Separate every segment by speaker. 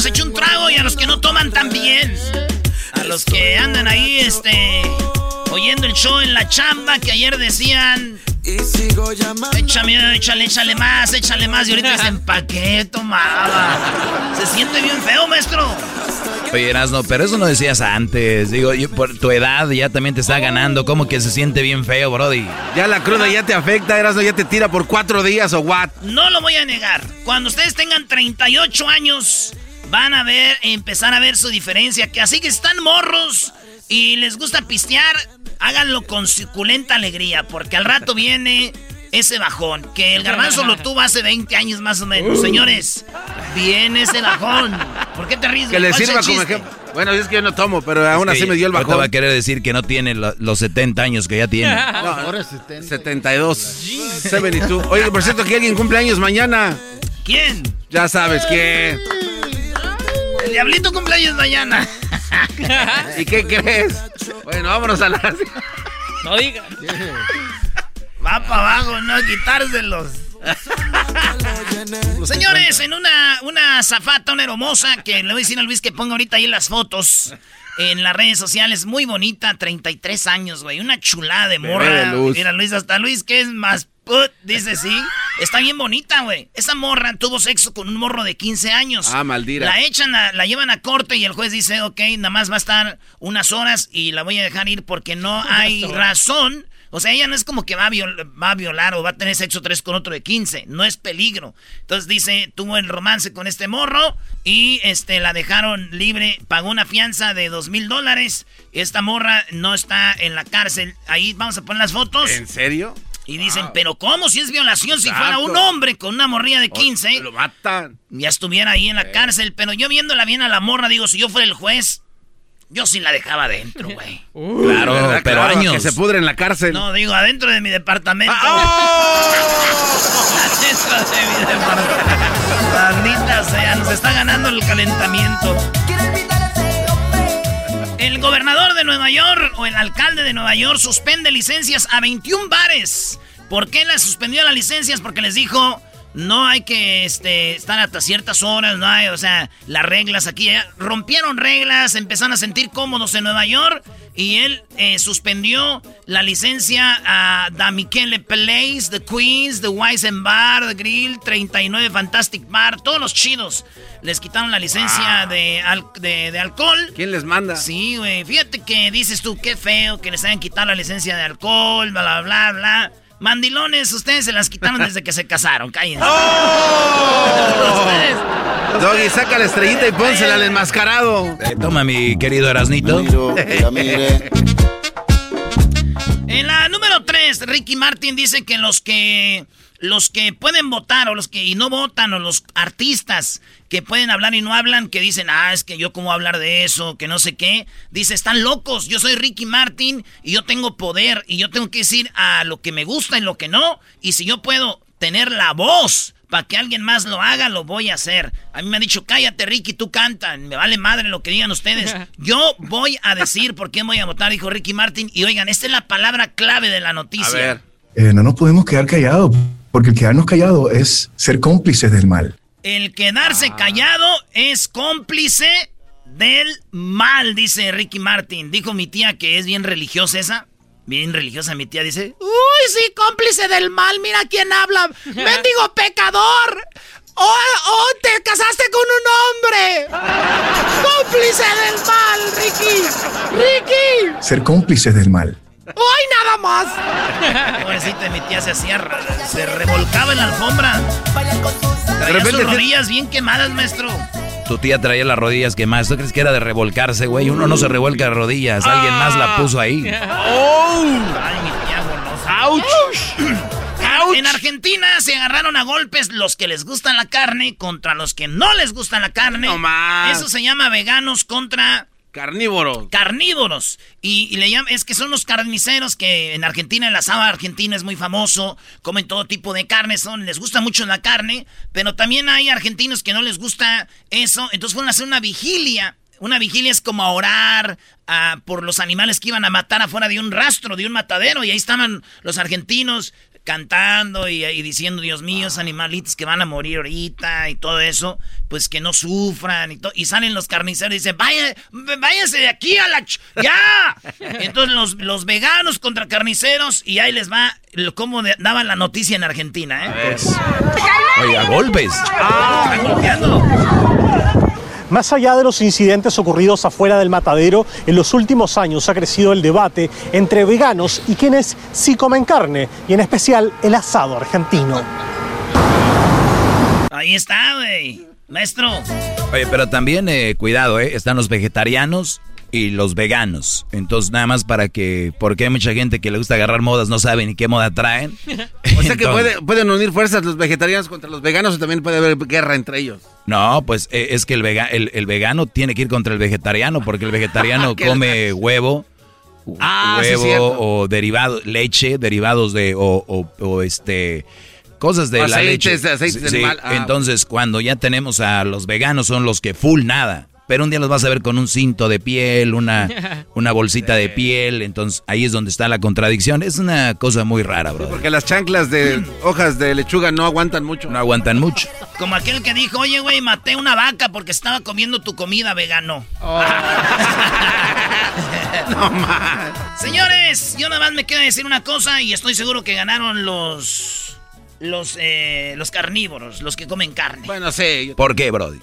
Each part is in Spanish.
Speaker 1: se echó un trago y a los que no toman también. A los que andan ahí, este, oyendo el show en la chamba que ayer decían... Échame, échale, échale más, échale más. Y ahorita dicen, ¿pa' qué tomaba? Se siente bien feo, maestro.
Speaker 2: Oye, Erasno, pero eso no decías antes. Digo, yo, por tu edad ya también te está ganando. Como que se siente bien feo, Brody.
Speaker 3: Ya la cruda ya te afecta, Erasno, ya te tira por cuatro días o what.
Speaker 1: No lo voy a negar. Cuando ustedes tengan 38 años, van a ver, empezar a ver su diferencia. Que así que están morros y les gusta pistear, háganlo con suculenta alegría. Porque al rato viene ese bajón. Que el garbanzo lo tuvo hace 20 años más o menos. Señores, viene ese bajón. ¿Por qué te ríes?
Speaker 3: Que le
Speaker 1: ¿Cuál es el
Speaker 3: sirva como ejemplo. Bueno, es que yo no tomo, pero aún
Speaker 2: Es
Speaker 3: así me dio el bajón.
Speaker 2: va a querer decir que no tiene lo- los 70 años que ya tiene.
Speaker 3: No, 72. 72. Oye, por cierto, que alguien cumple años mañana.
Speaker 1: ¿Quién?
Speaker 3: Ya sabes quién.
Speaker 1: El diablito cumpleaños mañana.
Speaker 3: ¿Y qué crees? Bueno, vámonos a la...
Speaker 1: No digas. Va para abajo, no quitárselos. Señores, en una, una zafata, una hermosa, que le voy a decir a Luis que ponga ahorita ahí las fotos en las redes sociales, muy bonita, 33 años, güey, una chulada de morra.
Speaker 3: de luz.
Speaker 1: Mira, Luis, hasta Luis, que es más put, dice sí. Está bien bonita, güey. Esa morra tuvo sexo con un morro de 15 años.
Speaker 3: Ah, maldita.
Speaker 1: La echan, a- la llevan a corte y el juez dice, ok, nada más va a estar unas horas y la voy a dejar ir porque no hay razón. O sea, ella no es como que va a, viol- va a violar o va a tener sexo tres con otro de 15. No es peligro. Entonces dice, tuvo el romance con este morro y este la dejaron libre. Pagó una fianza de dos mil dólares. Esta morra no está en la cárcel. Ahí vamos a poner las fotos.
Speaker 3: ¿En serio?
Speaker 1: Y dicen, pero ¿cómo si es violación? Si fuera un hombre con una morrilla de 15
Speaker 3: Lo matan.
Speaker 1: ya estuviera ahí en la cárcel. Pero yo viéndola bien a la morra, digo, si yo fuera el juez, yo sí la dejaba adentro, güey.
Speaker 2: Claro,
Speaker 3: ¿Verdad?
Speaker 2: pero
Speaker 3: Claro,
Speaker 2: años.
Speaker 3: Que se pudre en la cárcel.
Speaker 1: No, digo, adentro de mi departamento.
Speaker 3: ¡Ah!
Speaker 1: Adentro de mi departamento. Maldita sea, nos está ganando el calentamiento. El gobernador de Nueva York o el alcalde de Nueva York suspende licencias a 21 bares. ¿Por qué las suspendió las licencias? Porque les dijo, no hay que este, estar hasta ciertas horas, no hay, o sea, las reglas aquí. rompieron reglas, empezaron a sentir cómodos en Nueva York y él eh, suspendió la licencia a Michele Place, The Queens, The Weizen Bar, The Grill, 39 Fantastic Bar, todos los chidos. Les quitaron la licencia de, al- de- de alcohol.
Speaker 3: ¿Quién les manda?
Speaker 1: Sí, güey. Fíjate que dices tú, qué feo que les hayan quitado la licencia de alcohol, bla, bla, bla, bla. Mandilones, ustedes se las quitaron desde que se casaron, cállense.
Speaker 3: ¡Oh! Doggy, saca la estrellita y pónsela al enmascarado.
Speaker 2: Eh, toma, mi querido Erasnito.
Speaker 1: En la número 3, Ricky Martin dice que los que los que pueden votar o los que y no votan o los artistas que pueden hablar y no hablan, que dicen, ah, es que yo cómo hablar de eso, que no sé qué, dice, están locos, yo soy Ricky Martin y yo tengo poder y yo tengo que decir a lo que me gusta y lo que no, y si yo puedo tener la voz para que alguien más lo haga, lo voy a hacer. A mí me han dicho, cállate Ricky, tú canta, me vale madre lo que digan ustedes. Yo voy a decir por quién voy a votar, dijo Ricky Martin, y oigan, esta es la palabra clave de la noticia.
Speaker 4: Eh, no nos podemos quedar callados porque el quedarnos callado es ser cómplices del mal.
Speaker 1: El quedarse callado es cómplice del mal, dice Ricky Martin. Dijo mi tía que es bien religiosa esa. Bien religiosa mi tía dice, uy, sí, cómplice del mal, mira quién habla. Mendigo pecador. ¡Oh, oh, te casaste con un hombre! ¡Cómplice del mal, Ricky! ¡Ricky!
Speaker 4: Ser cómplices del mal.
Speaker 1: ¡Ay, nada más! Pobrecita, mi tía se hacía, se revolcaba en la alfombra. Traía sus rodillas bien quemadas, maestro.
Speaker 2: Tu tía traía las rodillas quemadas. ¿Tú crees que era de revolcarse, güey? Uno no se revuelca de rodillas. Alguien más la puso ahí.
Speaker 1: ¡Oh! ¡Ay, mi tía golosa! ¡Auch! En Argentina se agarraron a golpes los que les gustan la carne contra los que no les gusta la carne.
Speaker 3: No más.
Speaker 1: Eso se llama veganos contra
Speaker 3: Carnívoros.
Speaker 1: Carnívoros. Y, le llaman, es que son los carniceros que en Argentina, el asado argentino es muy famoso, comen todo tipo de carne, son, les gusta mucho la carne, pero también hay argentinos que no les gusta eso, entonces fueron a hacer una vigilia. Una vigilia es como orar ah, por los animales que iban a matar afuera de un rastro, de un matadero, y ahí estaban los argentinos cantando y, diciendo, Dios mío, esos animalitos que van a morir ahorita y todo eso, pues que no sufran y todo. Y salen los carniceros y dicen, Vaya, váyanse de aquí a la... ¡Ya! Entonces los, los, veganos contra carniceros y ahí les va cómo daban la noticia en Argentina, ¿eh?
Speaker 2: Oye, a golpes.
Speaker 1: Ah, están golpeando.
Speaker 5: Más allá de los incidentes ocurridos afuera del matadero, en los últimos años ha crecido el debate entre veganos y quienes sí comen carne, y en especial el asado argentino.
Speaker 1: Ahí está, güey. Maestro.
Speaker 2: Oye, pero también eh, cuidado, ¿eh? Están los vegetarianos y los veganos. Entonces, nada más para que, porque hay mucha gente que le gusta agarrar modas, no saben ni qué moda traen.
Speaker 3: o sea que pueden unir fuerzas los vegetarianos contra los veganos o también puede haber guerra entre ellos.
Speaker 2: No, pues eh, es que el, el, vegano tiene que ir contra el vegetariano, porque el vegetariano come huevo.
Speaker 3: Ah,
Speaker 2: huevo o derivado, leche, derivados de, o, este, cosas de la leche.
Speaker 3: Aceites sí,
Speaker 2: ah. Entonces, cuando ya tenemos a los veganos, son los que full nada. Pero un día los vas a ver con un cinto de piel, una, una bolsita de piel. Entonces ahí es donde está la contradicción. Es una cosa muy rara, bro.
Speaker 3: porque las chanclas de hojas de lechuga no aguantan mucho.
Speaker 2: No aguantan mucho.
Speaker 1: Como aquel que dijo, oye, güey, maté una vaca porque estaba comiendo tu comida vegano.
Speaker 3: Oh. no más.
Speaker 1: Señores, yo nada más me queda decir una cosa y estoy seguro que ganaron los. Los, eh, los carnívoros, los que comen carne.
Speaker 3: Bueno, sí.
Speaker 2: ¿Por qué, Brody?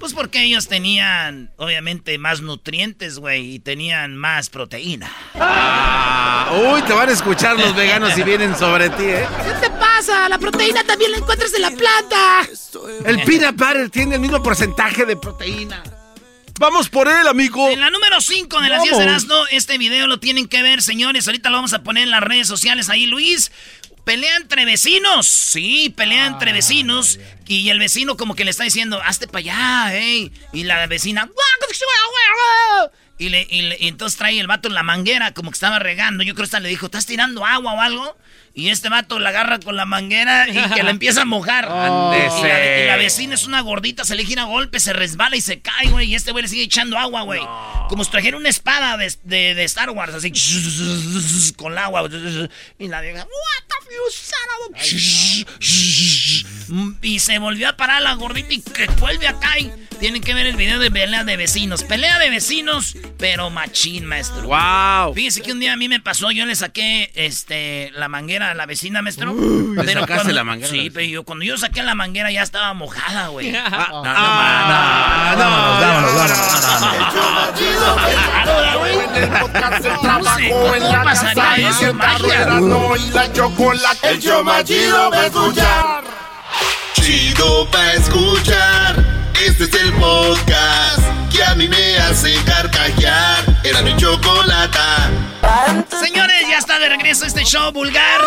Speaker 1: Pues porque ellos tenían, obviamente, más nutrientes, güey, y tenían más proteína.
Speaker 3: Ah, uy, te van a escuchar los veganos si vienen sobre ti, ¿eh?
Speaker 1: ¿Qué te pasa? La proteína también la encuentras en la planta.
Speaker 3: El peanut butter tiene el mismo porcentaje de proteína. Vamos por él, amigo.
Speaker 1: En la número 5 de las 10 de Erasmo, este video lo tienen que ver, señores. Ahorita lo vamos a poner en las redes sociales ahí, Luis. Pelea entre vecinos. Sí, pelea entre vecinos. Y el vecino como que le está diciendo, hazte para allá, hey. Y la vecina... Y, le, y, entonces trae el vato en la manguera como que estaba regando. Yo creo que hasta le dijo, ¿estás tirando agua o algo? Y este vato la agarra con la manguera y que la empieza a mojar.
Speaker 3: Oh.
Speaker 1: Y, la, vecina es una gordita, se le gira golpe, se resbala y se cae, güey. Y este güey le sigue echando agua, güey. Como si trajera una espada de, de, Star Wars, así, con el agua. Y la vieja, what the Y se volvió a parar la gordita y que vuelve acá y tienen que ver el video de pelea de vecinos. Pelea de vecinos, pero machín, maestro.
Speaker 3: Wow.
Speaker 1: Fíjese que un día a mí me pasó, yo le saqué este la manguera a la vecina, maestro.
Speaker 3: pero cuando, la manguera.
Speaker 1: Sí, pero yo, cuando yo saqué la manguera ya estaba mojada, güey. No,
Speaker 3: no, no, vámonos,
Speaker 1: ¿Cómo pasaría eso,
Speaker 6: El show más chido va a escuchar. Chido va a escuchar. Este es el podcast que a mí me hace carcajear. Era mi chocolata.
Speaker 1: Señores, ya está de regreso este show vulgar.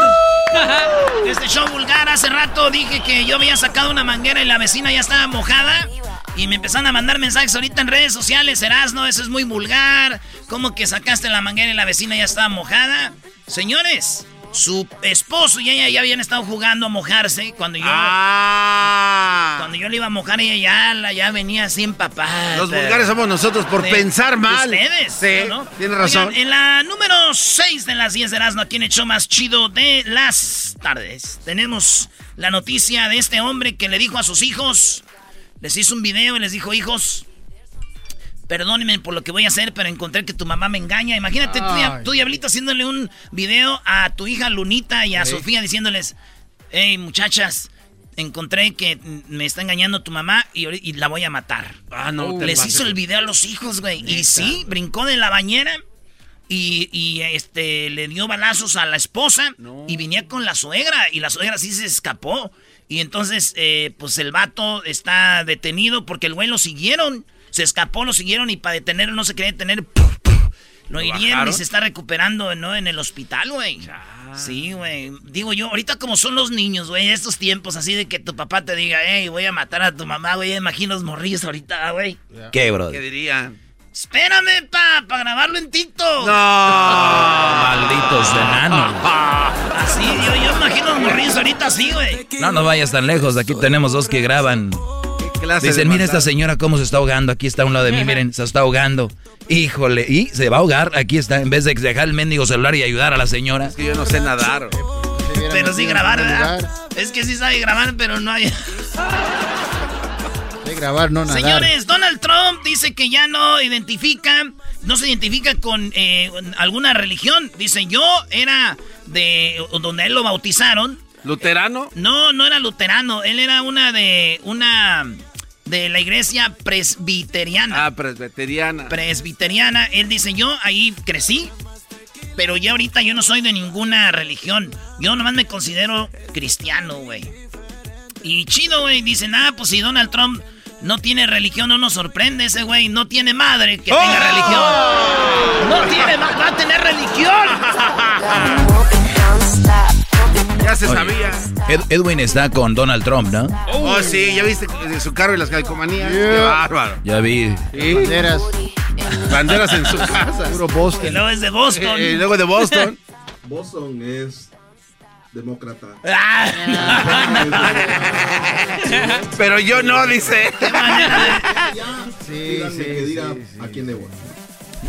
Speaker 1: Este show vulgar. Hace rato dije que yo había sacado una manguera y la vecina ya estaba mojada. Y me empezaron a mandar mensajes ahorita en redes sociales. Erasno, eso es muy vulgar. ¿Cómo que sacaste la manguera y la vecina ya estaba mojada? Señores, su esposo y ella ya habían estado jugando a mojarse cuando yo
Speaker 3: Ah.
Speaker 1: cuando yo le iba a mojar ella ya, la- ya venía así empapada.
Speaker 3: Los vulgares somos nosotros por pensar mal.
Speaker 1: Ustedes.
Speaker 3: Sí,
Speaker 1: ¿no?
Speaker 3: tienes razón.
Speaker 1: Oigan, en la número 6 de las 10 de Erasmo, aquí en el show más chido de las tardes, tenemos la noticia de este hombre que le dijo a sus hijos, les hizo un video y les dijo, hijos, perdónenme por lo que voy a hacer, pero encontré que tu mamá me engaña. Imagínate tú,
Speaker 7: Ay.
Speaker 1: tú, Diablito, haciéndole un video a tu hija Lunita y a. Sofía diciéndoles, hey, muchachas, encontré que me está engañando tu mamá y, la voy a matar.
Speaker 3: Ah, no,
Speaker 1: Les hizo el video a los hijos, güey. Y sí, brincó de la bañera y, y, este le dio balazos a la esposa y venía con la suegra y la suegra sí se escapó. Y entonces, eh, pues el vato está detenido porque el güey lo siguieron. Se escapó, lo siguieron y para detenerlo no se quería detener. Lo hirieron y se está recuperando, ¿no? En el hospital, güey. Sí, güey. Digo yo, ahorita como son los niños, güey, estos tiempos así de que tu papá te diga, hey, voy a matar a tu mamá, güey. Imagino los morrillos ahorita, güey.
Speaker 2: ¿Qué, bro?
Speaker 3: ¿Qué dirían?
Speaker 1: Espérame, pa, para grabarlo en TikTok.
Speaker 2: Malditos enanos.
Speaker 1: Así, yo, yo imagino los morrillos ahorita así, güey.
Speaker 2: No nos vayas tan lejos. Aquí tenemos dos que graban.
Speaker 3: Clase
Speaker 2: Dicen, mira esta señora cómo se está ahogando. Aquí está a un lado de mí, miren, se está ahogando. Híjole, y se va a ahogar. Aquí está, en vez de dejar el mendigo celular y ayudar a la señora.
Speaker 3: Es que yo no sé nadar.
Speaker 1: Pero sí grabar, ¿verdad? Es que sí sabe grabar, pero no hay.
Speaker 7: De grabar, no nadar.
Speaker 1: Señores, Donald Trump dice que ya no identifica, no se identifica con eh, alguna religión. Dice, yo era de donde él lo bautizaron.
Speaker 3: ¿Luterano?
Speaker 1: No, no era luterano. Él era una de una de la iglesia presbiteriana.
Speaker 3: Ah, presbiteriana.
Speaker 1: Presbiteriana. Él dice, yo ahí crecí, pero ya ahorita yo no soy de ninguna religión. Yo nomás me considero cristiano, güey. Y chido, güey. Dicen, ah, pues si Donald Trump no tiene religión, no nos sorprende ese güey. No tiene madre que tenga religión. No tiene va a tener religión.
Speaker 3: Ya se
Speaker 2: Oye,
Speaker 3: sabía.
Speaker 2: Ed- Edwin está con Donald Trump, ¿no?
Speaker 3: Oh, sí, ya viste de su carro y las calcomanías. Qué bárbaro.
Speaker 2: Ya vi.
Speaker 3: Sí.
Speaker 7: Banderas.
Speaker 3: Banderas en su casa.
Speaker 7: Puro Boston.
Speaker 1: Y luego es de Boston.
Speaker 3: Eh, y luego de Boston.
Speaker 8: Boston es demócrata.
Speaker 3: Pero yo no, dice.
Speaker 7: Sí, sí,
Speaker 8: que diga
Speaker 7: sí, sí.
Speaker 8: a quién le voy.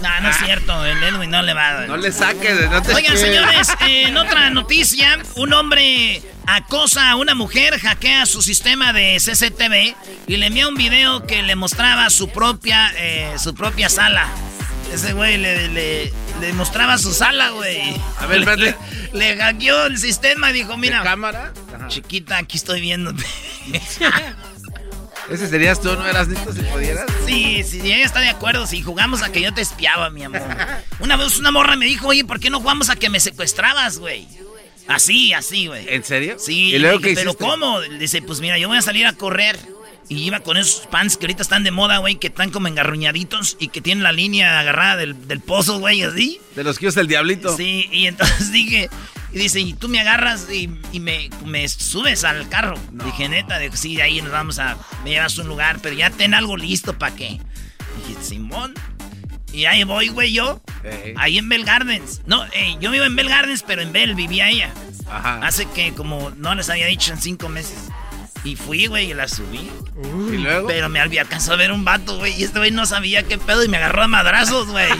Speaker 1: No, no es cierto. El Edwin no le va.
Speaker 3: No le saques. No te...
Speaker 1: Oigan, señores, eh, en otra noticia, un hombre acosa a una mujer, hackea su sistema de CCTV y le envía un video que le mostraba su propia, eh, su propia sala. Ese güey le, le- le mostraba su sala, güey.
Speaker 3: A ver, espérate.
Speaker 1: Le, le hackeó el sistema y dijo, mira,
Speaker 3: cámara?
Speaker 1: chiquita, aquí estoy viéndote.
Speaker 3: Ese serías tú, ¿no eras listo si pudieras?
Speaker 1: Sí, sí, ella está de acuerdo. Si jugamos a que yo te espiaba, mi amor. Una vez una morra me dijo, oye, ¿por qué no jugamos a que me secuestrabas, güey? Así, así, güey.
Speaker 3: ¿En serio?
Speaker 1: Sí,
Speaker 3: ¿Y luego
Speaker 1: dije,
Speaker 3: qué
Speaker 1: pero? ¿cómo? Dice, pues mira, yo voy a salir a correr. Y iba con esos pants que ahorita están de moda, güey, que están como engarruñaditos y que tienen la línea agarrada del, del pozo, güey, así.
Speaker 3: De los que usa el diablito.
Speaker 1: Sí, y entonces dije, y dice, y tú me agarras y, y me, me subes al carro. Dije, neta, dijo, sí, ahí nos vamos a, me llevas a un lugar, pero ya ten algo listo para qué. Dije, Simón. Y ahí voy, güey, yo. Ahí en Bell Gardens. No, eh, yo vivo en Bell Gardens, pero en Bell vivía ella.
Speaker 3: Ajá.
Speaker 1: Hace que como no les había dicho en cinco meses. Y fui, güey, y la subí.
Speaker 3: ¿Y luego?
Speaker 1: Pero me había alcanzado a ver un vato, güey. Y este güey no sabía qué pedo y me agarró a madrazos, güey. ¡Let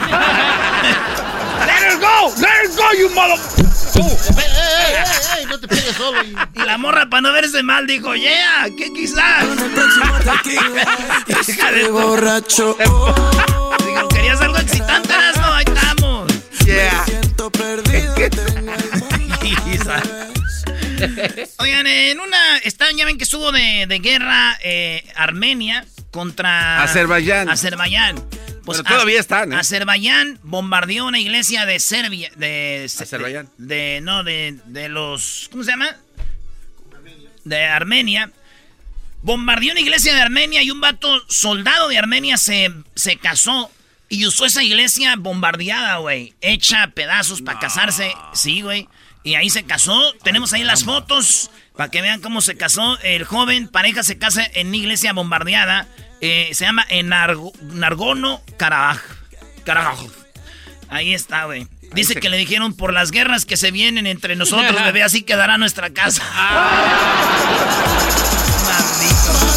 Speaker 1: her go! ¡Let her go, you mother...
Speaker 7: ¡Ey, ey, ey, ey! No te pegues solo. y-
Speaker 1: Y la morra, para no verse mal, dijo, yeah, ¿qué quizás? Hija de
Speaker 9: borracho.
Speaker 1: Digo, ¿querías algo excitante, no? Ahí estamos.
Speaker 3: Yeah.
Speaker 1: Oigan, en una. Están, ya ven que estuvo de, de guerra eh, Armenia contra.
Speaker 3: Azerbaiyán.
Speaker 1: Azerbaiyán. Pues
Speaker 3: Pero todavía están, ¿eh?
Speaker 1: Azerbaiyán bombardeó una iglesia de Serbia. De,
Speaker 3: Azerbaiyán.
Speaker 1: De, de- no, de, de los. ¿Cómo se llama? De Armenia. bombardeó una iglesia de Armenia y un vato soldado de Armenia se, se casó y usó esa iglesia bombardeada, güey. Hecha a pedazos para casarse. Sí, güey. Y ahí se casó. Tenemos ahí las fotos para que vean cómo se casó. El joven pareja se casa en una iglesia bombardeada. Eh, se llama Nargono Karabaj. Karabaj. Ahí está, güey. Dice que le dijeron por las guerras que se vienen entre nosotros, bebé, así quedará nuestra casa. Maldito.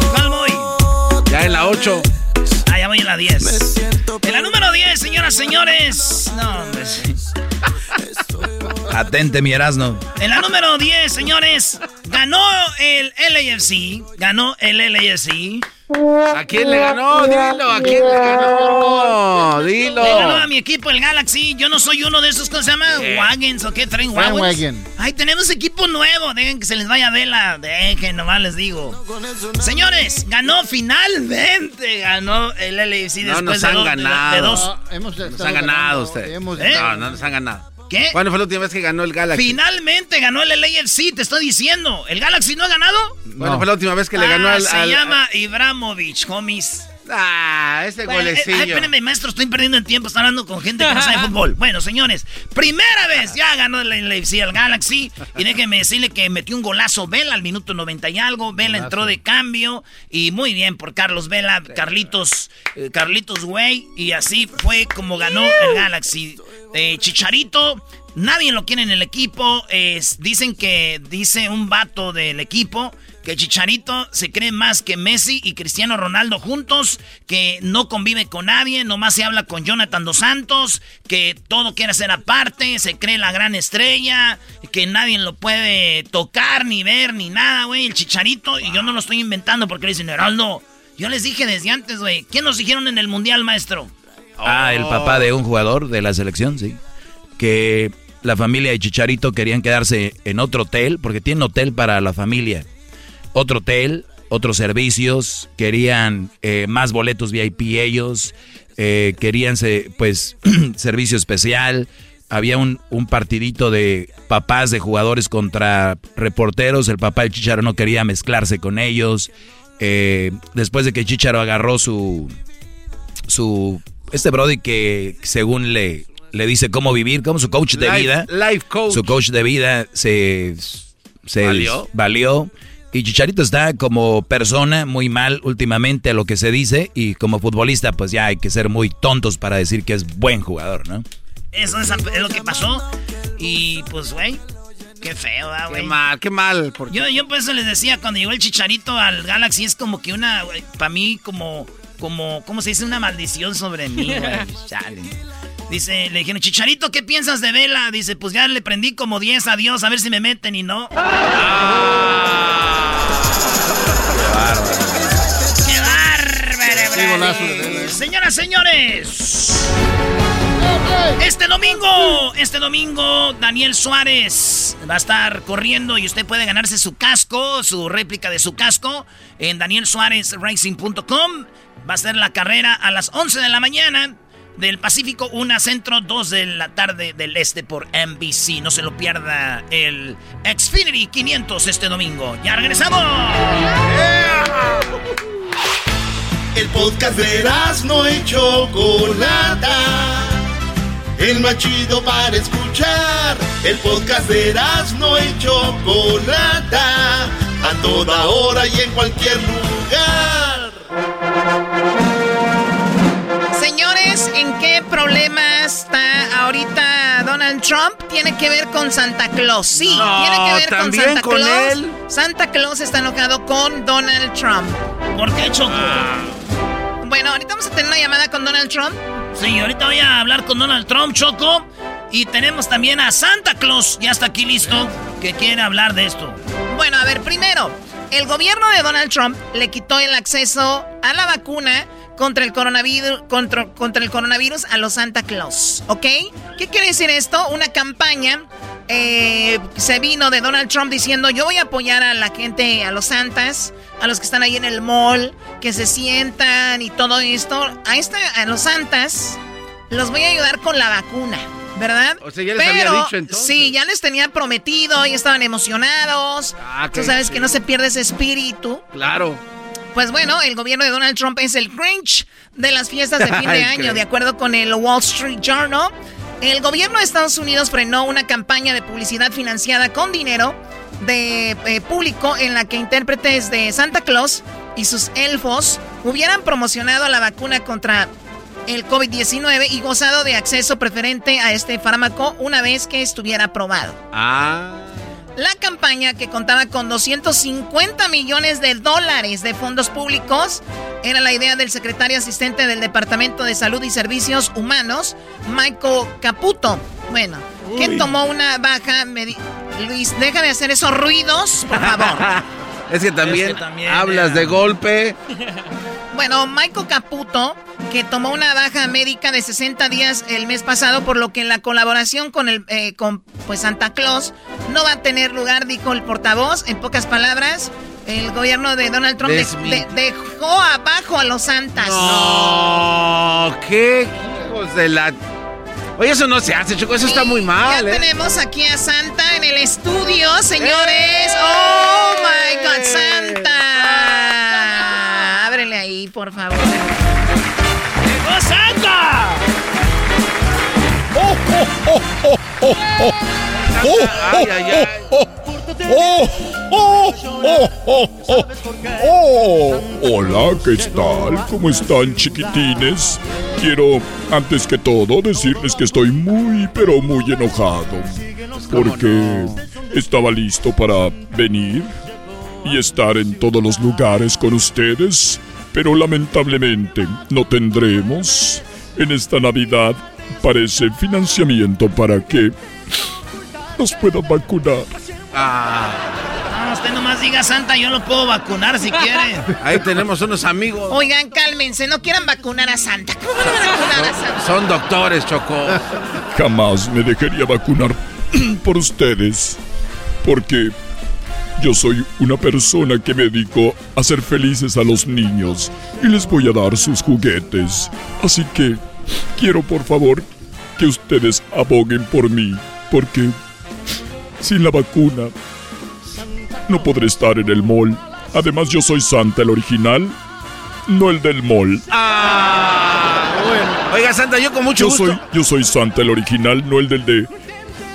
Speaker 1: ¿En cuál voy?
Speaker 3: Ya en la 8.
Speaker 1: Ya voy en la 10. En la número 10, señoras, señores. No, hombre.
Speaker 2: Atente, mi Erasno.
Speaker 1: En la número 10, señores, ganó el LAFC. Ganó el LAFC.
Speaker 3: ¿A quién le ganó? Dilo, ¿a quién le ganó? Dilo.
Speaker 1: Le ganó a mi equipo, el Galaxy. Yo no soy uno de esos, ¿cómo se llama? Wagons o qué traen Wagons. Ay, tenemos equipo nuevo. Dejen que se les vaya vela. Dejen, nomás les digo. Señores, ganó finalmente. Ganó el LAFC
Speaker 3: no
Speaker 1: después
Speaker 3: nos
Speaker 1: de,
Speaker 3: han
Speaker 1: dos,
Speaker 3: ganado.
Speaker 1: de dos.
Speaker 7: Hemos
Speaker 3: Nos han ganado ustedes.
Speaker 1: ¿Eh?
Speaker 3: No, no nos han ganado.
Speaker 1: ¿Qué?
Speaker 3: ¿Cuándo fue la última vez que ganó el Galaxy?
Speaker 1: Finalmente ganó el LAFC, te estoy diciendo. ¿El Galaxy no ha ganado?
Speaker 3: ¿Cuándo fue la última vez que le ganó
Speaker 1: Ah,
Speaker 3: al,
Speaker 1: Se
Speaker 3: al-
Speaker 1: llama Ibramovich, homies.
Speaker 3: Ah, ese
Speaker 1: Bueno, eh,
Speaker 3: golecillo.
Speaker 1: ay, espérenme, maestro, estoy perdiendo el tiempo. Está hablando con gente que no sabe fútbol. Bueno, señores, primera vez ya ganó el LAFC al Galaxy. Y déjenme decirle que metió un golazo Vela al minuto 90 y algo. Vela entró de cambio. Y muy bien por Carlos Vela, Carlitos, eh, Carlitos Güey. Y así fue como ganó el Galaxy. Eh, Chicharito. Nadie lo quiere en el equipo. Dicen que, dice un vato del equipo, que Chicharito se cree más que Messi y Cristiano Ronaldo juntos, que no convive con nadie, nomás se habla con Jonathan Dos Santos, que todo quiere hacer aparte, se cree la gran estrella, que nadie lo puede tocar, ni ver, ni nada, güey. El Chicharito, y yo no lo estoy inventando porque le dicen, Heraldo, yo les dije desde antes, güey. ¿Qué nos dijeron en el Mundial, maestro?
Speaker 2: Ah, el papá de un jugador de la selección, sí. Que la familia de Chicharito querían quedarse en otro hotel, porque tienen hotel para la familia. Otro hotel, otros servicios, querían eh, más boletos VIP ellos, eh, querían se- pues servicio especial. Había un, un partidito de papás de jugadores contra reporteros. El papá del Chicharo no quería mezclarse con ellos. Eh, después de que Chicharo agarró su, su este Brody que según le, le dice cómo vivir, como su coach de
Speaker 3: Life-
Speaker 2: vida.
Speaker 3: life coach.
Speaker 2: Su coach de vida se, se
Speaker 3: ¿Valió?
Speaker 2: valió. Y Chicharito está como persona muy mal últimamente a lo que se dice. Y como futbolista, pues ya hay que ser muy tontos para decir que es buen jugador, ¿no?
Speaker 1: Eso es, es lo que pasó. Y pues, güey, qué feo, ¿verdad,
Speaker 3: Qué
Speaker 1: güey.
Speaker 3: mal, qué mal. porque-
Speaker 1: Yo, yo por eso les decía, cuando llegó el chicharito al Galaxy, es como que una, para mí, como, como, ¿cómo se dice? Una maldición sobre mí, güey. Dice, le dijeron, Chicharito, ¿qué piensas de Vela? Dice, pues ya le prendí como 10 a Dios, a ver si me meten y no. ¡Qué
Speaker 7: golazo de.
Speaker 1: Señoras, señores. Este domingo, este domingo, Daniel Suárez va a estar corriendo y usted puede ganarse su casco, su réplica de su casco en danielsuarezracing.com. Va a ser la carrera a las 11 de la mañana del Pacífico, 1 centro, 2 de la tarde del este por NBC. No se lo pierda el Xfinity 500 este domingo. Ya regresamos.
Speaker 6: El podcast de no y Chocolata. El más chido para escuchar. El podcast de no y Chocolata. A toda hora y en cualquier lugar.
Speaker 1: Señores, ¿en qué problema está ahorita Donald Trump? Tiene que ver con Santa Claus. Sí,
Speaker 3: No,
Speaker 1: tiene que ver con
Speaker 3: ¿también
Speaker 1: Santa
Speaker 3: con
Speaker 1: Claus.
Speaker 3: él?
Speaker 1: Santa Claus está enojado con Donald Trump. ¿Por qué, Choco?
Speaker 3: Ah.
Speaker 1: Bueno, ahorita vamos a tener una llamada con Donald Trump. Sí, ahorita voy a hablar con Donald Trump, Choco. Y tenemos también a Santa Claus, ya está aquí listo, que quiere hablar de esto. Bueno, a ver, primero, el gobierno de Donald Trump le quitó el acceso a la vacuna contra el coronavirus, contra, contra el coronavirus a los Santa Claus, ¿ok? ¿Qué quiere decir esto? Una campaña eh, se vino de Donald Trump diciendo yo voy a apoyar a la gente, a los santas, a los que están ahí en el mall, que se sientan y todo esto. A, esta, a los santas los voy a ayudar con la vacuna. ¿Verdad?
Speaker 3: O sea, ya les había dicho entonces.
Speaker 1: Sí, ya les tenía prometido y estaban emocionados.
Speaker 3: Ah,
Speaker 1: Tú sabes que no se pierde ese espíritu.
Speaker 3: Claro.
Speaker 1: Pues bueno, el gobierno de Donald Trump es el Grinch de las fiestas de fin de año, de acuerdo con el Wall Street Journal. El gobierno de Estados Unidos frenó una campaña de publicidad financiada con dinero de eh, público en la que intérpretes de Santa Claus y sus elfos hubieran promocionado la vacuna contra el COVID-19 y gozado de acceso preferente a este fármaco una vez que estuviera aprobado.
Speaker 3: Ah.
Speaker 1: La campaña, que contaba con 250 millones de dólares de fondos públicos, era la idea del secretario asistente del Departamento de Salud y Servicios Humanos, Michael Caputo. Bueno, que tomó una baja... Luis, deja de hacer esos ruidos, por favor.
Speaker 3: Es que también,
Speaker 1: Es que también,
Speaker 3: hablas de golpe.
Speaker 1: Bueno, Michael Caputo, que tomó una baja médica de 60 días el mes pasado, por lo que la colaboración con el eh, con pues Santa Claus no va a tener lugar, dijo el portavoz. En pocas palabras, el gobierno de Donald Trump de-
Speaker 3: Desmi-
Speaker 1: de- dejó abajo a los santas.
Speaker 3: No, qué hijos de la. Oye, eso no se hace, Choco, eso está muy mal,
Speaker 1: Ya
Speaker 3: ¿eh?
Speaker 1: tenemos aquí a Santa en el estudio, señores. Oh my God, Santa. Ábrele ahí, por favor.
Speaker 9: ¡Llegó Santa!
Speaker 10: ¡Oh, oh, oh, oh, oh, oh! ¡Oh,
Speaker 3: Ay, ay, ay.
Speaker 10: oh, oh, oh, oh, oh, oh! ¡Oh! Hola, ¿qué tal? ¿Cómo están, chiquitines? Quiero, antes que todo, decirles que estoy muy, pero muy enojado. Porque estaba listo para venir y estar en todos los lugares con ustedes, pero lamentablemente no tendremos en esta Navidad, parece, financiamiento para que nos puedan vacunar.
Speaker 1: No, usted nomás diga Santa, yo lo puedo vacunar si quiere.
Speaker 3: Ahí tenemos unos amigos.
Speaker 1: Oigan, cálmense, no quieran vacunar a Santa. ¿Cómo van a vacunar a Santa?
Speaker 3: Son doctores, Choco.
Speaker 10: Jamás me dejaría vacunar por ustedes, porque yo soy una persona que me dedico a hacer felices a los niños y les voy a dar sus juguetes. Así que quiero por favor que ustedes aboguen por mí, porque sin la vacuna no podré estar en el mall. Además yo soy Santa el original, no el del mall.
Speaker 3: Ah, bueno. Oiga, Santa, yo con mucho
Speaker 10: Yo
Speaker 3: gusto.
Speaker 10: soy, yo soy Santa el original, no el del de.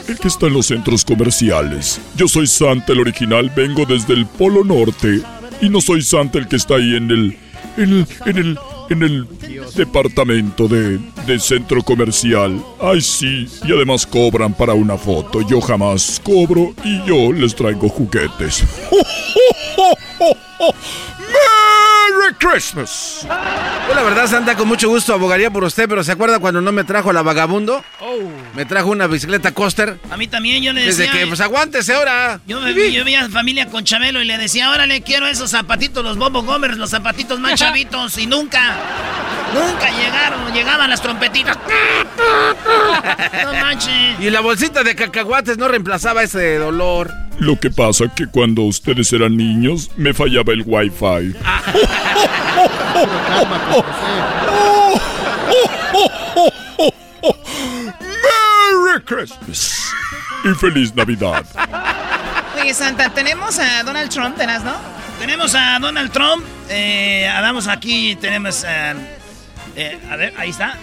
Speaker 10: El que está en los centros comerciales. Yo soy Santa el original, vengo desde el Polo Norte. Y no soy Santa el que está ahí en el. En el. En el. En el departamento de, de centro comercial. Ay, sí. Y además cobran para una foto. Yo jamás cobro y yo les traigo juguetes. ¡Merry Christmas!
Speaker 3: Yo la verdad, Santa, con mucho gusto abogaría por usted, pero ¿se acuerda cuando no me trajo la vagabundo? Me trajo una bicicleta coaster.
Speaker 1: A mí también yo le decía...
Speaker 3: Desde que, pues aguántese ahora.
Speaker 1: Yo, me, yo veía familia con Chabelo y le decía, órale, quiero esos zapatitos, los Bobo Gomers, los zapatitos más chavitos. Y nunca, nunca llegaron, llegaban las trompetitas. No manches.
Speaker 3: Y la bolsita de cacahuates no reemplazaba ese dolor.
Speaker 10: Lo que pasa que cuando ustedes eran niños me fallaba el wifi. ¡Merry Christmas! Y feliz Navidad.
Speaker 1: Oye, Santa, tenemos a Donald Trump, ¿tenás, no? Tenemos a Donald Trump. Eh, damos aquí, tenemos... eh, eh, a ver, ahí está.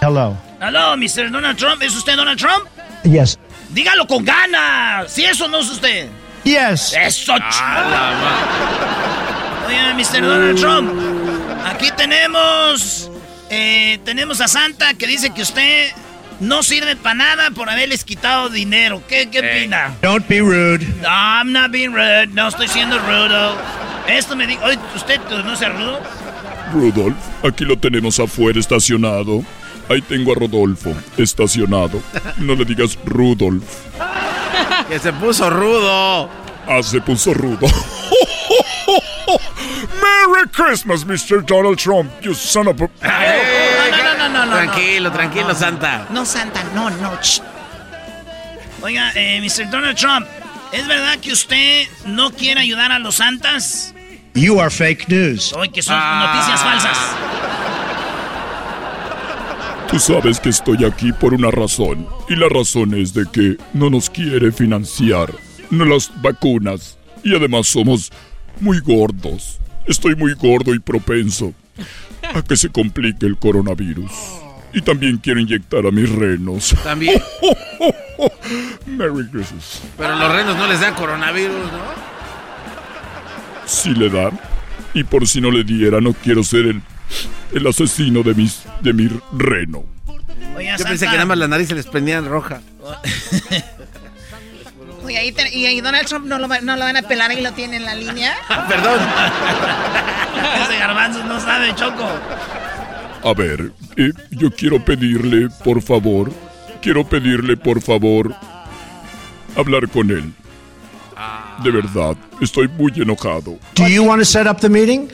Speaker 11: Hello.
Speaker 1: Aló, Mr. Donald Trump. ¿Es usted Donald Trump?
Speaker 11: Yes.
Speaker 1: Dígalo con ganas. Si eso no es usted.
Speaker 11: Yes.
Speaker 1: Eso, Oye, Mr. Donald Trump. Aquí tenemos. eh, tenemos a Santa que dice que usted no sirve para nada por haberles quitado dinero. ¿Qué, qué opina?
Speaker 11: Don't be rude.
Speaker 1: No, I'm not being rude. No estoy siendo rudo. Esto me dijo. Oye, ¿usted no sea rudo?
Speaker 10: Rudolf, aquí lo tenemos afuera estacionado. Ahí tengo a Rodolfo, estacionado. No le digas Rudolf.
Speaker 3: Que se puso rudo.
Speaker 10: Ah, se puso rudo. Merry Christmas, Mr. Donald Trump, you son of a...
Speaker 1: No, no, no, no, no.
Speaker 3: Tranquilo, tranquilo, Santa.
Speaker 1: No, Santa, no, no. Oiga, eh, Mr. Donald Trump, ¿es verdad que usted no quiere ayudar a los santas?
Speaker 11: You are fake news.
Speaker 1: Hoy que son noticias falsas.
Speaker 10: Tú sabes que estoy aquí por una razón. Y la razón es de que no nos quiere financiar no las vacunas. Y además somos muy gordos. Estoy muy gordo y propenso a que se complique el coronavirus. Y también quiero inyectar a mis renos.
Speaker 3: También.
Speaker 10: Merry Christmas.
Speaker 3: Pero los renos no les dan coronavirus, ¿no?
Speaker 10: Sí le dan. Y por si no le diera, no quiero ser el, el asesino de, mis, de mi reno.
Speaker 1: Oye,
Speaker 3: Yo pensé que nada más la nariz se les prendía roja.
Speaker 12: Oye, ahí te- y ahí Donald Trump no lo, va- no lo van a pelar y lo tiene en la línea.
Speaker 3: Perdón.
Speaker 1: Ese garbanzo no sabe, Choco.
Speaker 10: A ver, eh, yo quiero pedirle, por favor, quiero pedirle, por favor, hablar con él. De verdad, estoy muy enojado.
Speaker 11: Do you want to set up the meeting?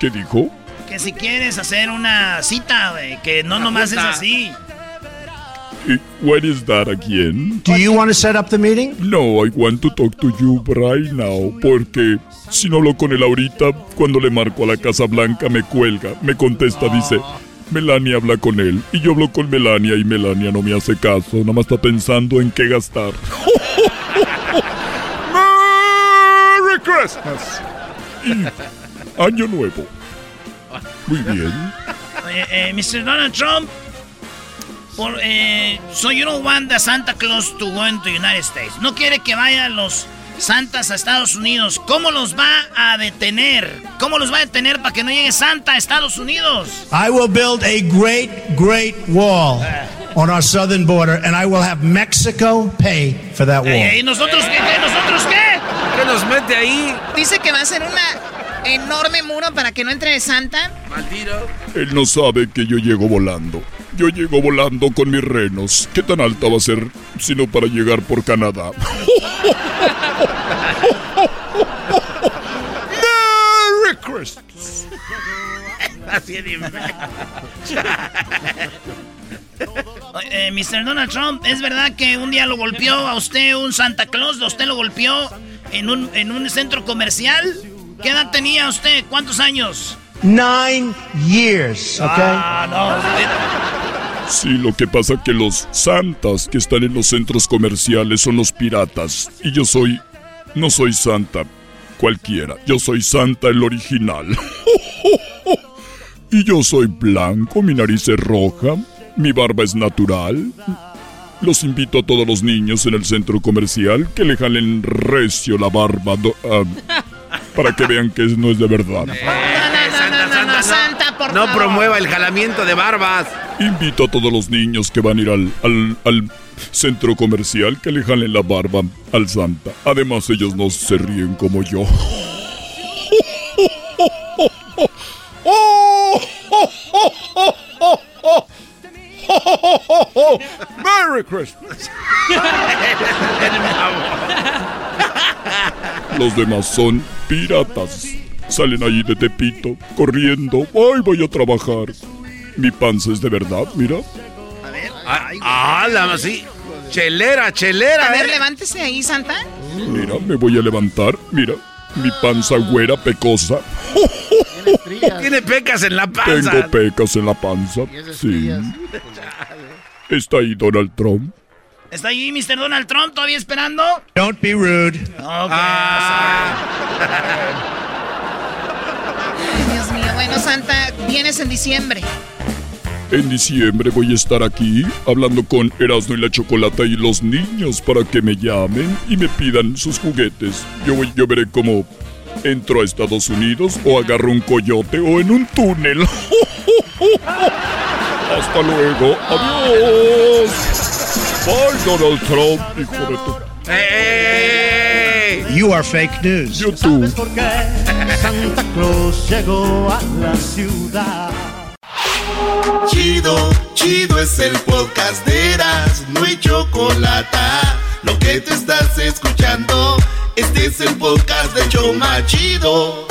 Speaker 10: ¿Qué dijo?
Speaker 1: Que si quieres hacer una cita, güey, que no nomás es así.
Speaker 10: Eh, What is that again?
Speaker 11: Do you want to set up the meeting?
Speaker 10: No, I want to talk to you right now, porque si no hablo con él ahorita, cuando le marco a la Casa Blanca me cuelga, me contesta, dice, Melania habla con él, y yo hablo con Melania y Melania no me hace caso, nada más está pensando en qué gastar. ¡Merry Christmas! Y Año Nuevo. Muy bien.
Speaker 1: Oye, eh, Mr. Donald Trump, por, eh, so you don't want the Santa Claus to go into United States. No quiere que vayan los Santas a Estados Unidos. ¿Cómo los va a detener? ¿Cómo los va a detener para que no llegue Santa a Estados Unidos?
Speaker 11: I will build a great, great wall on our southern border, and I will have Mexico pay for that wall.
Speaker 1: ¿Y nosotros qué? ¿Nosotros qué?
Speaker 3: ¿Qué nos mete ahí?
Speaker 12: Dice que va a ser una enorme muro para que no entre Santa.
Speaker 3: Maldito.
Speaker 10: Él no sabe que yo llego volando. Yo llego volando con mis renos. ¿Qué tan alta va a ser sino para llegar por Canadá? ¡Merry Christmas!
Speaker 1: Así de Eh, Mr. Donald Trump, ¿es verdad que un día lo golpeó a usted un Santa Claus? ¿A usted lo golpeó en un, en un centro comercial? ¿Qué edad tenía usted? ¿Cuántos años?
Speaker 11: Nine years, okay?
Speaker 1: Ah, no.
Speaker 10: Sí, lo que pasa que los santas que están en los centros comerciales son los piratas. Y yo soy... No soy santa cualquiera. Yo soy santa el original. y yo soy blanco, mi nariz es roja, mi barba es natural. Los invito a todos los niños en el centro comercial que le jalen recio la barba do- ah, para que vean que no es de verdad.
Speaker 12: No, no, no, no, Santa, por
Speaker 3: No
Speaker 12: favor.
Speaker 3: promueva el jalamiento de barbas.
Speaker 10: Invito a todos los niños que van a ir al, al- al centro comercial que le jalen la barba al Santa. Además, ellos no se ríen como yo. ¡Merry Christmas! Los demás son piratas. Salen allí de Tepito, corriendo. ¡Ay, voy a trabajar! Mi panza es de verdad, mira.
Speaker 3: Ah, la sí. Chelera, chelera,
Speaker 12: A ver,
Speaker 3: ¿eh?
Speaker 12: levántese ahí, Santa.
Speaker 10: Mira, me voy a levantar. Mira, mi panza güera pecosa.
Speaker 3: Tiene pecas en la panza.
Speaker 10: Tengo pecas en la panza. Sí. Está ahí Donald Trump.
Speaker 1: ¿Está ahí Mr. Donald Trump todavía esperando?
Speaker 11: Don't be rude.
Speaker 1: Ok.
Speaker 12: Ay, Dios mío. Bueno, Santa, vienes en diciembre.
Speaker 10: En diciembre voy a estar aquí hablando con Erasmo y la Chocolata y los niños para que me llamen y me pidan sus juguetes. Yo, voy- yo veré cómo entro a Estados Unidos o agarro un coyote o en un túnel. Hasta luego. Adiós. Bye, Donald Trump, hijo de tu...
Speaker 11: You are fake news.
Speaker 10: YouTube.
Speaker 13: Santa Claus llegó a la ciudad.
Speaker 6: Chido, chido es el podcast de Eras, no hay chocolate. Lo que te estás escuchando, este es el podcast de Choma Chido.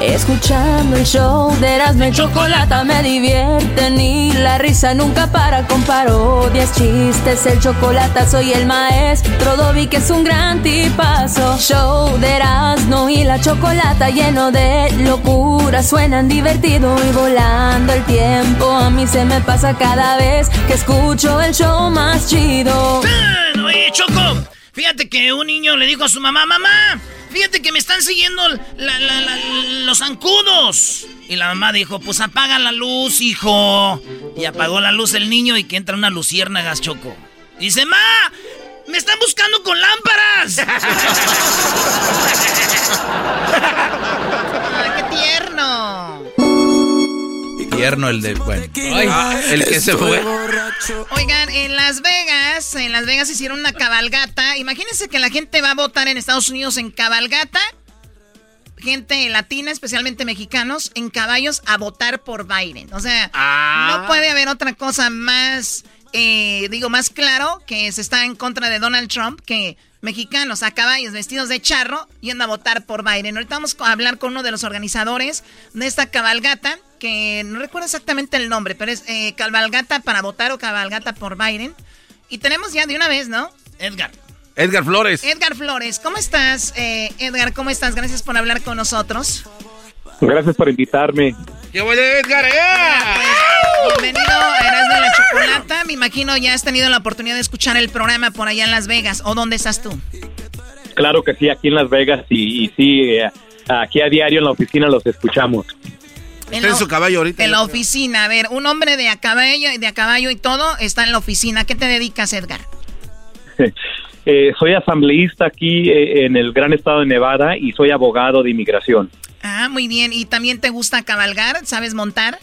Speaker 14: Escuchando el show de Erasmo y Chocolata me divierte ni la risa nunca para con parodias, chistes, el chocolate soy el maestro Dobby que es un gran tipazo. Show de Erasmo y la Chocolata lleno de locura, suenan divertido y volando el tiempo. A mí se me pasa cada vez que escucho el show más chido.
Speaker 1: Oye, Choco, fíjate que un niño le dijo a su mamá, mamá, fíjate que me están siguiendo los zancudos. Y la mamá dijo, pues apaga la luz, hijo. Y apagó la luz el niño y que entra una luciérnagas, Choco. dice, ma, me están buscando con lámparas.
Speaker 12: ¡Qué tierno!
Speaker 2: Tierno el de, bueno,
Speaker 3: el que se fue.
Speaker 12: Oigan, en Las Vegas, en Las Vegas hicieron una cabalgata. Imagínense que la gente va a votar en Estados Unidos en cabalgata. Gente latina, especialmente mexicanos, en caballos a votar por Biden. O sea,
Speaker 1: Ah.
Speaker 12: no puede haber otra cosa más, eh, digo, más claro que se está en contra de Donald Trump que mexicanos a caballos vestidos de charro yendo a votar por Biden. Ahorita vamos a hablar con uno de los organizadores de esta cabalgata, que no recuerdo exactamente el nombre, pero es eh, cabalgata para votar o cabalgata por Biden. Y tenemos ya de una vez, ¿no?
Speaker 1: Edgar.
Speaker 3: Edgar Flores.
Speaker 12: Edgar Flores, ¿cómo estás? Eh, Edgar, ¿cómo estás? Gracias por hablar con nosotros.
Speaker 15: Gracias por invitarme.
Speaker 3: ¡Qué bueno, Edgar! ¡eh!
Speaker 12: Pues, bienvenido a Erasmo de la Chocolata. Me imagino ya has tenido la oportunidad de escuchar el programa por allá en Las Vegas. ¿O dónde estás tú?
Speaker 15: Claro que sí, aquí en Las Vegas y, y sí, eh, aquí a diario en la oficina los escuchamos.
Speaker 3: Está en su caballo ahorita.
Speaker 12: En la oficina. A ver, un hombre de a caballo, de a caballo y todo está en la oficina. ¿Qué te dedicas, Edgar?
Speaker 15: Eh, soy asambleísta aquí eh, en el gran estado de Nevada y soy abogado de inmigración.
Speaker 12: Ah, muy bien. ¿Y también te gusta cabalgar? ¿Sabes montar?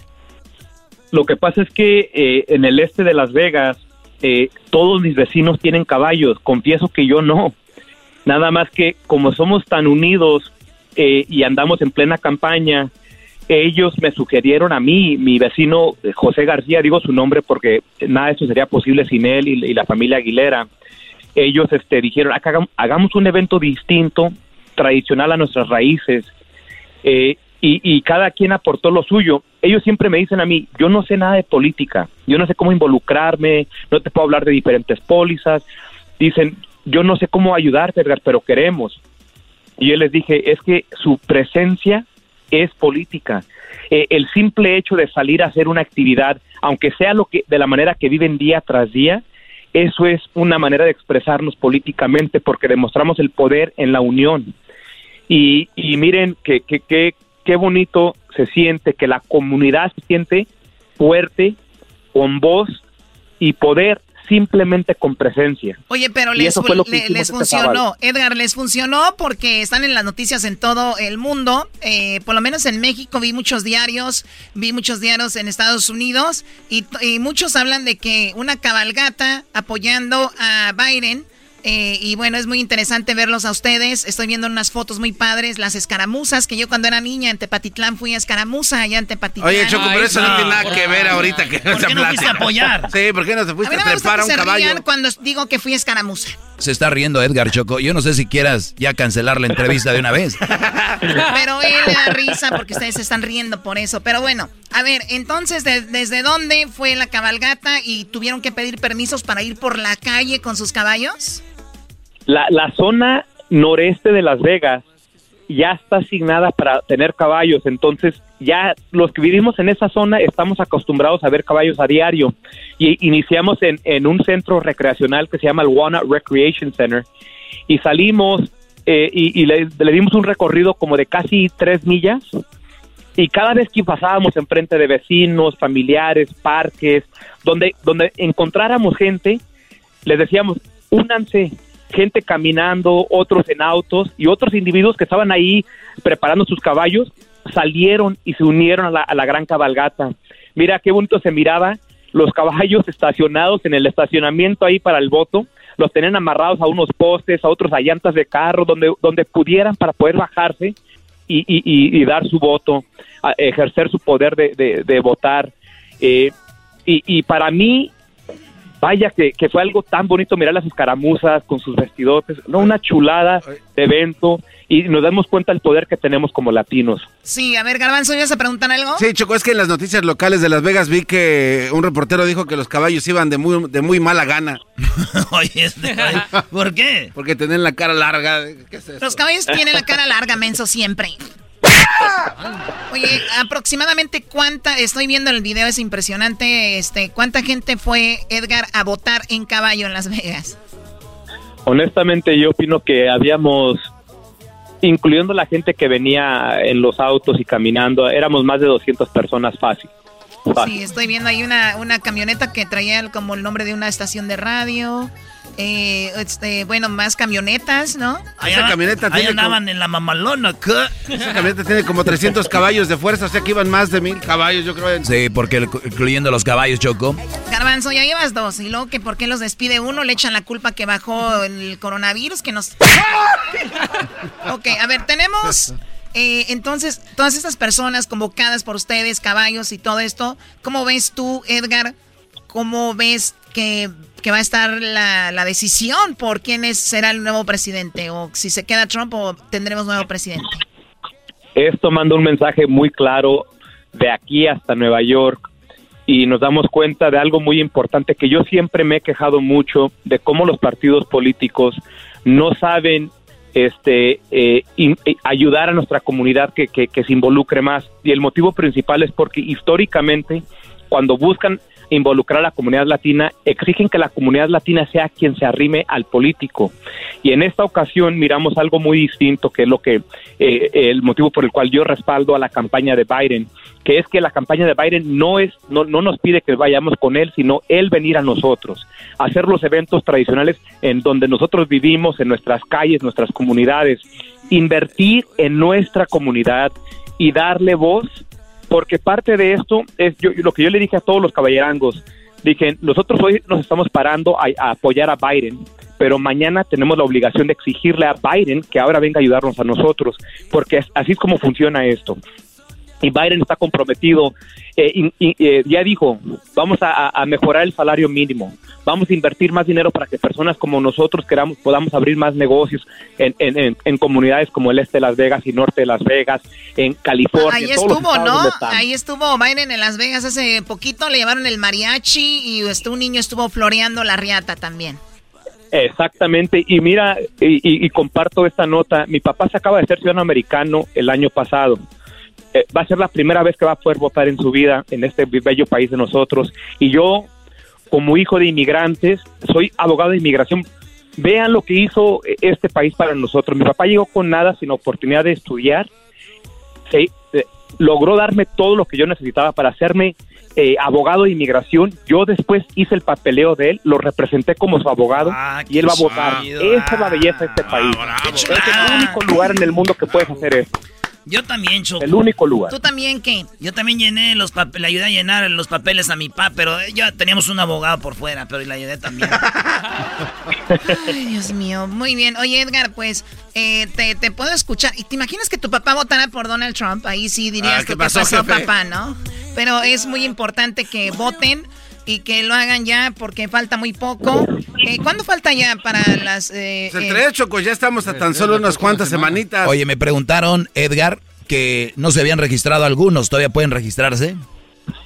Speaker 15: Lo que pasa es que eh, en el este de Las Vegas eh, todos mis vecinos tienen caballos. Confieso que yo no. Nada más que como somos tan unidos eh, y andamos en plena campaña, ellos me sugirieron a mí, mi vecino eh, José García, digo su nombre porque nada de esto sería posible sin él y, y la familia Aguilera. Ellos este, dijeron, "Acá hagam- hagamos un evento distinto, tradicional a nuestras raíces. Eh, y, y cada quien aportó lo suyo. Ellos siempre me dicen a mí, yo no sé nada de política, yo no sé cómo involucrarme, no te puedo hablar de diferentes pólizas. Dicen, yo no sé cómo ayudarte, pero queremos. Y yo les dije, es que su presencia es política. Eh, el simple hecho de salir a hacer una actividad, aunque sea lo que de la manera que viven día tras día, eso es una manera de expresarnos políticamente porque demostramos el poder en la unión. Y, y miren que, que, que- qué bonito se siente, que la comunidad se siente fuerte, con voz y poder simplemente con presencia.
Speaker 12: Oye, pero les, le- les
Speaker 15: este
Speaker 12: funcionó.
Speaker 15: sábado.
Speaker 12: Edgar, les funcionó porque están en las noticias en todo el mundo. Eh, por lo menos en México vi muchos diarios, vi muchos diarios en Estados Unidos y, y muchos hablan de que una cabalgata apoyando a Biden. Eh, y bueno, es muy interesante verlos a ustedes. Estoy viendo unas fotos muy padres, las escaramuzas, que yo cuando era niña en Tepatitlán fui a escaramuza allá en Tepatitlán.
Speaker 3: Oye, Choco, pero eso no, tiene nada que ver ahorita que
Speaker 1: ¿Por qué no fuiste a apoyar?
Speaker 3: Sí, ¿por qué no te
Speaker 12: A
Speaker 3: fuiste a
Speaker 12: no me gusta
Speaker 3: trepar a
Speaker 12: que
Speaker 3: un
Speaker 12: se
Speaker 3: caballo?
Speaker 12: rían cuando digo que fui a escaramuza.
Speaker 2: Se está riendo Edgar Choco. Yo no sé si quieras ya cancelar la entrevista de una vez.
Speaker 12: Pero él le da risa porque ustedes se están riendo por eso. Pero bueno, a ver, entonces, ¿de- ¿desde dónde fue la cabalgata y tuvieron que pedir permisos para ir por la calle con sus caballos?
Speaker 15: La, la zona noreste de Las Vegas ya está asignada para tener caballos, entonces ya los que vivimos en esa zona estamos acostumbrados a ver caballos a diario. Y iniciamos en, en un centro recreacional que se llama el Walnut Recreation Center. Y salimos eh, y, y le, le dimos un recorrido como de casi tres millas. Y cada vez que pasábamos enfrente de vecinos, familiares, parques, donde, donde encontráramos gente, les decíamos, únanse, gente caminando, otros en autos y otros individuos que estaban ahí preparando sus caballos, salieron y se unieron a la, gran cabalgata. Mira qué bonito se miraba, los caballos estacionados en el estacionamiento ahí para el voto, los tenían amarrados a unos postes, a otros a llantas de carro, donde, donde pudieran para poder bajarse y, y- dar su voto, ejercer su poder de, de- de votar. Eh, y, y para mí, vaya que, que fue algo tan bonito mirar las escaramuzas con sus vestidotes, no una chulada de evento y nos damos cuenta del poder que tenemos como latinos.
Speaker 12: Sí, a ver, Garbanzo, ¿ibas a preguntar algo?
Speaker 3: Sí, Choco, es que en las noticias locales de Las Vegas vi que un reportero dijo que los caballos iban de muy, de muy mala gana.
Speaker 1: Oye, este, ¿por qué?
Speaker 3: Porque tienen la cara larga. ¿Qué es eso?
Speaker 12: Los caballos tienen la cara larga, menso, siempre. Oye, aproximadamente cuánta, estoy viendo el video, es impresionante, este, ¿cuánta gente fue, Edgar, a votar en caballo en Las Vegas?
Speaker 15: Honestamente, yo opino que habíamos, incluyendo la gente que venía en los autos y caminando, éramos más de 200 personas fácil. fácil.
Speaker 12: Sí, estoy viendo ahí una, una camioneta que traía el- como el nombre de una estación de radio. Eh, este, bueno, más camionetas, ¿no?
Speaker 3: Esa camioneta
Speaker 1: Ahí
Speaker 3: tiene
Speaker 1: andaban en la mamalona, ¿qué?
Speaker 3: Esa camioneta tiene como 300 caballos de fuerza, o sea que iban más de mil caballos, yo creo. en-
Speaker 2: Sí, porque el- incluyendo los caballos, Choco.
Speaker 12: Garbanzo, ya llevas dos. Y luego que por qué los despide uno, le echan la culpa que bajó el coronavirus, que nos... ok, a ver, tenemos... eh, entonces, todas estas personas convocadas por ustedes, caballos y todo esto, ¿cómo ves tú, Edgar? ¿Cómo ves que, que va a estar la, decisión por quién es, será el nuevo presidente? ¿O si se queda Trump o tendremos nuevo presidente?
Speaker 15: Esto manda un mensaje muy claro de aquí hasta Nueva York y nos damos cuenta de algo muy importante que yo siempre me he quejado mucho de cómo los partidos políticos no saben este eh, eh, ayudar a nuestra comunidad que, que se involucre más y el motivo principal es porque históricamente cuando buscan involucrar a la comunidad latina exigen que la comunidad latina sea quien se arrime al político. Y en esta ocasión miramos algo muy distinto que es lo que eh, el motivo por el cual yo respaldo a la campaña de Biden que es que la campaña de Biden no es no, no nos pide que vayamos con él sino él venir a nosotros hacer los eventos tradicionales en donde nosotros vivimos en nuestras calles nuestras comunidades invertir en nuestra comunidad y darle voz porque parte de esto es yo, lo que yo le dije a todos los caballerangos. Dije, nosotros hoy nos estamos parando a, a apoyar a Biden, pero mañana tenemos la obligación de exigirle a Biden que ahora venga a ayudarnos a nosotros, porque así es como funciona esto. Y Biden está comprometido, eh, y- y, eh, ya dijo, vamos a, mejorar el salario mínimo, vamos a invertir más dinero para que personas como nosotros queramos, podamos abrir más negocios en, en- en- en comunidades como el este de Las Vegas y norte de Las Vegas, en California.
Speaker 12: Ahí estuvo, ¿no? Ahí estuvo Biden en Las Vegas hace poquito, le llevaron el mariachi y este, un niño estuvo floreando la riata también.
Speaker 15: Exactamente, y mira, y, y- y comparto esta nota, mi papá se acaba de ser ciudadano americano el año pasado. Eh, va a ser la primera vez que va a poder votar en su vida en este bello país de nosotros. Y yo, como hijo de inmigrantes, soy abogado de inmigración. Vean lo que hizo eh, este país para nosotros. Mi papá llegó con nada, sin oportunidad de estudiar. Se- eh, logró darme todo lo que yo necesitaba para hacerme eh, abogado de inmigración. Yo después hice el papeleo de él, lo representé como su abogado y él va a votar. Esa es la belleza de este país. Es el único lugar en el mundo que puedes hacer eso.
Speaker 1: Yo también, Choco.
Speaker 15: El único lugar.
Speaker 12: ¿Tú también qué?
Speaker 1: Yo también llené los papeles, le ayudé a llenar los papeles a mi papá, pero ya teníamos un abogado por fuera, pero le ayudé también.
Speaker 12: Ay, Dios mío, muy bien. Oye, Edgar, pues eh, te, te puedo escuchar. ¿Y te imaginas que tu papá votara por Donald Trump? Ahí sí dirías
Speaker 3: Ah,
Speaker 12: tú,
Speaker 3: ¿qué
Speaker 12: ¿qué
Speaker 3: pasó,
Speaker 12: pasó,
Speaker 3: jefe?
Speaker 12: papá, no? Pero es muy importante que voten y que lo hagan ya porque falta muy poco. Eh, ¿Cuándo falta ya para las... eh,
Speaker 3: Pues
Speaker 12: eh,
Speaker 3: entre Choco, ya estamos a tan solo unas cuantas semanitas.
Speaker 2: Oye, me preguntaron, Edgar, que no se habían registrado algunos. ¿Todavía pueden registrarse?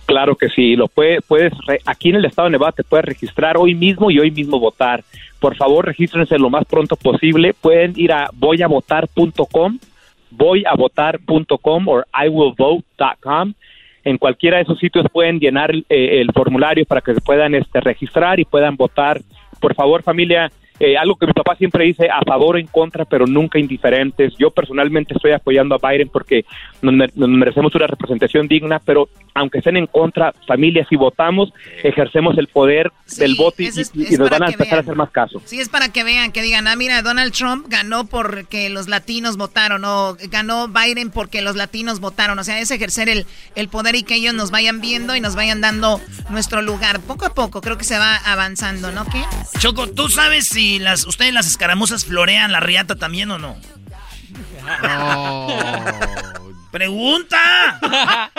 Speaker 15: Claro que sí, lo puede, puedes, re- aquí en el estado de Nevada te puedes registrar hoy mismo y hoy mismo votar. Por favor, regístrense lo más pronto posible. Pueden ir a voyavotar.com, voyavotar.com o iwillvote.com. En cualquiera de esos sitios pueden llenar el, eh, el formulario para que se puedan este, registrar y puedan votar. Por favor, familia, eh, algo que mi papá siempre dice, a favor o en contra, pero nunca indiferentes. Yo personalmente estoy apoyando a Biden porque nos, mer- nos merecemos una representación digna, pero aunque estén en contra, familia, si votamos, ejercemos el poder del voto y,
Speaker 12: ese es-
Speaker 15: y- y
Speaker 12: es
Speaker 15: nos van a empezar a hacer más caso.
Speaker 12: Sí, es para que vean, que digan, ah, mira, Donald Trump ganó porque los latinos votaron, o ganó Biden porque los latinos votaron. O sea, es ejercer el, el poder y que ellos nos vayan viendo y nos vayan dando nuestro lugar. Poco a poco, creo que se va avanzando, ¿no? ¿Qué?
Speaker 1: Choco, ¿tú sabes si las ustedes las escaramuzas florean la riata también o no? ¡Pregunta!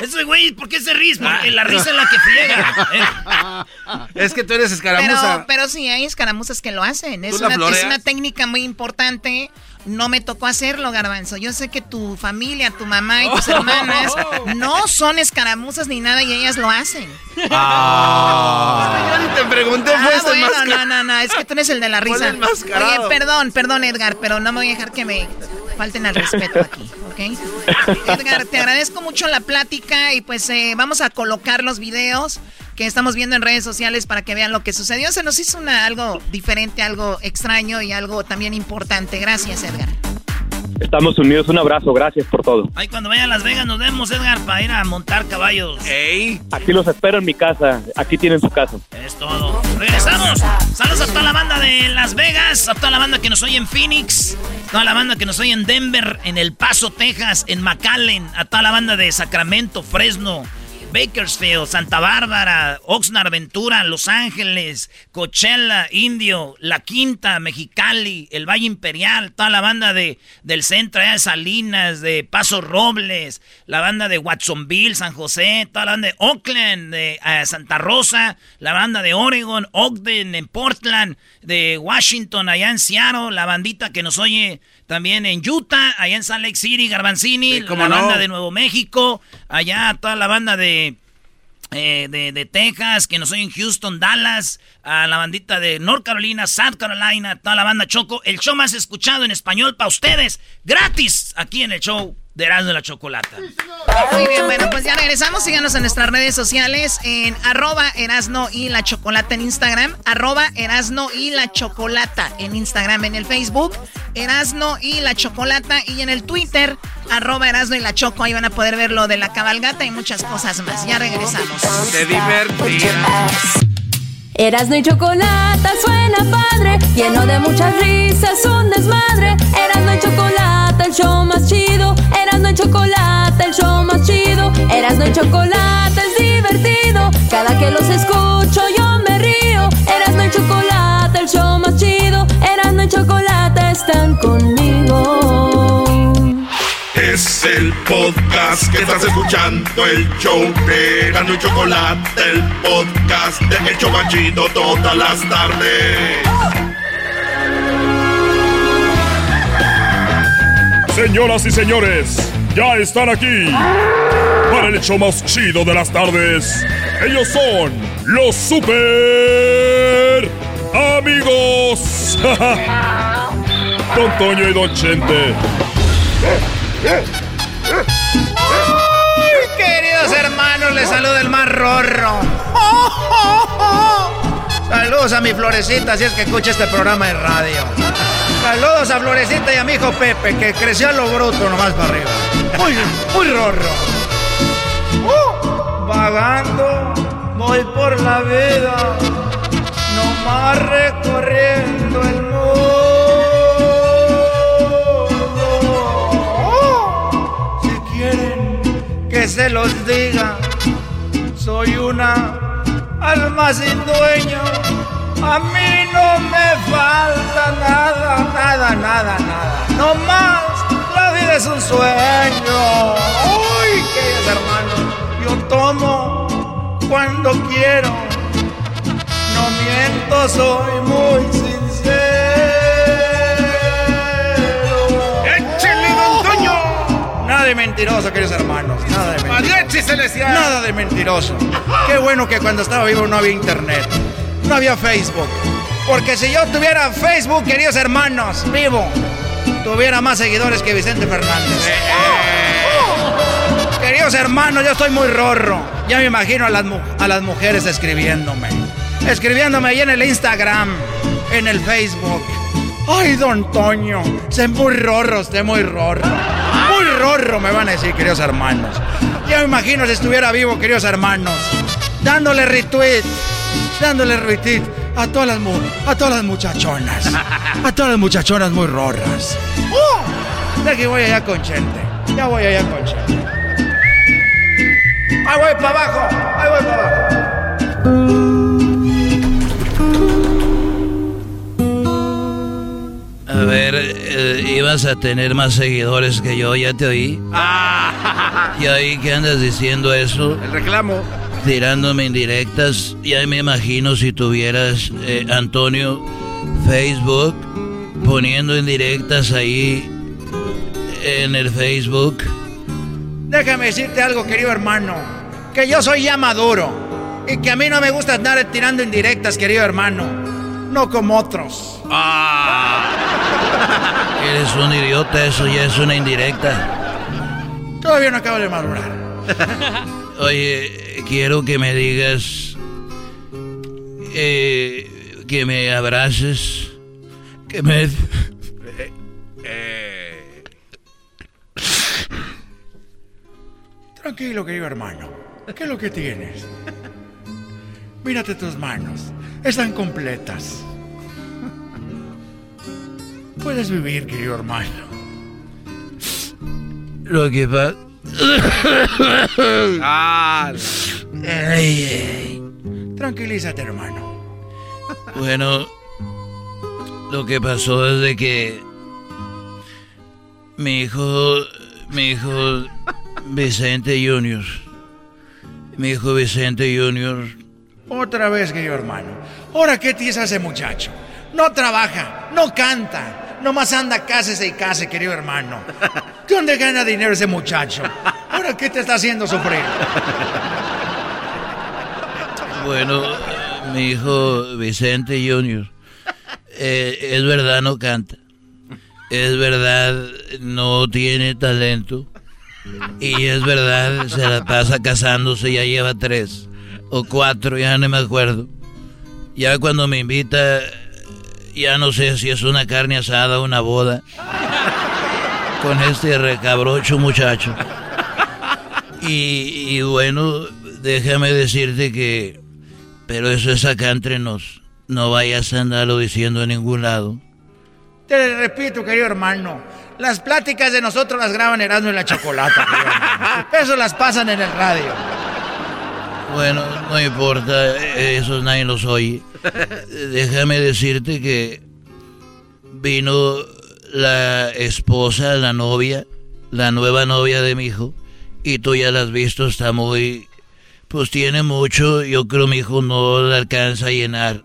Speaker 1: Ese güey, ¿por qué se ríe? Porque la risa es la que friega.
Speaker 3: Es que tú eres escaramuza.
Speaker 12: Pero, pero sí, hay escaramuzas que lo hacen. Es
Speaker 3: ¿Tú la
Speaker 12: una, es una técnica muy importante. No me tocó hacerlo, garbanzo. Yo sé que tu familia, tu mamá y tus hermanas no son escaramuzas ni nada y ellas lo hacen.
Speaker 3: Ah. Yo ni te pregunté,
Speaker 12: ah,
Speaker 3: pues,
Speaker 12: bueno, no, no, no, es que tú eres el de la risa. Oye, perdón, perdón, Edgar, pero no me voy a dejar que me falten al respeto aquí, ¿ok? Edgar, te agradezco mucho la plática y pues eh, vamos a colocar los videos que estamos viendo en redes sociales para que vean lo que sucedió. Se nos hizo una, algo diferente, algo extraño y algo también importante. Gracias, Edgar.
Speaker 15: Estamos unidos, un abrazo, gracias por todo.
Speaker 1: Ay, cuando vaya a Las Vegas nos vemos, Edgar, para ir a montar caballos.
Speaker 15: Ey. Aquí los espero en mi casa, aquí tienen su casa.
Speaker 1: Es todo. Regresamos. Saludos a toda la banda de Las Vegas, a toda la banda que nos oye en Phoenix, a toda la banda que nos oye en Denver, en El Paso, Texas, en McAllen, a toda la banda de Sacramento, Fresno, Bakersfield, Santa Bárbara, Oxnard, Ventura, Los Ángeles, Coachella, Indio, La Quinta, Mexicali, el Valle Imperial, toda la banda de, del centro, de Salinas, de Paso Robles, la banda de Watsonville, San José, toda la banda de Oakland, de eh, Santa Rosa, la banda de Oregon, Ogden, en Portland, de Washington, allá en Seattle, la bandita que nos oye también en Utah, allá en Salt Lake City, Garbanzini, la banda de Nuevo México, allá toda la banda de, eh, de, de, Texas, que nos oye en Houston, Dallas, a la bandita de North Carolina, South Carolina, toda la banda Choco, el show más escuchado en español para ustedes, gratis, aquí en el show de Erasmo de la Chocolata.
Speaker 12: Muy bien, bueno, pues ya regresamos. Síganos en nuestras redes sociales en arroba Erasno y la Chocolata en Instagram, arroba Erasno y la Chocolata en Instagram, en el Facebook, Erasno y la Chocolata y en el Twitter, arroba Erasno y la Choco. Ahí van a poder ver lo de la cabalgata y muchas cosas más. Ya regresamos.
Speaker 3: Te divertirás.
Speaker 14: Erasno y Chocolata suena padre, lleno de muchas risas, un desmadre. Erasno y Chocolata, el show más chido. Erasno y Chocolata, el show más chido. Erasno y Chocolata es divertido. Cada que los escucho yo me río. Erasno y Chocolata, el show más chido. Erasno y Chocolata están conmigo.
Speaker 6: Es el podcast que estás escuchando, el show de Gano y Chocolate, el podcast de El Chocachito todas las tardes.
Speaker 10: Señoras y señores, ya están aquí para el hecho más chido de las tardes. Ellos son los super amigos. Don Toño y Don Chente.
Speaker 16: Ay, queridos hermanos, les saluda el más rorro. Saludos a mi Florecita, si es que escucha este programa de radio. Saludos a Florecita y a mi hijo Pepe, que creció a lo bruto nomás para arriba. Muy, muy rorro. Uh, vagando, voy por la vida, nomás recorriendo el mundo. que se los diga, soy una alma sin dueño. A mí no me falta nada, nada, nada, nada. No más, la vida es un sueño. Uy, queridos hermanos, yo tomo cuando quiero. No miento, soy muy sincero. ¡Échale, don Toño! Nada de mentiroso, queridos hermanos. Nada de mentiroso. Nada de mentiroso. Qué bueno que cuando estaba vivo no había internet. No había Facebook. Porque si yo tuviera Facebook, queridos hermanos, vivo, tuviera más seguidores que Vicente Fernández. Oh. Queridos hermanos, yo estoy muy rorro. Ya me imagino a las, a las mujeres escribiéndome. Escribiéndome ahí en el Instagram, en el Facebook. Ay, don Toño, sé muy rorro, usted muy rorro. Muy rorro, me van a decir, queridos hermanos. Ya me imagino si estuviera vivo, queridos hermanos. Dándole retweet, dándole retweet a todas las, a todas las muchachonas. A todas las muchachonas muy rorras. ¡Uh! De aquí voy allá con Chente. Ya voy allá con Chente. Ahí voy para abajo, ahí voy para abajo.
Speaker 2: A ver, eh, ibas a tener más seguidores que yo, ya te oí. ¿Y ahí qué andas diciendo eso?
Speaker 3: El reclamo.
Speaker 2: Tirándome indirectas. Ya me imagino si tuvieras, eh, Antonio, Facebook.
Speaker 16: poniendo indirectas ahí en el Facebook. Déjame decirte algo, querido hermano, que yo soy ya maduro y que a mí no me gusta andar tirando indirectas, querido hermano, no como otros.
Speaker 17: Ah. Eres un idiota, eso ya es una indirecta.
Speaker 16: Todavía no acabo de madurar.
Speaker 17: Oye, quiero que me digas, eh, que me abraces, que me...
Speaker 16: Tranquilo, querido hermano. ¿Qué es lo que tienes? Mírate tus manos. Están completas. Puedes vivir, querido hermano.
Speaker 17: Lo que pasa.
Speaker 16: Ah. Tranquilízate, hermano.
Speaker 17: Bueno, lo que pasó es de que mi hijo, mi hijo Vicente Junior, mi hijo Vicente Junior.
Speaker 16: Otra vez, querido hermano. ¿Ahora qué tienes ese muchacho? No trabaja, no canta, Nomás anda, cásese y case, querido hermano. ¿De dónde gana dinero ese muchacho? ¿Ahora qué te está haciendo sufrir?
Speaker 17: Bueno, mi hijo Vicente Junior, eh, es verdad no canta, es verdad no tiene talento y es verdad se la pasa casándose, ya lleva tres o cuatro, ya no me acuerdo. Ya cuando me invita ya no sé si es una carne asada o una boda. Con este recabrocho muchacho. Y, bueno, déjame decirte que... Pero eso es acá entre nos. No vayas a andarlo diciendo en ningún lado.
Speaker 16: Te repito, querido hermano. Las pláticas de nosotros las graban Erasmo en la Chocolata. Eso las pasan en el radio.
Speaker 17: Bueno, no importa, eso nadie los oye. Déjame decirte que vino la esposa, la novia, la nueva novia de mi hijo, y tú ya la has visto, está muy... Pues tiene mucho, yo creo mi hijo no le alcanza a llenar.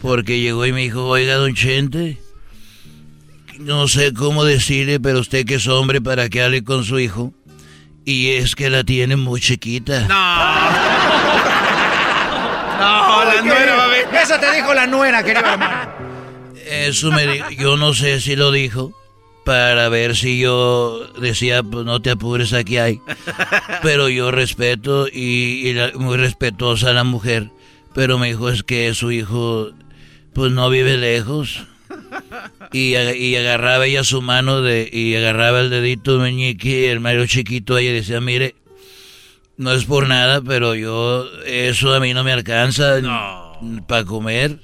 Speaker 17: Porque llegó y me dijo, oiga, don Chente, no sé cómo decirle, pero usted que es hombre para que hable con su hijo. Y es que la tiene muy chiquita.
Speaker 16: No. No, la nuera va a ver. Eso te dijo la nuera, querido hermano.
Speaker 17: Eso me dijo, yo no sé si lo dijo para ver si yo decía, pues no te apures, aquí hay. Pero yo respeto y, muy respetuosa la mujer. Pero me dijo es que su hijo, pues no vive lejos. Y, y agarraba ella su mano de, y agarraba el dedito meñique, el Mario chiquito, ella decía, mire, no es por nada, pero yo, eso a mí no me alcanza para comer.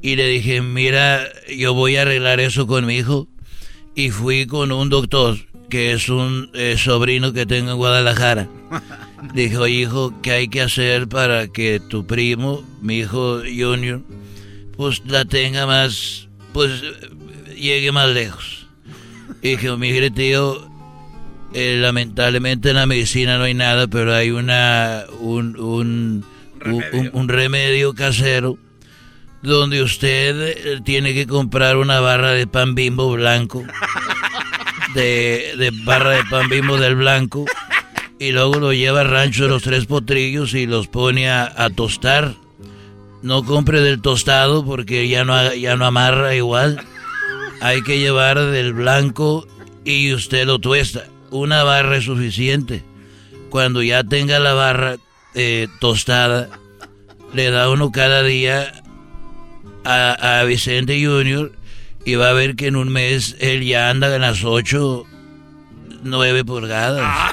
Speaker 17: Y le dije, mira, yo voy a arreglar eso con mi hijo. Y fui con un doctor, que es un eh, sobrino que tengo en Guadalajara. Dijo, hijo, ¿qué hay que hacer para que tu primo, mi hijo Junior, pues la tenga más, pues llegue más lejos? Y dije, mire tío, eh, lamentablemente en la medicina no hay nada, pero hay una un, un, remedio. casero donde usted eh, tiene que comprar una barra de pan bimbo blanco, de, de barra de pan bimbo del blanco, y luego lo lleva al rancho de los tres potrillos y los pone a, a tostar. No compre del tostado porque ya no, ya no amarra igual. Hay que llevar del blanco y usted lo tuesta una barra es suficiente. Cuando ya tenga la barra eh, tostada, le da uno cada día a, Vicente Junior y va a ver que en un mes él ya anda en las 8, 9 pulgadas.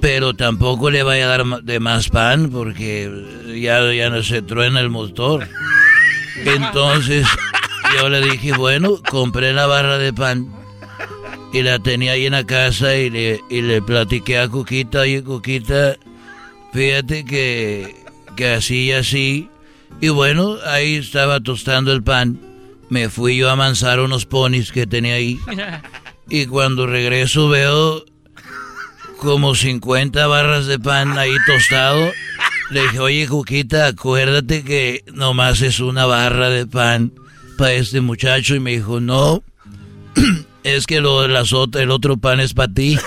Speaker 17: Pero tampoco le vaya a dar de más pan porque ya, ya no se truena el motor. Entonces yo le dije, bueno, compré la barra de pan y la tenía ahí en la casa y le, y le platiqué a Cuquita, oye Cuquita, fíjate que, que así y así. Y bueno, ahí estaba tostando el pan. Me fui yo a amansar unos ponis que tenía ahí. Y cuando regreso veo como 50 barras de pan ahí tostado. Le dije, oye, Cuquita, acuérdate que nomás es una barra de pan. para este muchacho y me dijo, no, es que lo de la sota, el otro pan es para ti.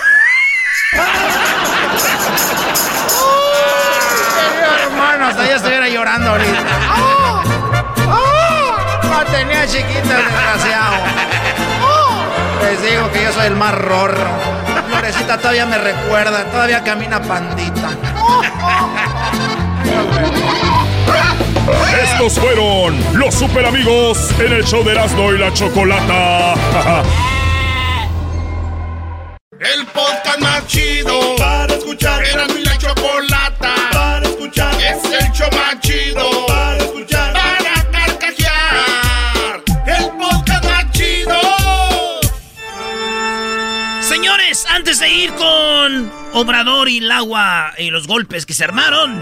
Speaker 16: hermano, hasta ya estuviera llorando ahorita. ¡Oh! ¡Oh! tenía chiquita, desgraciado. ¡Oh! Les digo que yo soy el más rorro. Florecita todavía me recuerda, todavía camina pandita.
Speaker 10: Estos fueron los super amigos en el show de Erasmo y la Chocolata.
Speaker 6: El podcast más chido para escuchar. Erasmo y la Chocolata para escuchar. Es el show más chido para escuchar. Para carcajear. El podcast más chido.
Speaker 1: Señores, antes de ir con Obrador y el agua y los golpes que se armaron,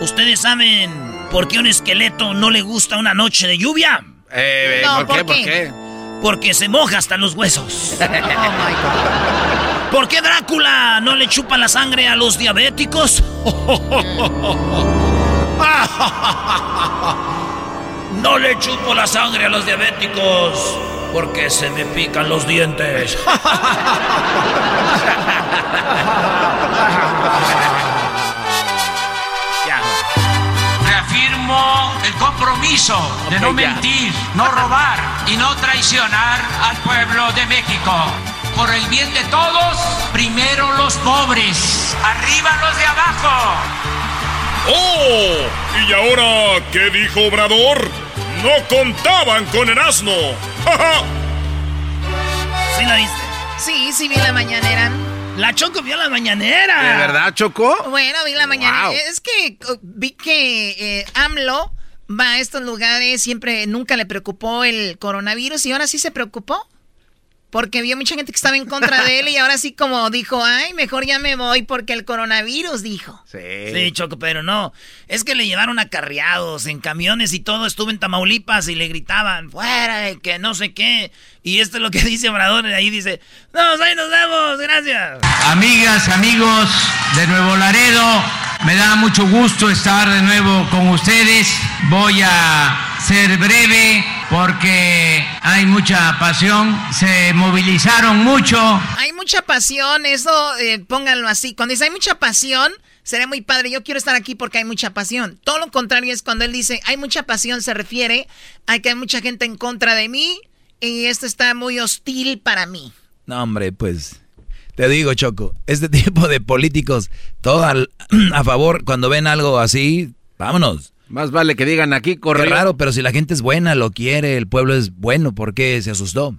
Speaker 1: ¿ustedes samen por qué a un esqueleto no le gusta una noche de lluvia?
Speaker 3: Eh,
Speaker 1: No,
Speaker 3: ¿por, qué?
Speaker 1: ¿por
Speaker 3: ¿Por
Speaker 1: qué? Porque se moja hasta los huesos. ¿Por qué Drácula no le chupa la sangre a los diabéticos? No le chupo la sangre a los diabéticos porque se me pican los dientes.
Speaker 18: El compromiso de no mentir, no robar y no traicionar al pueblo de México. Por el bien de todos, primero los pobres, arriba los de abajo.
Speaker 10: ¡Oh! ¿Y ahora qué dijo Obrador? No contaban con el asno.
Speaker 1: ¿Sí la viste?
Speaker 12: Sí, sí vi la mañanera.
Speaker 1: La Choco vio la mañanera.
Speaker 3: ¿De verdad, Choco?
Speaker 12: Bueno, vi la mañanera.
Speaker 3: Wow.
Speaker 12: Es que uh, vi que eh, AMLO va a estos lugares, siempre nunca le preocupó el coronavirus y ahora sí se preocupó. Porque vio mucha gente que estaba en contra de él y ahora sí como dijo, ay, mejor ya me voy porque el coronavirus dijo.
Speaker 1: Sí, Choco, pero no. Es que le llevaron acarreados en camiones y todo. Estuve en Tamaulipas y le gritaban, fuera, y que no sé qué. Y esto es lo que dice Obrador. Y ahí dice, no, ahí nos vemos, gracias.
Speaker 18: Amigas, amigos de Nuevo Laredo, me da mucho gusto estar de nuevo con ustedes. Voy a ser breve porque hay mucha pasión. Se movilizaron mucho.
Speaker 12: Hay mucha pasión, eso eh, pónganlo así. Cuando dice hay mucha pasión, sería muy padre. Yo quiero estar aquí porque hay mucha pasión. Todo lo contrario es cuando él dice hay mucha pasión, se refiere a que hay mucha gente en contra de mí y esto está muy hostil para mí.
Speaker 2: No, hombre, pues. Te digo, Choco, este tipo de políticos, todo al- a favor, cuando ven algo así, vámonos.
Speaker 3: Más vale que digan aquí,
Speaker 2: Qué
Speaker 3: corre.
Speaker 2: raro, pero si la gente es buena, lo quiere, el pueblo es bueno, ¿por qué se asustó?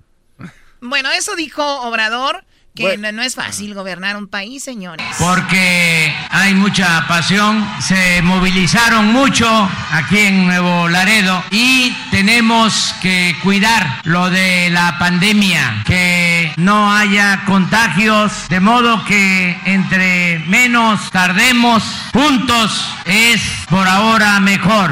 Speaker 12: Bueno, eso dijo Obrador, que
Speaker 2: Bueno.
Speaker 12: no, no es fácil gobernar un país, señores.
Speaker 18: porque hay mucha pasión, se movilizaron mucho aquí en Nuevo Laredo y tenemos que cuidar lo de la pandemia, que no haya contagios, de modo que entre menos tardemos juntos es por ahora mejor.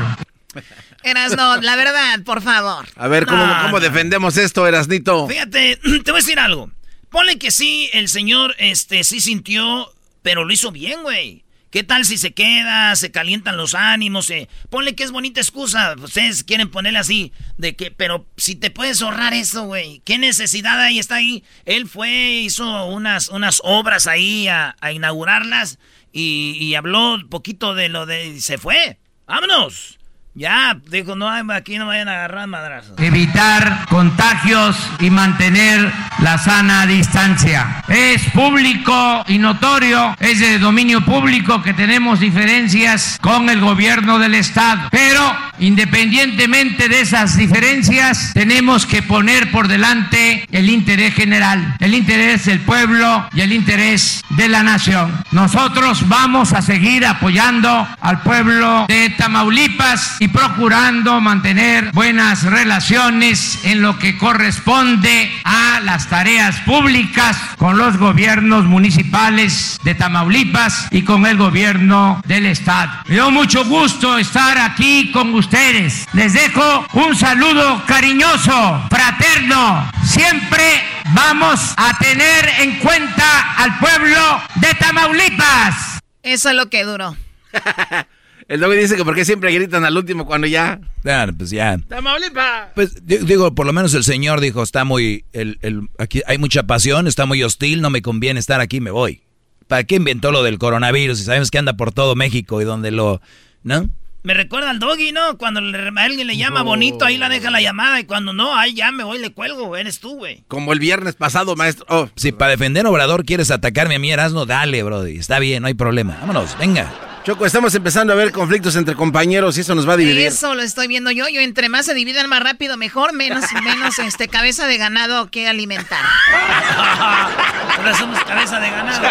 Speaker 12: Eras no, la verdad, por favor.
Speaker 3: A ver, ¿cómo,
Speaker 1: No,
Speaker 3: cómo
Speaker 1: no.
Speaker 3: defendemos esto, Erasnito?
Speaker 1: Fíjate, te voy a decir algo. Ponle que sí, el señor, este, sí sintió, pero lo hizo bien, güey. ¿Qué tal si se queda, se calientan los ánimos? eh? Ponle que es bonita excusa. Ustedes quieren ponerle así, de que, pero si te puedes ahorrar eso, güey. ¿Qué necesidad hay? Está ahí. Él fue, hizo unas, unas obras ahí a, inaugurarlas y, y habló un poquito de lo de... se fue. ¡Vámonos! Ya, dijo, no, aquí no vayan a agarrar madrazos.
Speaker 18: evitar contagios y mantener la sana distancia. Es público y notorio, es de dominio público que tenemos diferencias con el gobierno del Estado. Pero independientemente de esas diferencias, tenemos que poner por delante el interés general, el interés del pueblo y el interés de la nación. Nosotros vamos a seguir apoyando al pueblo de Tamaulipas y procurando mantener buenas relaciones en lo que corresponde a las tareas públicas con los gobiernos municipales de Tamaulipas y con el gobierno del estado. Me dio mucho gusto estar aquí con ustedes. Les dejo un saludo cariñoso, fraterno. Siempre vamos a tener en cuenta al pueblo de Tamaulipas.
Speaker 12: Eso es lo que duró.
Speaker 3: El doggy dice que porque siempre gritan al último cuando ya.
Speaker 2: Claro, pues ya.
Speaker 19: Tamaulipas.
Speaker 2: Pues digo, por lo menos el señor dijo, está muy, el, el, aquí hay mucha pasión, está muy hostil, no me conviene estar aquí, me voy. ¿Para qué inventó lo del coronavirus? Y sabemos que anda por todo México y donde lo, ¿no?
Speaker 1: Me recuerda al doggy, ¿no? Cuando alguien le llama bonito, ahí la deja la llamada. Y cuando no, ahí ya me voy, le cuelgo. Eres tú, güey.
Speaker 3: Como el viernes pasado, maestro. Oh.
Speaker 2: Si para defender Obrador quieres atacarme a mí, Erasmo, dale, brody. Está bien, no hay problema. Vámonos, venga.
Speaker 3: Choco, estamos empezando a ver conflictos entre compañeros y eso nos va a dividir.
Speaker 12: Eso lo estoy viendo yo. Yo entre más se dividan más rápido, mejor, menos menos este cabeza de ganado que alimentar.
Speaker 1: Ahora somos cabeza de ganado.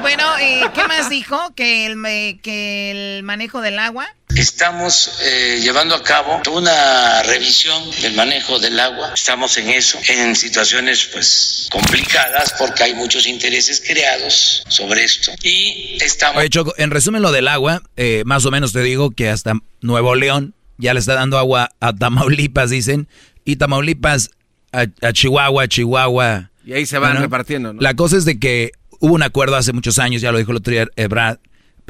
Speaker 12: bueno, eh, ¿qué más dijo? Que el, que el manejo del agua.
Speaker 20: Estamos eh, llevando a cabo una revisión del manejo del agua. Estamos en eso, en situaciones pues complicadas porque hay muchos intereses creados sobre esto. Y estamos...
Speaker 2: Oye, Choco, en resumen lo del agua, eh, más o menos te digo que hasta Nuevo León ya le está dando agua a Tamaulipas, dicen, y Tamaulipas a, Chihuahua, Chihuahua.
Speaker 3: Y ahí se van repartiendo, ¿no?
Speaker 2: La cosa es de que hubo un acuerdo hace muchos años, ya lo dijo el otro día Brad,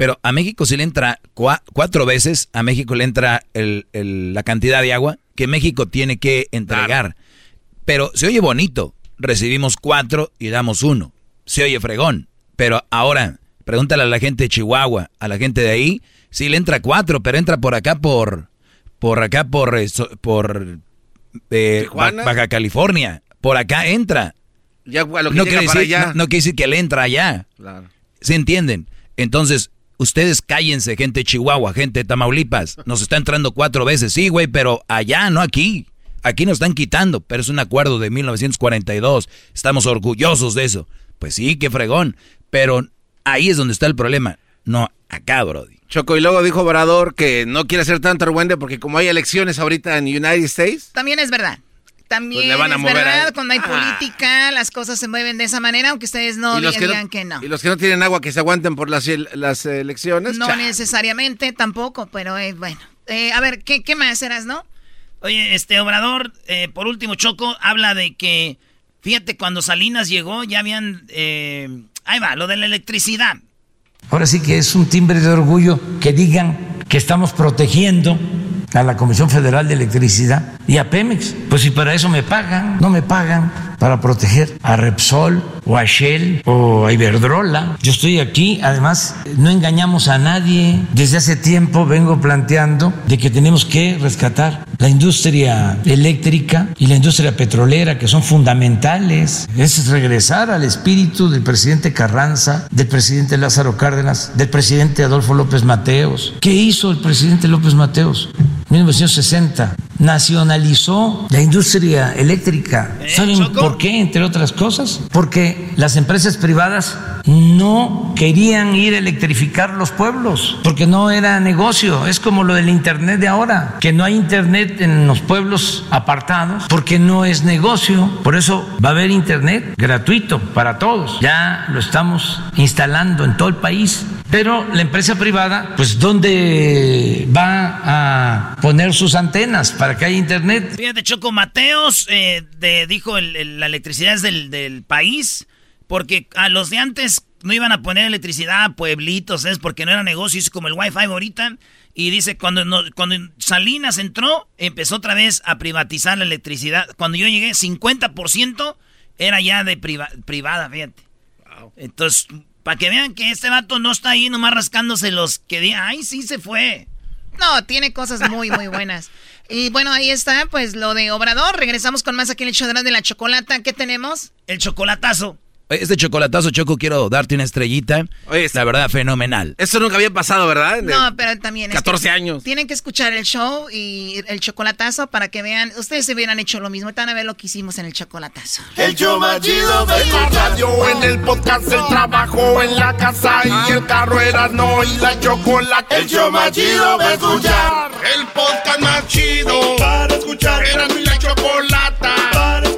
Speaker 2: pero a México sí le entra cuatro veces, a México le entra la cantidad de agua que México tiene que entregar. Pero se oye bonito, recibimos cuatro y damos uno. Se oye fregón. Pero ahora, pregúntale a la gente de Chihuahua, a la gente de ahí, sí le entra cuatro, pero entra por acá por, por acá por, por eh, Baja California. Por acá entra.
Speaker 3: Ya, lo que no, quiere decir,
Speaker 2: No, quiere decir que le entra allá. Claro. ¿Se entienden? Entonces, Ustedes cállense, gente de Chihuahua, gente de Tamaulipas. Nos está entrando cuatro veces. Sí, güey, pero allá, no aquí. Aquí nos están quitando, pero es un acuerdo de 1942. Estamos orgullosos de eso. Pues sí, qué fregón. Pero ahí es donde está el problema. No acá, Brody.
Speaker 3: Choco, y luego dijo Obrador que no quiere hacer tanto argüende porque como hay elecciones ahorita en United States.
Speaker 12: También es verdad. También pues es verdad, cuando hay ah. política, las cosas se mueven de esa manera, aunque ustedes no digan que no,
Speaker 3: Y los que no tienen agua, que se aguanten por las, las elecciones.
Speaker 12: No necesariamente, tampoco, pero eh, bueno. Eh, a ver, ¿qué, ¿qué, más serás, no?
Speaker 1: Oye, este Obrador, eh, por último, Choco, habla de que, fíjate, cuando Salinas llegó, ya habían... ahí va, lo de la electricidad.
Speaker 21: Ahora sí que es un timbre de orgullo que digan que estamos protegiendo a la Comisión Federal de Electricidad y a Pemex. Pues si para eso me pagan, no me pagan para proteger a Repsol o a Shell o a Iberdrola. Yo estoy aquí, además, no engañamos a nadie. Desde hace tiempo vengo planteando de que tenemos que rescatar la industria eléctrica y la industria petrolera, que son fundamentales. Es regresar al espíritu del presidente Carranza, del presidente Lázaro Cárdenas, del presidente Adolfo López Mateos. ¿Qué hizo el presidente López Mateos? 1960 nacionalizó la industria eléctrica. Eh, ¿Saben por qué? Entre otras cosas. Porque las empresas privadas no querían ir a electrificar los pueblos, porque no era negocio. Es como lo del Internet de ahora, que no hay Internet en los pueblos apartados, porque no es negocio. Por eso va a haber Internet gratuito para todos. Ya lo estamos instalando en todo el país. Pero la empresa privada, pues ¿dónde va a poner sus antenas para que haya internet?
Speaker 1: Fíjate, Choco Mateos eh, dijo la electricidad es del, país, porque a los de antes no iban a poner electricidad a pueblitos, es porque no era negocio, es como el wifi ahorita. Y dice, cuando, cuando Salinas entró, empezó otra vez a privatizar la electricidad. Cuando yo llegué, 50% era ya de privada, fíjate. Entonces, para que vean que este vato no está ahí nomás rascándose los que digan, ay, sí se fue.
Speaker 12: No, tiene cosas muy, muy buenas. Y bueno, ahí está, pues lo de Obrador. Regresamos con más aquí en el show de la chocolata. ¿Qué tenemos?
Speaker 1: El chocolatazo.
Speaker 2: Este chocolatazo, Choco, quiero darte una estrellita. Oye, la verdad, fenomenal.
Speaker 3: Eso nunca había pasado, ¿verdad?
Speaker 12: no, pero también.
Speaker 3: 14 años.
Speaker 12: Tienen que escuchar el show y el chocolatazo para que vean. Ustedes se hubieran hecho lo mismo. Están a ver lo que hicimos en el chocolatazo.
Speaker 6: El show más chido En la radio, en el podcast, el trabajo, en la casa y el carro era no y la chocolate. El show más chido a escuchar. El podcast más chido para escuchar. Era mi la chocolata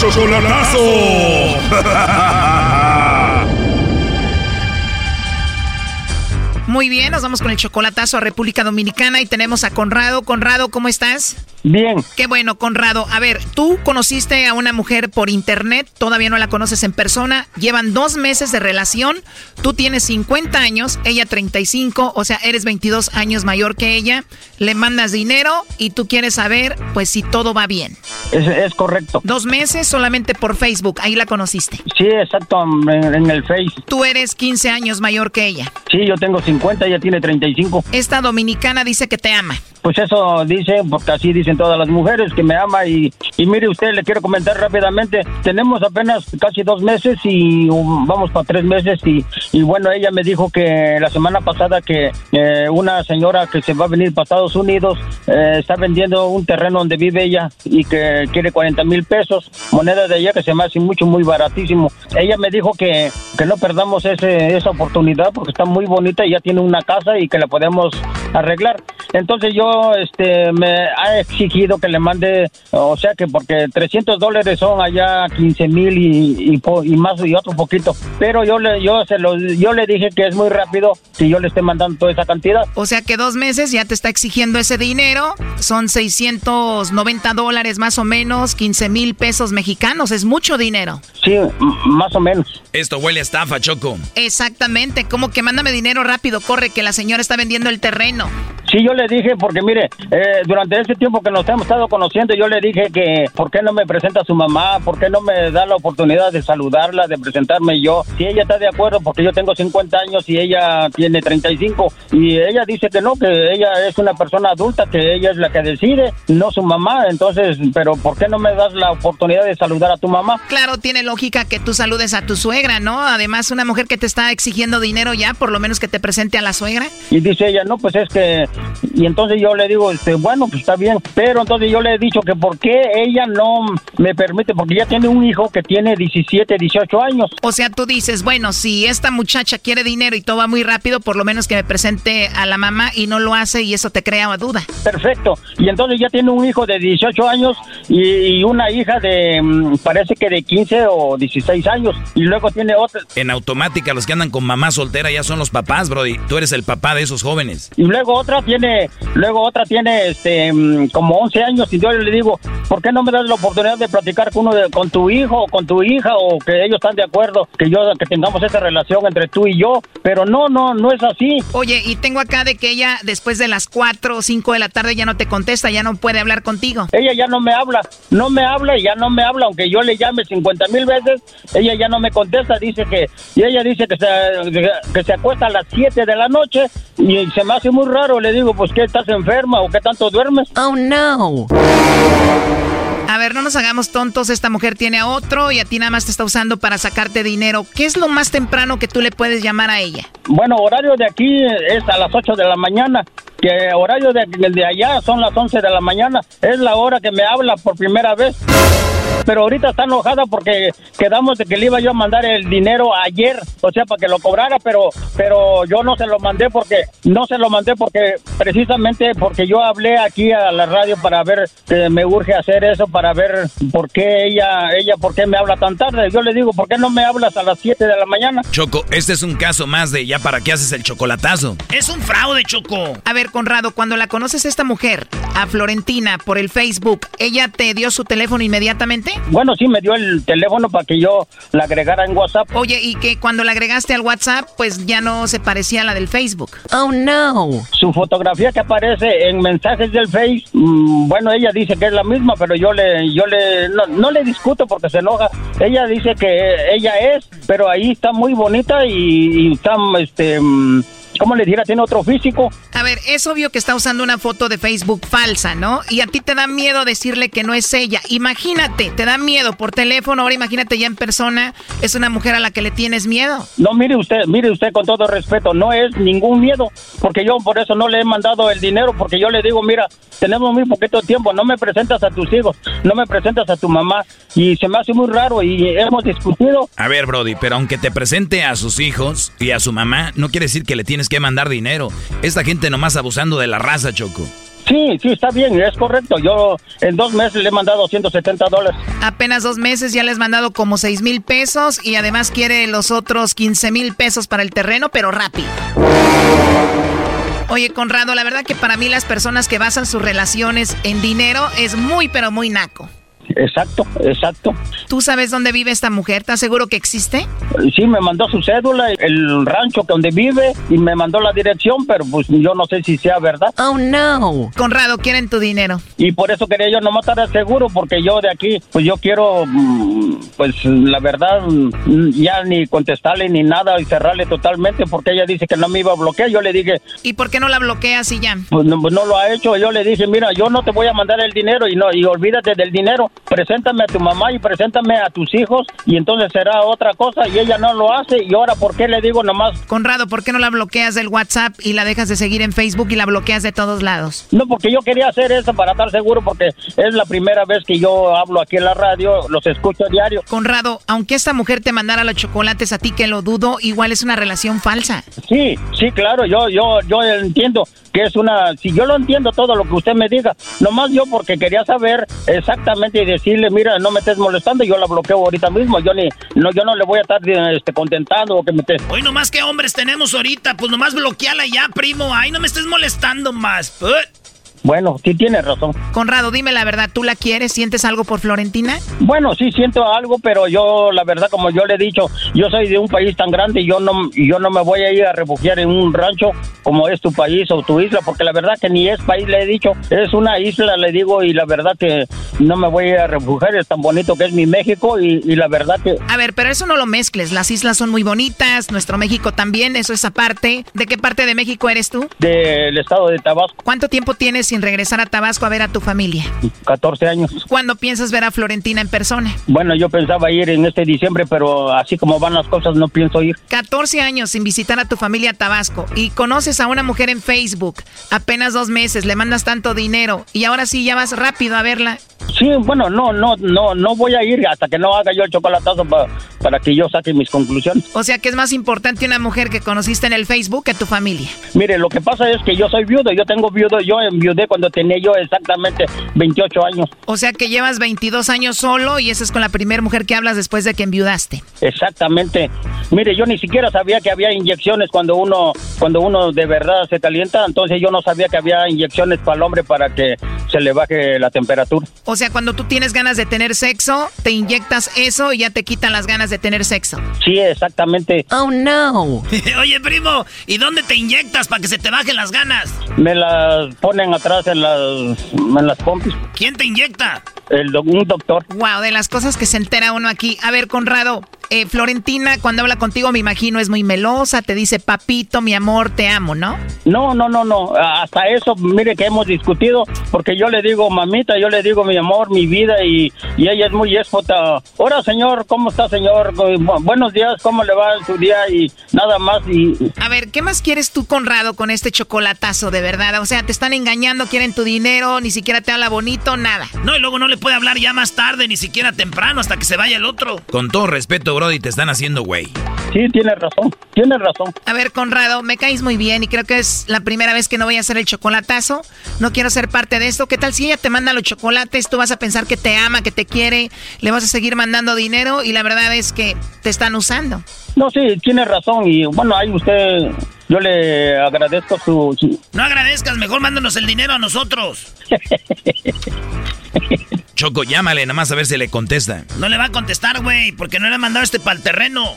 Speaker 10: ¡El Chocolatazo!
Speaker 12: Muy bien, nos vamos con el chocolatazo a República Dominicana y tenemos a Conrado. Conrado, ¿cómo estás?
Speaker 22: Bien.
Speaker 12: Qué bueno, Conrado. A ver, tú conociste a una mujer por internet, todavía no la conoces en persona, llevan dos meses de relación, tú tienes 50 años, ella 35, o sea, eres 22 años mayor que ella, le mandas dinero y tú quieres saber, pues, si todo va bien.
Speaker 22: Es, correcto.
Speaker 12: Dos meses solamente por Facebook, ahí la conociste.
Speaker 22: Sí, exacto, en, el Face.
Speaker 12: Tú eres 15 años mayor que ella.
Speaker 22: Sí, yo tengo 50, ella tiene 35.
Speaker 12: Esta dominicana dice que te ama.
Speaker 22: Pues eso dice, porque así dicen todas las mujeres que me ama y, y mire usted, le quiero comentar rápidamente, tenemos apenas casi dos meses y um, vamos para tres meses y, y bueno, ella me dijo que la semana pasada que eh, una señora que se va a venir para Estados Unidos eh, está vendiendo un terreno donde vive ella y que quiere 40 mil pesos, moneda de ella que se me hace mucho, muy baratísimo. Ella me dijo que, que no perdamos ese, esa oportunidad porque está muy bonita y ya tiene una casa y que la podemos arreglar. Entonces yo este, me ha exigido que le mande, o sea que porque 300 dólares son allá 15 mil y, y, más y otro poquito. Pero yo le, yo, se lo, yo le dije que es muy rápido si yo le esté mandando toda esa cantidad.
Speaker 12: O sea que dos meses ya te está exigiendo ese dinero, son 690 dólares más o menos, 15 mil pesos mexicanos, es mucho dinero.
Speaker 22: Sí, más o menos.
Speaker 2: Esto huele a estafa, Choco.
Speaker 12: Exactamente, como que mándame dinero rápido, corre, que la señora está vendiendo el terreno.
Speaker 22: Sí, yo le dije, porque mire, eh, durante ese tiempo que nos hemos estado conociendo, yo le dije que, ¿por qué no me presenta a su mamá? ¿Por qué no me da la oportunidad de saludarla, de presentarme yo? Si ella está de acuerdo, porque yo tengo 50 años y ella tiene 35, y ella dice que no, que ella es una persona adulta, que ella es la que decide, no su mamá. Entonces, ¿pero por qué no me das la oportunidad de saludar a tu mamá?
Speaker 12: Claro, tiene lógica que tú saludes a tu suegra, ¿no? Además, una mujer que te está exigiendo dinero ya, por lo menos que te presente a la suegra.
Speaker 22: Y dice ella, no, pues es que y entonces yo le digo, este, bueno, pues está bien, pero entonces yo le he dicho que por qué ella no me permite, porque ella tiene un hijo que tiene 17, 18 años.
Speaker 12: O sea, tú dices, bueno, si esta muchacha quiere dinero y todo va muy rápido, por lo menos que me presente a la mamá y no lo hace y eso te crea duda.
Speaker 22: Perfecto. Y entonces ya tiene un hijo de 18 años y, una hija de, mm, parece que de 15 o 16 años. Y luego tiene otra.
Speaker 2: En automática, los que andan con mamá soltera ya son los papás, Brody. Tú eres el papá de esos jóvenes.
Speaker 22: Y luego otra tiene, luego otra tiene este mm, como 11 años y yo le digo, ¿por qué no me das la oportunidad de platicar con uno de, con tu hijo o con tu hija o que ellos están de acuerdo que yo que tengamos esa relación entre tú y yo? Pero no, no, no es así.
Speaker 12: Oye, y tengo acá de que ella después de las 4 o 5 de la tarde ya no te contesta, ya no puede hablar contigo.
Speaker 22: Ella ya no me habla, no me habla y ya no me habla, aunque yo le llame 50 mil veces, ella ya no me contesta, dice que, y ella dice que se, que se acuesta a las 7 de la noche y se me hace muy raro, le digo, pues que estás enferma o qué tanto duermes.
Speaker 12: Oh no. A ver, no nos hagamos tontos, esta mujer tiene a otro y a ti nada más te está usando para sacarte dinero. ¿Qué es lo más temprano que tú le puedes llamar a ella?
Speaker 22: Bueno, horario de aquí es a las 8 de la mañana, que horario de, de allá son las 11 de la mañana. Es la hora que me habla por primera vez pero ahorita está enojada porque quedamos de que le iba yo a mandar el dinero ayer, o sea, para que lo cobrara, pero pero yo no se lo mandé porque no se lo mandé porque precisamente porque yo hablé aquí a la radio para ver que me urge hacer eso para ver por qué ella ella por qué me habla tan tarde. Yo le digo, "¿Por qué no me hablas a las 7 de la mañana?"
Speaker 2: Choco, este es un caso más de ya para qué haces el chocolatazo.
Speaker 1: Es un fraude, Choco.
Speaker 12: A ver, Conrado, cuando la conoces a esta mujer, a Florentina por el Facebook, ¿ella te dio su teléfono inmediatamente?
Speaker 22: Bueno, sí, me dio el teléfono para que yo la agregara en WhatsApp.
Speaker 12: Oye, y que cuando la agregaste al WhatsApp, pues ya no se parecía a la del Facebook.
Speaker 22: Oh, no. Su fotografía que aparece en mensajes del Face, mm, bueno, ella dice que es la misma, pero yo le, yo le, no, le discuto porque se enoja. Ella dice que ella es, pero ahí está muy bonita y, y está, este... Mm, ¿cómo le dijera? Tiene otro físico.
Speaker 12: A ver, es obvio que está usando una foto de Facebook falsa, ¿no? Y a ti te da miedo decirle que no es ella. Imagínate, te da miedo por teléfono, ahora imagínate ya en persona, es una mujer a la que le tienes miedo.
Speaker 22: No, mire usted, mire usted con todo respeto, no es ningún miedo, porque yo por eso no le he mandado el dinero, porque yo le digo, mira, tenemos muy poquito tiempo, no me presentas a tus hijos, no me presentas a tu mamá, y se me hace muy raro y hemos discutido.
Speaker 2: A ver, Brody, pero aunque te presente a sus hijos y a su mamá, no quiere decir que le tienes tienes que mandar dinero. Esta gente nomás abusando de la raza, Choco.
Speaker 22: Sí, sí, está bien, es correcto. Yo en dos meses le he mandado 170 dólares.
Speaker 12: Apenas dos meses ya le has mandado como 6 mil pesos y además quiere los otros 15 mil pesos para el terreno, pero rápido. Oye, Conrado, la verdad que para mí las personas que basan sus relaciones en dinero es muy, pero muy naco.
Speaker 22: Exacto, exacto.
Speaker 12: ¿Tú sabes dónde vive esta mujer? ¿Estás seguro que existe?
Speaker 22: Sí, me mandó su cédula, el rancho donde vive y me mandó la dirección, pero pues yo no sé si sea verdad.
Speaker 12: Oh, no. Conrado, quieren tu dinero.
Speaker 22: Y por eso quería yo no estar seguro, porque yo de aquí, pues yo quiero, mm, pues la verdad, mm, ya ni contestarle ni nada y cerrarle totalmente, porque ella dice que no me iba a bloquear. Yo le dije...
Speaker 12: ¿Y por qué no la bloqueas y ya?
Speaker 22: Pues no, pues no lo ha hecho. Yo le dije, mira, yo no te voy a mandar el dinero y no y olvídate del dinero preséntame a tu mamá y preséntame a tus hijos y entonces será otra cosa y ella no lo hace y ahora ¿por qué le digo nomás?
Speaker 12: Conrado, ¿por qué no la bloqueas del WhatsApp y la dejas de seguir en Facebook y la bloqueas de todos lados?
Speaker 22: No, porque yo quería hacer eso para estar seguro porque es la primera vez que yo hablo aquí en la radio, los escucho a diario.
Speaker 12: Conrado, aunque esta mujer te mandara los chocolates a ti que lo dudo, igual es una relación falsa.
Speaker 22: Sí, sí, claro, yo yo yo entiendo que es una si yo lo entiendo todo lo que usted me diga, nomás yo porque quería saber exactamente decirle, mira, no me estés molestando, yo la bloqueo ahorita mismo, yo ni, no, yo no le voy a estar este, contentando o que me estés...
Speaker 1: Hoy nomás que hombres tenemos ahorita, pues nomás bloqueala ya, primo, ay, no me estés molestando más.
Speaker 22: Bueno, sí tienes razón.
Speaker 12: Conrado, dime la verdad, ¿tú la quieres? ¿Sientes algo por Florentina?
Speaker 22: Bueno, sí siento algo, pero yo, la verdad, como yo le he dicho, yo soy de un país tan grande y yo no, yo no me voy a ir a refugiar en un rancho como es tu país o tu isla, porque la verdad que ni es país, le he dicho, es una isla, le digo, y la verdad que no me voy a ir a refugiar, es tan bonito que es mi México y, y la verdad que...
Speaker 12: A ver, pero eso no lo mezcles, las islas son muy bonitas, nuestro México también, eso es aparte. ¿De qué parte de México eres tú?
Speaker 22: Del estado de Tabasco.
Speaker 12: ¿Cuánto tiempo tienes sin regresar a Tabasco a ver a tu familia?
Speaker 22: 14 años.
Speaker 12: ¿Cuándo piensas ver a Florentina en persona?
Speaker 22: Bueno, yo pensaba ir en este diciembre, pero así como van las cosas, no pienso ir.
Speaker 12: 14 años sin visitar a tu familia a Tabasco y conoces a una mujer en Facebook, apenas dos meses, le mandas tanto dinero y ahora sí ya vas rápido a verla.
Speaker 22: Sí, bueno, no, no, no, no voy a ir hasta que no haga yo el chocolatazo para que yo saque mis conclusiones.
Speaker 12: O sea que es más importante una mujer que conociste en el Facebook que tu familia.
Speaker 22: Mire, lo que pasa es que yo soy viudo, yo tengo viudo, yo cuando tenía yo exactamente 28 años.
Speaker 12: O sea que llevas 22 años solo y esa es con la primera mujer que hablas después de que enviudaste.
Speaker 22: Exactamente. Mire, yo ni siquiera sabía que había inyecciones cuando uno, cuando uno de verdad se calienta, entonces yo no sabía que había inyecciones para el hombre para que se le baje la temperatura.
Speaker 12: O sea, cuando tú tienes ganas de tener sexo, te inyectas eso y ya te quitan las ganas de tener sexo.
Speaker 22: Sí, exactamente.
Speaker 12: Oh, no.
Speaker 1: Oye, primo, ¿y dónde te inyectas para que se te bajen las ganas?
Speaker 22: Me las ponen atrás en las, en las pompis.
Speaker 1: ¿Quién te inyecta?
Speaker 22: El, un doctor.
Speaker 12: Wow, de las cosas que se entera uno aquí. A ver, Conrado, eh, Florentina, cuando habla contigo, me imagino, es muy melosa, te dice, papito, mi amor, te amo, ¿no?
Speaker 22: No, no, no, no. Hasta eso, mire que hemos discutido, porque yo le digo, mamita, yo le digo mi amor, mi vida, y, y ella es muy esfota. Hola, señor, ¿cómo está, señor? Buenos días, ¿cómo le va su día? Y nada más. y
Speaker 12: A ver, ¿qué más quieres tú, Conrado, con este chocolatazo, de verdad? O sea, te están engañando, quieren tu dinero, ni siquiera te habla bonito, nada.
Speaker 1: No, y luego no le puede hablar ya más tarde, ni siquiera temprano, hasta que se vaya el otro.
Speaker 2: Con todo respeto, Brody, te están haciendo güey.
Speaker 22: Sí, tienes razón, tienes razón.
Speaker 12: A ver, Conrado, me caes muy bien y creo que es la primera vez que no voy a hacer el chocolatazo. No quiero ser parte de esto. ¿Qué tal si ella te manda los chocolates? Tú vas a pensar que te ama, que te quiere, le vas a seguir mandando dinero y la verdad es que te están usando.
Speaker 22: No, sí, tiene razón y bueno, ahí usted, yo le agradezco su... su...
Speaker 1: No agradezcas, mejor mándanos el dinero a nosotros.
Speaker 2: Choco, llámale nada más a ver si le contesta.
Speaker 1: No le va a contestar, güey, porque no le ha mandado este para el terreno.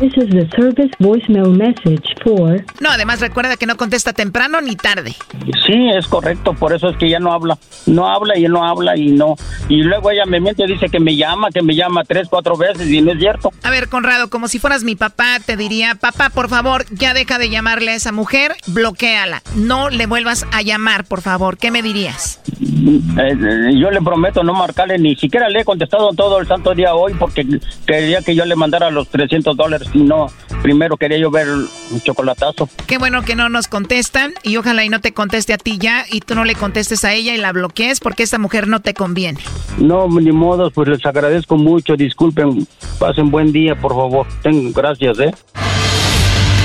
Speaker 23: This is the service voicemail message for...
Speaker 12: No, además recuerda que no contesta temprano ni tarde.
Speaker 22: Sí, es correcto, por eso es que ella no habla. No habla y no habla y no. Y luego ella me miente, dice que me llama, que me llama tres, cuatro veces y no es cierto.
Speaker 12: A ver, Conrado, como si fueras mi papá, te diría, papá, por favor, ya deja de llamarle a esa mujer, bloqueala. No le vuelvas a llamar, por favor. ¿Qué me dirías?
Speaker 22: Eh, yo le prometo no marcarle, ni siquiera le he contestado todo el santo día hoy porque quería que yo le mandara los 300 dólares y no, primero quería yo ver un chocolatazo.
Speaker 12: Qué bueno que no nos contestan y ojalá y no te conteste a ti ya y tú no le contestes a ella y la bloquees porque esta mujer no te conviene.
Speaker 22: No, ni modo, pues les agradezco mucho, disculpen, pasen buen día, por favor. Ten, gracias, ¿eh?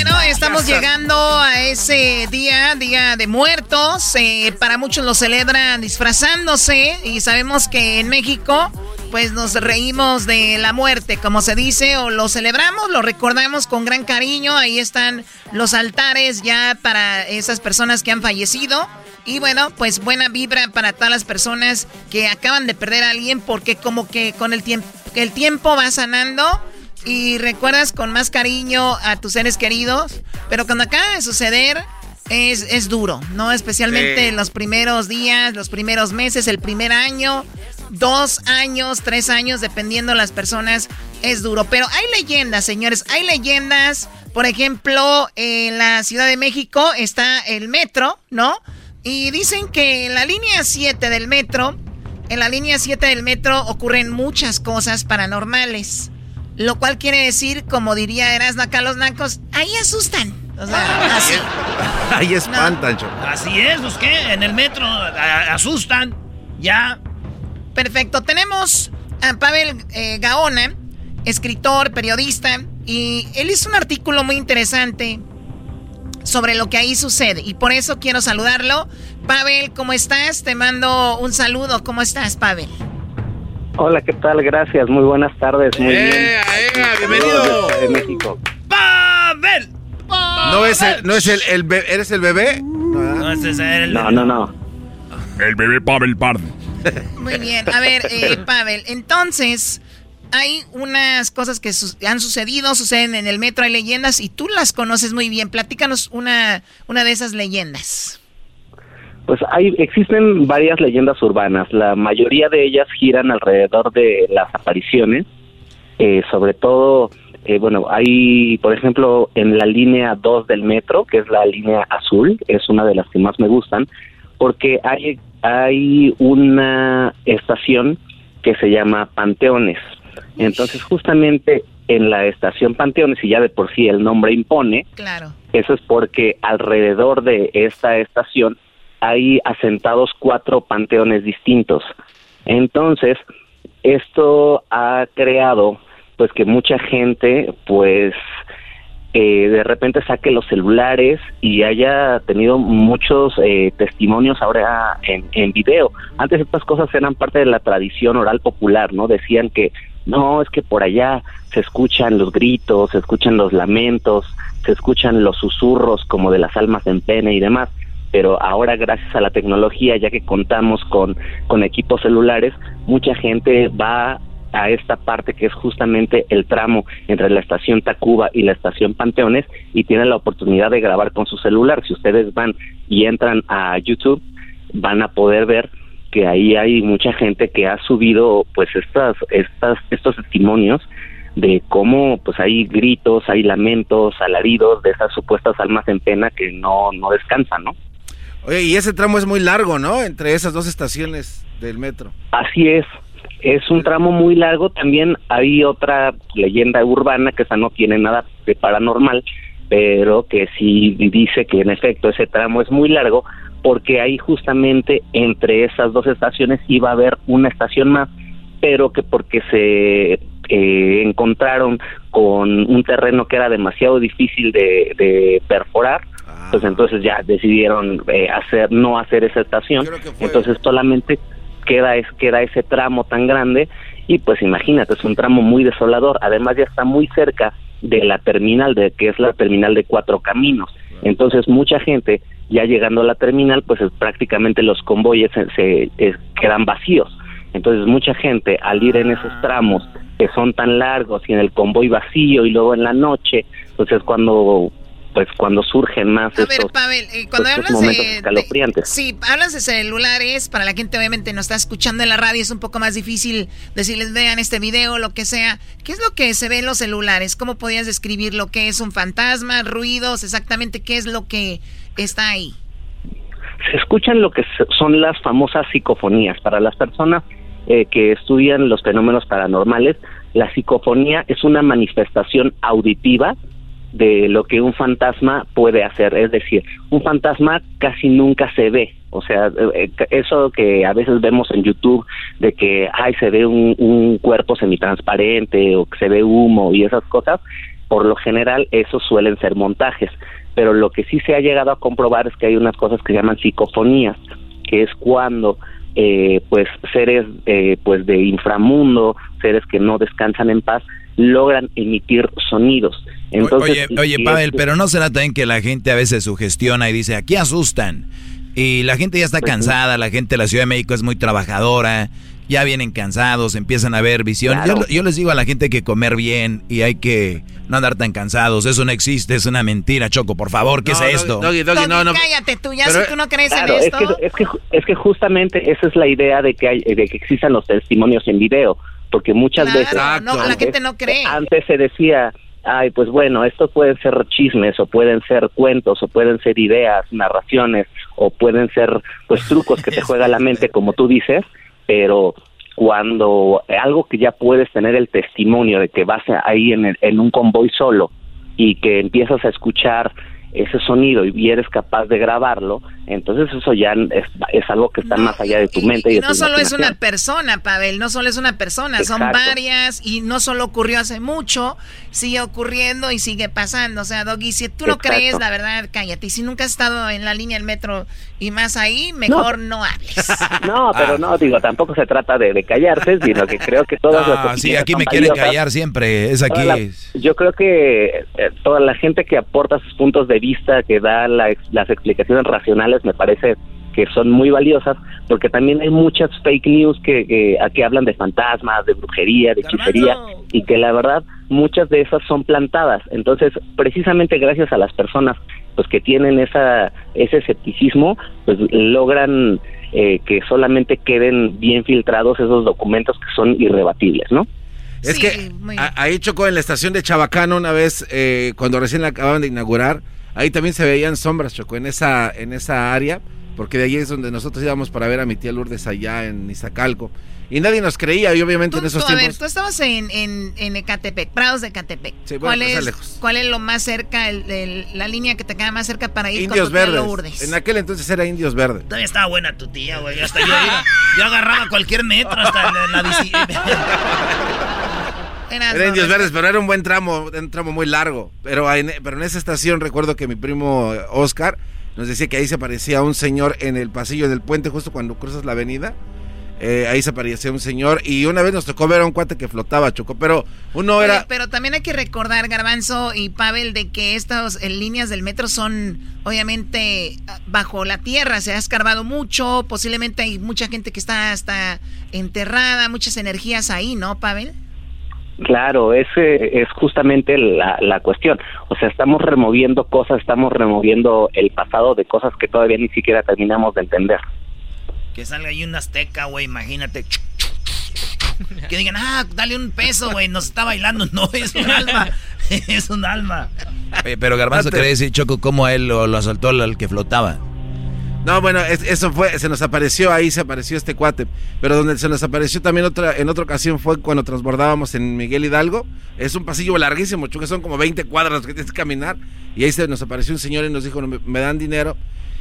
Speaker 12: Bueno, estamos llegando a ese día, Día de Muertos. Eh, para muchos lo celebran disfrazándose y sabemos que en México pues nos reímos de la muerte, como se dice, o lo celebramos, lo recordamos con gran cariño. Ahí están los altares ya para esas personas que han fallecido. Y bueno, pues buena vibra para todas las personas que acaban de perder a alguien porque como que con el tiempo el tiempo va sanando y recuerdas con más cariño a tus seres queridos, pero cuando acaba de suceder es, es duro, ¿no? Especialmente en los primeros días, los primeros meses, el primer año, dos años, tres años, dependiendo las personas, es duro. Pero hay leyendas, señores, hay leyendas. Por ejemplo, en la Ciudad de México está el metro, ¿no? Y dicen que en la línea 7 del metro, en la línea 7 del metro ocurren muchas cosas paranormales. Lo cual quiere decir, como diría Erasmo acá los nacos, ahí asustan. O sea, así.
Speaker 3: ahí espantan,
Speaker 1: Así es, los que en el metro asustan. Ya.
Speaker 12: Perfecto. Tenemos a Pavel eh, Gaona, escritor, periodista, y él hizo un artículo muy interesante sobre lo que ahí sucede. Y por eso quiero saludarlo. Pavel, ¿cómo estás? Te mando un saludo. ¿Cómo estás, Pavel?
Speaker 24: Hola, ¿qué tal? Gracias, muy buenas tardes. Muy bien.
Speaker 3: bienvenido.
Speaker 24: De México.
Speaker 1: ¡Pavel!
Speaker 3: ¿No es el, no es el, el eres el bebé?
Speaker 1: No, ese es el
Speaker 24: No, no, no.
Speaker 10: El bebé Pavel Pardo.
Speaker 12: Muy bien. A ver, eh, Pavel, entonces hay unas cosas que han sucedido, suceden en el metro, hay leyendas y tú las conoces muy bien. Platícanos una, una de esas leyendas.
Speaker 24: Pues hay, existen varias leyendas urbanas. La mayoría de ellas giran alrededor de las apariciones. Eh, sobre todo, eh, bueno, hay, por ejemplo, en la línea 2 del metro, que es la línea azul, es una de las que más me gustan, porque hay, hay una estación que se llama Panteones. Entonces, justamente en la estación Panteones, y ya de por sí el nombre impone,
Speaker 12: claro.
Speaker 24: eso es porque alrededor de esta estación hay asentados cuatro panteones distintos. Entonces, esto ha creado pues que mucha gente pues eh, de repente saque los celulares y haya tenido muchos eh, testimonios ahora en, en video. Antes estas cosas eran parte de la tradición oral popular, ¿no? Decían que no, es que por allá se escuchan los gritos, se escuchan los lamentos, se escuchan los susurros como de las almas en pena y demás pero ahora gracias a la tecnología, ya que contamos con, con equipos celulares, mucha gente va a esta parte que es justamente el tramo entre la estación Tacuba y la estación Panteones y tiene la oportunidad de grabar con su celular. Si ustedes van y entran a YouTube, van a poder ver que ahí hay mucha gente que ha subido pues estas estas estos testimonios de cómo pues hay gritos, hay lamentos, alaridos de esas supuestas almas en pena que no no descansan, ¿no?
Speaker 3: Oye, y ese tramo es muy largo, ¿no? Entre esas dos estaciones del metro.
Speaker 24: Así es. Es un tramo muy largo. También hay otra leyenda urbana que esa no tiene nada de paranormal, pero que sí dice que en efecto ese tramo es muy largo porque ahí justamente entre esas dos estaciones iba a haber una estación más, pero que porque se eh, encontraron con un terreno que era demasiado difícil de, de perforar, pues entonces ya decidieron eh, hacer no hacer esa estación. Entonces solamente queda, es, queda ese tramo tan grande y pues imagínate, es un tramo muy desolador, además ya está muy cerca de la terminal, de que es la terminal de cuatro caminos, entonces mucha gente ya llegando a la terminal, pues prácticamente los convoyes se, quedan vacíos, entonces mucha gente al ir en esos tramos que son tan largos y en el convoy vacío y luego en la noche, pues es cuando pues cuando surgen más
Speaker 12: a ver Pavel eh, cuando
Speaker 24: pues,
Speaker 12: hablas de, sí hablas de celulares para la gente obviamente no está escuchando en la radio es un poco más difícil decirles vean este video lo que sea. Qué es lo que se ve en los celulares cómo podías describir lo que es un fantasma ruidos exactamente qué es lo que está ahí
Speaker 24: se escuchan lo que son las famosas psicofonías. Para las personas eh, que estudian los fenómenos paranormales, la psicofonía es una manifestación auditiva de lo que un fantasma puede hacer. Es decir, un fantasma casi nunca se ve. O sea, eh, eh, eso que a veces vemos en YouTube de que ay, se ve un, un cuerpo semitransparente o que se ve humo y esas cosas, por lo general esos suelen ser montajes. Pero lo que sí se ha llegado a comprobar es que hay unas cosas que llaman psicofonías, que es cuando eh, pues seres eh, pues de inframundo, seres que no descansan en paz, logran emitir sonidos.
Speaker 2: Entonces, oye, oye Pavel, pero no será también que la gente a veces sugestiona y dice, aquí asustan. Y la gente ya está pues cansada, la gente de la Ciudad de México es muy trabajadora, ya vienen cansados, empiezan a ver visión. Yo, les digo a la gente hay que comer bien y hay que no andar tan cansados. Eso no existe, es una mentira, Choco. Por favor, ¿qué es esto?
Speaker 12: Doggy, no, no. Cállate tú, ya si tú no crees en esto.
Speaker 24: Es que, es, que, justamente esa es la idea de que, hay, de que existan los testimonios en video. Porque muchas veces.
Speaker 12: No, la gente no cree.
Speaker 24: Antes se decía, ay, pues bueno, esto pueden ser chismes o pueden ser cuentos o pueden ser ideas, narraciones o pueden ser pues trucos que te juega la mente como tú dices pero cuando algo que ya puedes tener el testimonio de que vas ahí en, en un convoy solo y que empiezas a escuchar ese sonido y eres capaz de grabarlo, entonces eso ya es, algo que está más allá de tu mente. Y,
Speaker 12: no solo es una persona, Pavel, no solo es una persona, son varias y no solo ocurrió hace mucho, sigue ocurriendo y sigue pasando. O sea, Doggy, si tú no crees, la verdad, cállate. Y si nunca has estado en la línea del metro y más ahí, mejor no, hables.
Speaker 24: No, pero ah. no, digo, tampoco se trata de, de callarse, sino que creo que todas
Speaker 2: ah, Sí, aquí me quieren callar siempre, es aquí.
Speaker 24: yo creo que eh, toda la gente que aporta sus puntos de vista, que da las explicaciones racionales, me parece que son muy valiosas, porque también hay muchas fake news que, que, hablan de fantasmas, de brujería, de hechicería, y que la verdad muchas de esas son plantadas. Entonces, precisamente gracias a las personas pues que tienen esa ese escepticismo, pues logran eh, que solamente queden bien filtrados esos documentos que son irrebatibles, ¿no?
Speaker 3: Es que ahí chocó en la estación de Chabacano una vez, eh, cuando recién la acaban de inaugurar, Ahí también se veían sombras, Choco, en esa, en esa área, porque de ahí es donde nosotros íbamos para ver a mi tía Lourdes allá en Iztacalco. Y nadie nos creía, y obviamente en esos tiempos. A ver,
Speaker 12: tú estabas en, en, Ecatepec, Prados de Ecatepec.
Speaker 3: Sí,
Speaker 12: ¿Cuál,
Speaker 3: es,
Speaker 12: lejos. ¿Cuál es lo más cerca, el, la línea que te queda más cerca para ir
Speaker 3: Indios con Verdes. Lourdes? En aquel entonces era Indios Verdes.
Speaker 1: Todavía estaba buena tu tía, güey. Hasta yo, yo, agarraba cualquier metro hasta la, la
Speaker 3: Era Indios Verdes, pero era un buen tramo, un tramo muy largo. Pero en, pero en esa estación recuerdo que mi primo Oscar nos decía que ahí se aparecía un señor en el pasillo del puente justo cuando cruzas la avenida. Eh, ahí se aparecía un señor y una vez nos tocó ver a un cuate que flotaba, Choco, pero uno era...
Speaker 12: Pero, también hay que recordar, Garbanzo y Pavel, de que estas líneas del metro son obviamente bajo la tierra, se ha escarbado mucho, posiblemente hay mucha gente que está hasta enterrada, muchas energías ahí, ¿no, Pavel?
Speaker 24: Claro, ese es justamente la, la cuestión. O sea, estamos removiendo cosas, estamos removiendo el pasado de cosas que todavía ni siquiera terminamos de entender.
Speaker 1: Que salga ahí un azteca, güey, imagínate. Que digan, ah, dale un peso, güey, nos está bailando. No, es un alma. es un alma.
Speaker 2: pero Garbanzo quería decir, Choco, cómo a él lo, lo asaltó al que flotaba.
Speaker 3: No, bueno, eso fue, se nos apareció ahí, se apareció este cuate. Pero donde se nos apareció también otra, en otra ocasión fue cuando transbordábamos en Miguel Hidalgo. Es un pasillo larguísimo, son como 20 cuadras que tienes que caminar. Y ahí se nos apareció un señor y nos dijo, me, dan dinero.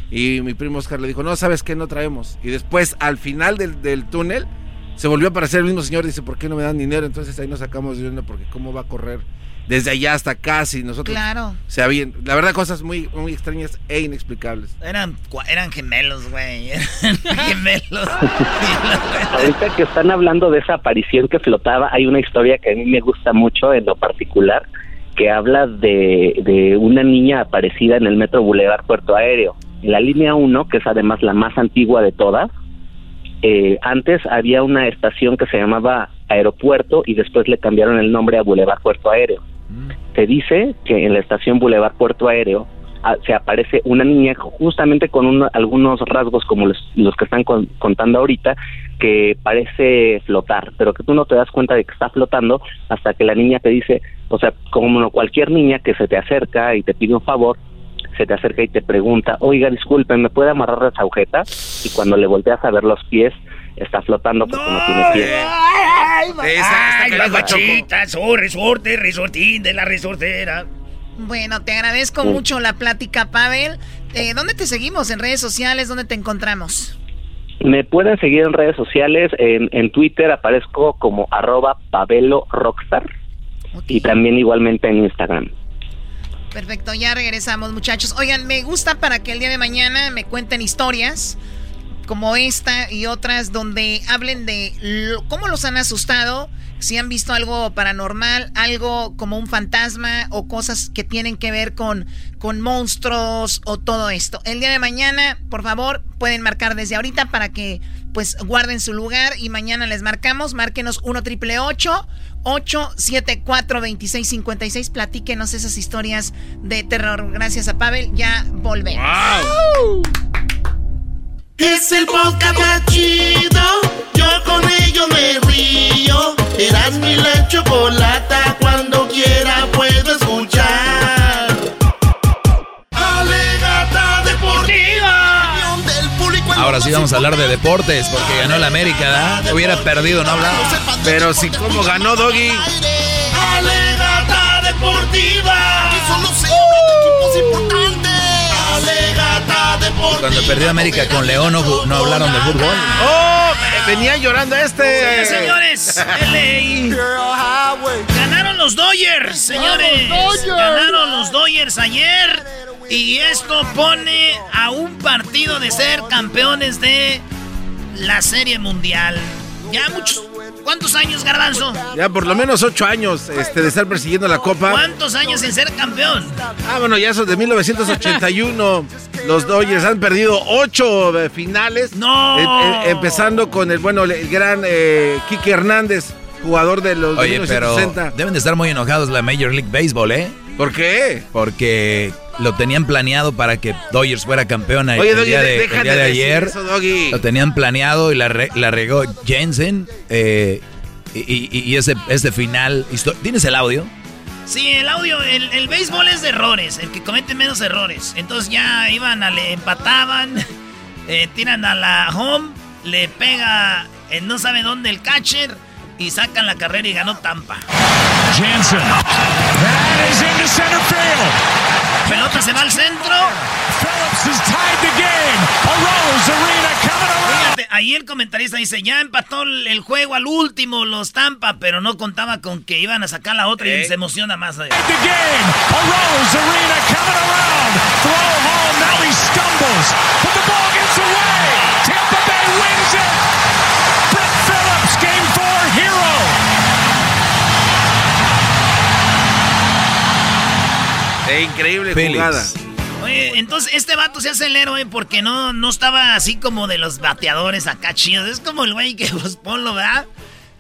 Speaker 3: Y mi primo Oscar le dijo, no, ¿sabes qué? No traemos. Y después, al final del, túnel, se volvió a aparecer el mismo señor, dice, ¿por qué no me dan dinero? Entonces ahí nos sacamos de porque cómo va a correr desde allá hasta acá si nosotros
Speaker 12: Claro.
Speaker 3: se habían, la verdad cosas muy muy extrañas e inexplicables.
Speaker 1: Eran, eran gemelos, güey. Eran gemelos.
Speaker 24: Ahorita que están hablando de esa aparición que flotaba, hay una historia que a mí me gusta mucho en lo particular, que habla de, de una niña aparecida en el Metro Boulevard Puerto Aéreo. En la línea 1, que es además la más antigua de todas, eh, antes había una estación que se llamaba Aeropuerto y después le cambiaron el nombre a Boulevard Puerto Aéreo. Se dice que en la estación Boulevard Puerto Aéreo ah, se aparece una niña justamente con una- algunos rasgos como los, los que están con- contando ahorita, que parece flotar, pero que tú no te das cuenta de que está flotando hasta que la niña te dice, o sea, como cualquier niña que se te acerca y te pide un favor, se te acerca y te pregunta, oiga, disculpe, ¿me puede amarrar las agujetas? Y cuando le volteas a ver los pies, está flotando porque no, tiene pies.
Speaker 1: Ay, ay,
Speaker 3: carajo, Choco.
Speaker 1: bachitas, oh, resorte, resortín de la resortera.
Speaker 12: Bueno, te agradezco
Speaker 24: Sí.
Speaker 12: mucho la plática, Pavel. Eh, ¿Dónde te seguimos? ¿En redes sociales? ¿Dónde te encontramos?
Speaker 24: Me pueden seguir en redes sociales, en, en Twitter aparezco como arroba Pavelo Rockstar y también igualmente en Instagram.
Speaker 12: Perfecto, ya regresamos, muchachos. Oigan, me gusta para que el día de mañana me cuenten historias como esta y otras donde hablen de lo- cómo los han asustado, si han visto algo paranormal, algo como un fantasma o cosas que tienen que ver con, con monstruos o todo esto. El día de mañana, por favor, pueden marcar desde ahorita para que pues guarden su lugar y mañana les marcamos. Márquenos 1 triple 874 2656 Platíquenos esas historias de terror. Gracias a Pavel. Ya volvemos.
Speaker 6: Es el podcast más chido. Yo con ello me río. Eras mi la chocolata. Cuando quiera puedo escuchar. Alegata deportiva.
Speaker 2: Ahora sí vamos a hablar de deportes, porque ganó el América, ¿verdad? Hubiera perdido, no hablaba.
Speaker 3: Pero si cómo ganó Doggy.
Speaker 6: Alegata deportiva. Que solo se equipos importantes.
Speaker 2: Cuando perdió América con León no, no hablaron de fútbol.
Speaker 3: ¡Oh! Venía llorando este.
Speaker 1: Sí, señores, LA. Ganaron los Dodgers, señores. Ganaron los Dodgers ayer. Y esto pone a un partido de ser campeones de la Serie Mundial. Ya muchos. ¿Cuántos años, Garbanzo?
Speaker 3: Ya por lo menos ocho años este, de estar persiguiendo la copa.
Speaker 1: ¿Cuántos años sin ser campeón?
Speaker 3: Ah, bueno, ya son de 1981. Los Dodgers han perdido ocho eh, finales.
Speaker 1: ¡No!
Speaker 3: Eh, eh, empezando con el bueno, el gran eh, Kike Hernández, jugador de los de
Speaker 2: Oye, pero
Speaker 3: 1960.
Speaker 2: deben de estar muy enojados la Major League Baseball, ¿eh?
Speaker 3: ¿Por qué?
Speaker 2: Porque lo tenían planeado para que Dodgers fuera campeona
Speaker 3: Oye,
Speaker 2: el
Speaker 3: Doggy,
Speaker 2: día
Speaker 3: de-
Speaker 2: el día
Speaker 3: de
Speaker 2: de
Speaker 3: decir
Speaker 2: ayer.
Speaker 3: eso, Doggy.
Speaker 2: Lo tenían planeado y la, re- la regó Jensen. eh, y, y- y ese, este final. ¿Tienes el audio?
Speaker 1: Sí, el audio, el, el béisbol es de errores, el que comete menos errores. Entonces ya iban a le empataban, eh, tiran a la home, le pega eh, no sabe dónde el catcher y sacan la carrera y ganó Tampa.
Speaker 10: Jansen. That is into center field.
Speaker 1: Pelota se va al centro.
Speaker 10: Phillips has tied the game. A Rose Arena coming around.
Speaker 1: Fíjate, ahí el comentarista dice, ya empató el juego al último los Tampa, pero no contaba con que iban a sacar la otra y se emociona más. eh.
Speaker 10: The game. Arena coming around. Throw home. Now he stumbles. But the ball gets away.
Speaker 3: Eh, increíble
Speaker 2: Phillips.
Speaker 3: jugada.
Speaker 1: Oye, entonces este vato se hace el héroe porque no, no estaba así como de los bateadores acá chidos. Es como el güey que pues ponlo, ¿verdad?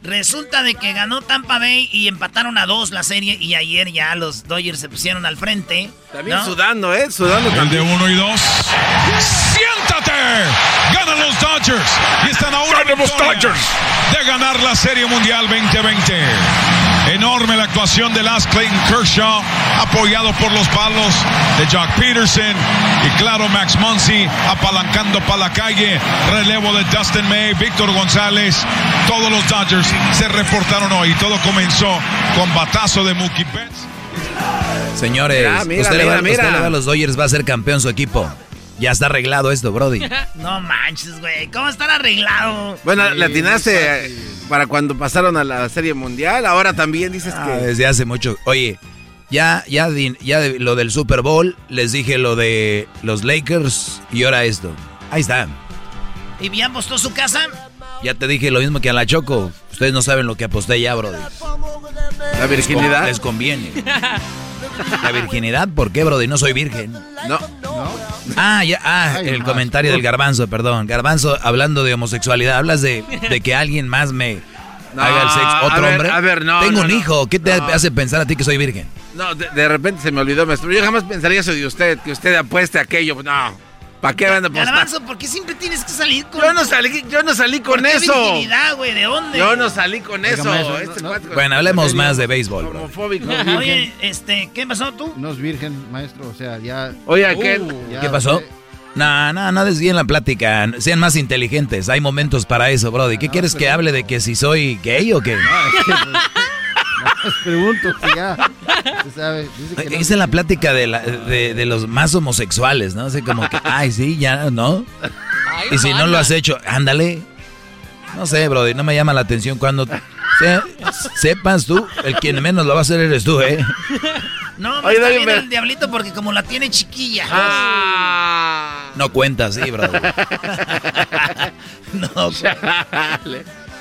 Speaker 1: Resulta de que ganó Tampa Bay y empataron a dos la serie y ayer ya los Dodgers se pusieron al frente.
Speaker 3: También
Speaker 1: ¿no?
Speaker 3: sudando, ¿eh? Sudando
Speaker 10: El de uno y dos. ¡Siéntate! Ganan los Dodgers. Y están ahora
Speaker 25: Ganan los Dodgers.
Speaker 10: de ganar la Serie Mundial 2020. Enorme la actuación de Last Clayton Kershaw, apoyado por los palos de Jock Peterson y claro Max Muncy apalancando para la calle. Relevo de Dustin May, Víctor González. Todos los Dodgers se reportaron hoy. Todo comenzó con batazo de Mookie Betts.
Speaker 2: Señores,
Speaker 3: Mira, mira,
Speaker 2: usted, le va,
Speaker 3: mira,
Speaker 2: usted
Speaker 3: mira.
Speaker 2: le va a los Dodgers, va a ser campeón su equipo. Ya está arreglado esto, Brody.
Speaker 1: no manches, güey. ¿Cómo estar arreglado?
Speaker 3: Bueno, le atinaste para cuando pasaron a la Serie Mundial. Ahora también dices
Speaker 2: Ah,
Speaker 3: que...
Speaker 2: Desde hace mucho. Oye, ya, ya, ya de- lo del Super Bowl, les dije lo de los Lakers y ahora esto. Ahí está.
Speaker 1: ¿Y bien apostó su casa?
Speaker 2: Ya te dije lo mismo que a la Choco. Ustedes no saben lo que aposté ya, Brody.
Speaker 3: ¿La virginidad?
Speaker 2: Les conviene. ¿La virginidad? ¿Por qué, Brody? No soy virgen.
Speaker 3: No.
Speaker 2: Ah, ya, ah,
Speaker 3: Ay,
Speaker 2: el
Speaker 3: más.
Speaker 2: comentario del garbanzo, perdón. Garbanzo, hablando de homosexualidad, hablas de, de que alguien más me
Speaker 3: No,
Speaker 2: haga el sexo,
Speaker 3: a
Speaker 2: otro
Speaker 3: ver,
Speaker 2: hombre.
Speaker 3: a ver, no,
Speaker 2: Tengo
Speaker 3: no,
Speaker 2: un
Speaker 3: no.
Speaker 2: hijo, ¿qué te
Speaker 3: No.
Speaker 2: hace pensar a ti que soy virgen?
Speaker 3: No, de, de repente se me olvidó, maestro. Yo jamás pensaría eso de usted, que usted apueste aquello. No. ¿Para qué van a apostar?
Speaker 1: Garbanzo, ¿por qué siempre tienes que salir con...
Speaker 3: Yo no salí, yo no salí con
Speaker 1: ¿Por qué
Speaker 3: eso.
Speaker 1: virginidad, güey? ¿De dónde?
Speaker 3: Yo no salí con
Speaker 26: Oiga,
Speaker 3: eso.
Speaker 26: maestro,
Speaker 3: Este
Speaker 26: no,
Speaker 3: cuate-
Speaker 2: Bueno, hablemos más de béisbol, bro.
Speaker 3: Homofóbico.
Speaker 1: Oye, este, ¿qué pasó tú?
Speaker 26: No es virgen, maestro, o sea, ya...
Speaker 3: Oye, ¿qué?
Speaker 26: ya
Speaker 2: ¿Qué pasó?
Speaker 26: usted-
Speaker 2: No, no, no desvíen la plática. Sean más inteligentes. Hay momentos para eso, Brody. ¿Qué quieres que hable de que si soy gay o qué?
Speaker 26: No, es que, pues, pregunto, que ya, sabe, dice que no-
Speaker 2: Esa es la plática de, la- de, de los más homosexuales, ¿no? Así como que, ay, sí, ya, ¿no? Y si no lo has hecho, ándale. No sé, Brody, no me llama la atención cuando se- sepas tú, el quien menos lo va a hacer eres tú, ¿eh?
Speaker 1: No, me
Speaker 3: Oye,
Speaker 1: está
Speaker 3: me-
Speaker 1: el diablito porque como la tiene chiquilla.
Speaker 3: Ah.
Speaker 2: No cuenta así, Brody. No,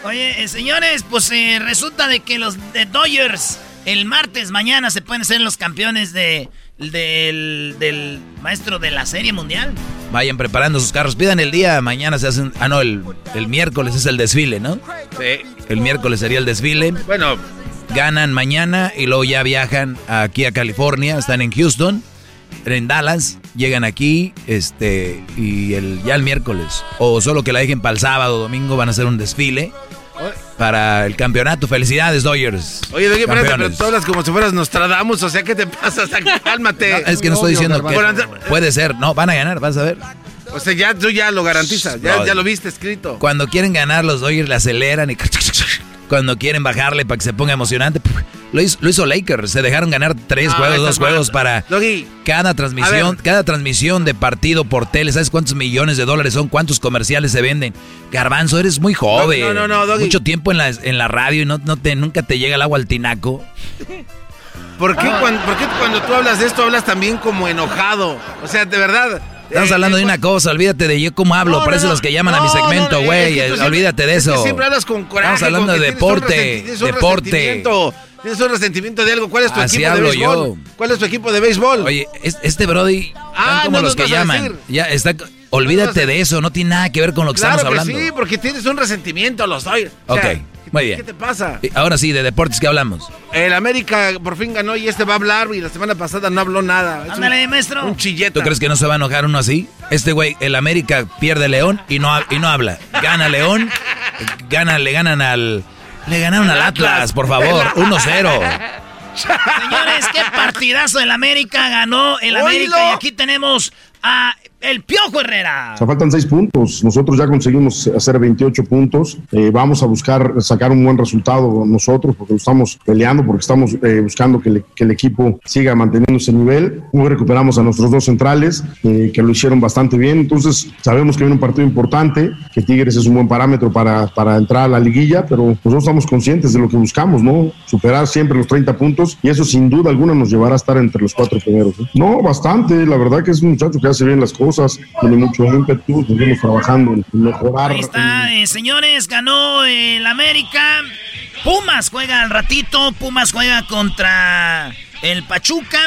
Speaker 1: Oye, eh, señores, pues eh, resulta de que los de Dodgers el martes mañana se pueden ser los campeones de, del, del maestro de la Serie Mundial.
Speaker 2: Vayan preparando sus carros. Pidan el día, mañana se hacen... Ah, no, el, el miércoles es el desfile, ¿no?
Speaker 3: Sí.
Speaker 2: El miércoles sería el desfile.
Speaker 3: Bueno,
Speaker 2: Ganan mañana y luego ya viajan aquí a California. Están en Houston, en Dallas. Llegan aquí este y el, ya el miércoles. O solo que la dejen para el sábado o domingo van a hacer un desfile para el campeonato. Felicidades, Dodgers.
Speaker 3: Oye, Doggy, pero tú hablas como si fueras Nostradamus, o sea, ¿qué te pasa? O sea, cálmate.
Speaker 2: No, es que no estoy diciendo que puede ser. No, van a ganar, vas a ver.
Speaker 3: O sea, ya tú ya lo garantizas, ya lo viste escrito.
Speaker 2: Cuando quieren ganar, los Dodgers le aceleran y cuando quieren bajarle para que se ponga emocionante, lo hizo, lo hizo Lakers. Se dejaron ganar tres
Speaker 3: No,
Speaker 2: juegos, dos juegos para cada transmisión, cada transmisión de partido por tele. ¿Sabes cuántos millones de dólares son? ¿Cuántos comerciales se venden? Garbanzo, eres muy joven.
Speaker 3: No, no, no.
Speaker 2: Mucho tiempo en la, en la radio y no, no te, nunca te llega el agua al tinaco.
Speaker 3: ¿por qué, cuando, por qué cuando tú hablas de esto hablas también como enojado? O sea, de verdad.
Speaker 2: Estamos hablando de una cosa, olvídate de yo cómo hablo,
Speaker 3: No, no.
Speaker 2: los que llaman a mi segmento, güey,
Speaker 3: es que
Speaker 2: olvídate de
Speaker 3: es que
Speaker 2: eso.
Speaker 3: siempre hablas con coraje.
Speaker 2: Estamos hablando de
Speaker 3: un
Speaker 2: deporte,
Speaker 3: resenti- tienes un
Speaker 2: deporte.
Speaker 3: Tienes un resentimiento de algo. ¿Cuál es tu
Speaker 2: Así
Speaker 3: equipo de béisbol?
Speaker 2: yo.
Speaker 3: ¿Cuál es tu equipo de béisbol?
Speaker 2: Oye, es- este Brody,
Speaker 3: Ah,
Speaker 2: como
Speaker 3: no
Speaker 2: los que llaman. Ya está, olvídate de eso, no tiene nada que ver con lo que
Speaker 3: claro
Speaker 2: estamos
Speaker 3: que
Speaker 2: hablando.
Speaker 3: sí, porque tienes un resentimiento, lo soy. O
Speaker 2: Ok, muy bien.
Speaker 3: ¿Qué te pasa?
Speaker 2: Y Ahora sí, de deportes que hablamos.
Speaker 3: El América por fin ganó y este va a hablar y la semana pasada no habló nada. Es un-
Speaker 1: Ándale, maestro.
Speaker 3: Un chilleta.
Speaker 2: ¿Tú crees que no se va a enojar uno así? Este güey, el América pierde León y no, y no habla. Gana León, gana, le ganan al... Le ganaron al Atlas, por favor, 1-0.
Speaker 1: Señores, qué partidazo el América ganó el. América y aquí tenemos a el Piojo Herrera.
Speaker 25: O sea, faltan seis puntos. Nosotros ya conseguimos hacer 28 puntos. Eh, vamos a buscar sacar un buen resultado nosotros porque lo estamos peleando, porque estamos eh, buscando que, el equipo siga manteniendo ese nivel. Hoy recuperamos a nuestros dos centrales eh, que lo hicieron bastante bien. Entonces, sabemos que viene un partido importante, que Tigres es un buen parámetro para, para entrar a la liguilla, pero nosotros estamos conscientes de lo que buscamos, ¿no? Superar siempre los 30 puntos y eso sin duda alguna nos llevará a estar entre los cuatro primeros. No, bastante. La verdad que es un muchacho que hace bien las cosas, tiene mucho ímpetu, seguimos trabajando en mejorar.
Speaker 1: Ahí está, eh, señores, ganó el América. Pumas juega al ratito. Pumas juega contra el Pachuca.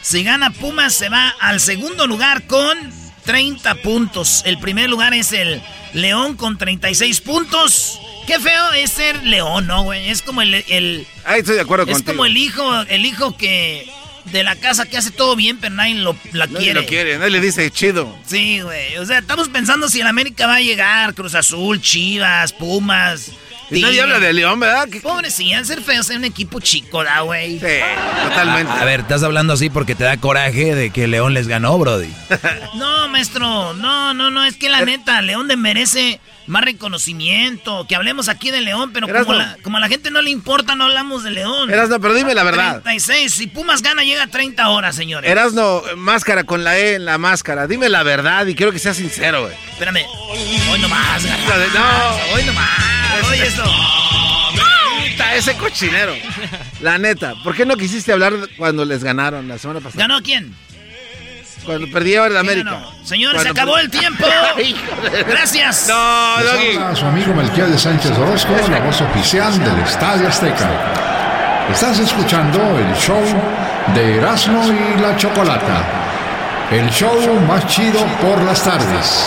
Speaker 1: Si gana Pumas, se va al segundo lugar con 30 puntos. El primer lugar es el León con 36 puntos. Qué feo es ser León, ¿no, güey? Es como el, el
Speaker 3: Ahí estoy de acuerdo
Speaker 1: es
Speaker 3: contigo.
Speaker 1: como el hijo, el hijo que de la casa que hace todo bien, pero nadie lo, la
Speaker 3: Nadie
Speaker 1: quiere.
Speaker 3: lo quiere, nadie le dice chido.
Speaker 1: Sí, güey. O sea, estamos pensando si el América va a llegar, Cruz Azul, Chivas, Pumas.
Speaker 3: Y nadie habla de León, ¿verdad?
Speaker 1: Pobre, si han ser feos en un equipo chico, da, güey.
Speaker 3: Sí, totalmente.
Speaker 2: A, a, ver, estás hablando así porque te da coraje de que León les ganó, Brody.
Speaker 1: no, maestro, no, no, no, es que la neta, León de merece más reconocimiento, que hablemos aquí de León, pero como, la, como a la gente no le importa, no hablamos de León.
Speaker 3: Erasno, pero dime la verdad.
Speaker 1: 36, si Pumas gana, llega a 30 horas, señores.
Speaker 3: Erasno, máscara con la E en la máscara, dime la verdad y quiero que seas sincero, güey.
Speaker 1: Espérame, hoy nomás, No, hoy nomás, esto.
Speaker 3: Ese cochinero. La neta, ¿por qué no quisiste hablar cuando les ganaron la semana pasada?
Speaker 1: ¿Ganó quién?
Speaker 3: Cuando perdieron el América.
Speaker 1: Señores, se acabó el tiempo. Gracias.
Speaker 3: No, Doggy.
Speaker 27: A su amigo Melquiades Sánchez Orozco, la voz oficial del Estadio Azteca. Estás escuchando el show de Erasmo y la Chocolata. El show más chido por las tardes.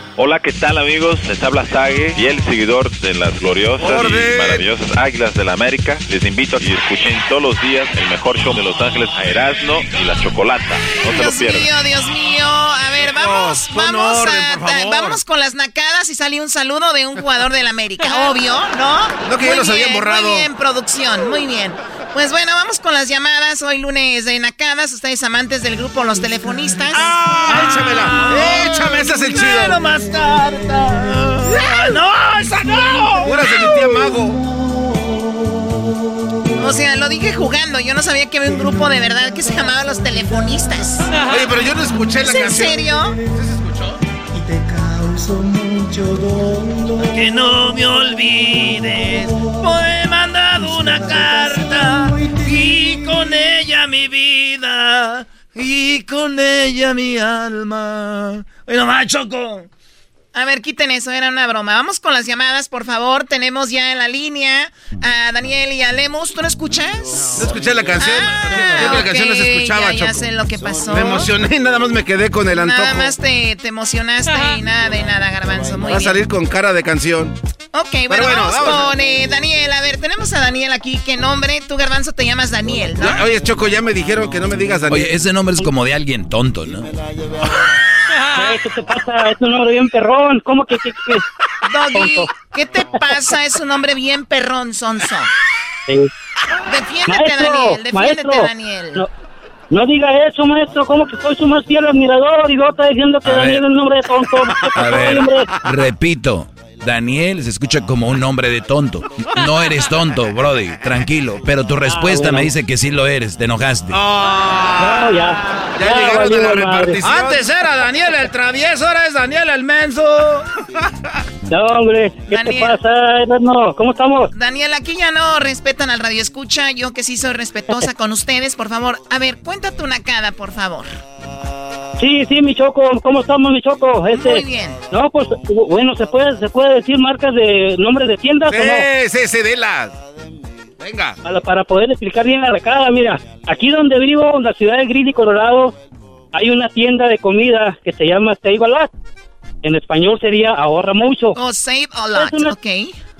Speaker 28: Hola, ¿qué tal amigos? Les habla Sage, y el seguidor de las gloriosas y maravillosas Águilas del la América. Les invito a que escuchen todos los días el mejor show de Los Ángeles a Erasmo y la Chocolata. No se
Speaker 12: Dios
Speaker 28: lo pierdan.
Speaker 12: mío, Dios mío. A ver, vamos, vamos,
Speaker 28: orden,
Speaker 12: a- vamos con las nacadas y salió un saludo de un jugador del América, obvio, ¿no?
Speaker 3: No, que ya
Speaker 12: Muy
Speaker 3: los habían
Speaker 12: bien,
Speaker 3: borrado.
Speaker 12: Muy bien, producción, muy bien. Pues bueno, vamos con las llamadas. Hoy lunes de nacadas. Ustedes amantes del grupo Los Telefonistas.
Speaker 3: ¡Ah! Échamela. Échame, ese es el chido.
Speaker 1: Quiero más cartas. ¡No, esa no!
Speaker 3: Ahora se mi tía Mago.
Speaker 12: O sea, lo dije jugando. Yo no sabía que había un grupo de verdad que se llamaba Los Telefonistas.
Speaker 3: Oye, pero yo no escuché la
Speaker 12: ¿Es en
Speaker 3: canción.
Speaker 12: serio?
Speaker 1: Que no me olvides, pues he mandado una carta y con ella mi vida y con ella mi alma. Oye, nomás, Choco.
Speaker 12: A ver, quiten eso, era una broma. Vamos con las llamadas, por favor. Tenemos ya en la línea a Daniel y a Lemus. ¿Tú no escuchas?
Speaker 3: No escuché la canción. Siempre la canción no se
Speaker 12: ok,
Speaker 3: escuchaba,
Speaker 12: ya, ya
Speaker 3: Choco.
Speaker 12: sé lo que pasó.
Speaker 3: Me emocioné y nada más me quedé con el antojo.
Speaker 12: Nada más te, te emocionaste y nada de nada, Garbanzo. Muy
Speaker 3: Va a salir con cara de canción.
Speaker 12: Ok, bueno,
Speaker 3: Pero bueno,
Speaker 12: vamos, con eh, Daniel. A ver, tenemos a Daniel aquí. ¿Qué nombre? Tú, Garbanzo, te llamas Daniel, ¿no?
Speaker 3: Oye, Choco, ya me dijeron que no me digas Daniel.
Speaker 2: Oye, ese nombre es como de alguien tonto, ¿no?
Speaker 29: ¿Qué te pasa? Es un hombre bien perrón. ¿Cómo que?
Speaker 12: Doggy,
Speaker 29: Tonto.
Speaker 12: ¿qué te pasa? Es un hombre bien perrón, Sonso.
Speaker 29: Sí.
Speaker 12: Defiéndete,
Speaker 29: Maestro,
Speaker 12: Daniel. Defiéndete,
Speaker 29: maestro,
Speaker 12: Daniel.
Speaker 29: No, no diga eso, maestro. ¿Cómo que soy su más fiel admirador? Y luego está diciendo que
Speaker 2: A
Speaker 29: Daniel
Speaker 2: ver.
Speaker 29: es un nombre de tonto.
Speaker 2: A ver,
Speaker 29: hombre.
Speaker 2: repito. Daniel se escucha como un nombre de tonto. No eres tonto, Brody, tranquilo. Pero tu respuesta
Speaker 29: bueno.
Speaker 2: me dice que sí lo eres, te enojaste.
Speaker 29: No, ya.
Speaker 3: Ya llegaron a la repartición.
Speaker 1: Antes era Daniel el travieso, ahora es Daniel el menso.
Speaker 29: No, hombre. ¿Qué
Speaker 12: Daniel.
Speaker 29: te pasa, no, ¿Cómo estamos?
Speaker 12: Daniel, aquí ya no respetan al radio escucha. Yo que sí soy respetuosa con ustedes, por favor. A ver, cuéntate una cada, por favor.
Speaker 29: Sí, sí, mi Choco. ¿Cómo estamos, mi Choco? Este,
Speaker 12: Muy bien.
Speaker 29: No, pues, bueno, ¿se puede, ¿se puede decir marcas de nombres de tiendas o no?
Speaker 3: Sí, sí, sí, delas. Venga.
Speaker 29: Para, para poder explicar bien la recada, mira, aquí donde vivo, en la ciudad de Greeley, Colorado, hay una tienda de comida que se llama Save a Lot. En español sería ahorra mucho.
Speaker 12: Oh, save a lot,
Speaker 29: una-
Speaker 12: ok.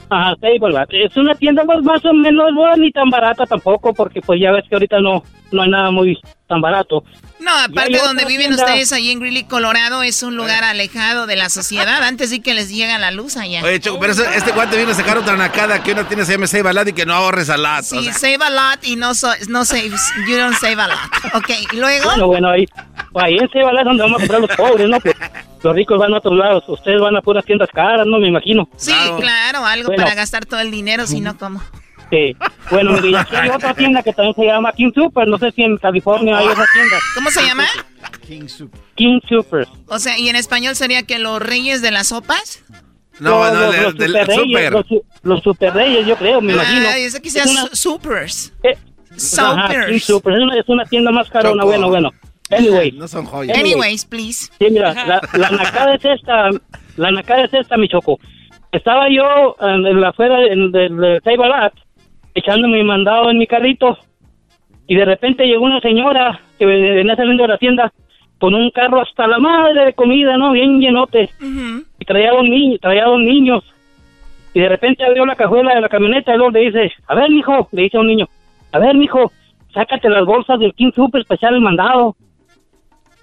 Speaker 29: Ajá, Save a Lot. Es una tienda pues, más o menos, bueno, ni tan barata tampoco, porque pues ya ves que ahorita no, no hay nada muy tan barato.
Speaker 12: No, aparte donde viven
Speaker 29: tienda.
Speaker 12: ustedes ahí en Greeley, Colorado, es un lugar alejado de la sociedad. Antes sí que les llega la luz allá.
Speaker 3: Oye, Choco, pero eso- este guante viene a sacar otra nacada que una tiene se llama Save a Lot y que no ahorres a lot.
Speaker 12: Sí,
Speaker 3: o sea.
Speaker 12: save a lot y no, so- no saves, you don't save a lot. Ok, y luego...
Speaker 29: Bueno, bueno, ahí, ahí en Save a Lot es donde vamos a comprar los pobres, ¿no? Pues, los ricos van a otros lados, ustedes van a puras tiendas caras, ¿no? Me imagino.
Speaker 12: Sí, claro, algo
Speaker 29: Bueno.
Speaker 12: para gastar todo el dinero, si no, ¿cómo?
Speaker 29: Sí. Bueno, y aquí hay otra tienda que también se llama King Super. No sé si en California hay esa tienda.
Speaker 12: ¿Cómo se llama?
Speaker 26: King Super.
Speaker 29: King Super.
Speaker 12: O sea, ¿y en español sería que los reyes de las sopas?
Speaker 3: No, no,
Speaker 29: los,
Speaker 3: del-
Speaker 29: los super reyes,
Speaker 3: super.
Speaker 29: Los, los super reyes, yo creo, me imagino.
Speaker 12: Ah, ese que sea
Speaker 29: Es una-
Speaker 12: su- supers.
Speaker 29: eh, ajá, King
Speaker 12: Supers.
Speaker 29: Super. Es una, es una tienda más carona,
Speaker 3: Choco.
Speaker 29: bueno, bueno. Anyway.
Speaker 3: No son joyas.
Speaker 29: Anyway.
Speaker 12: Anyways, please.
Speaker 29: Sí, mira, la, la nacada es esta, la nacada es esta, mi choco. Estaba yo en, en la afuera del del del Save a Lot, echando mi mandado en mi carrito, y de repente llegó una señora que venía saliendo de la tienda con un carro hasta la madre de comida, ¿no? Bien llenote. Y traía dos niños, traía dos niños. y de repente abrió la cajuela de la camioneta y luego le dice, a ver, mijo, le dice a un niño, a ver, mijo, sácate las bolsas del King Super especial el mandado.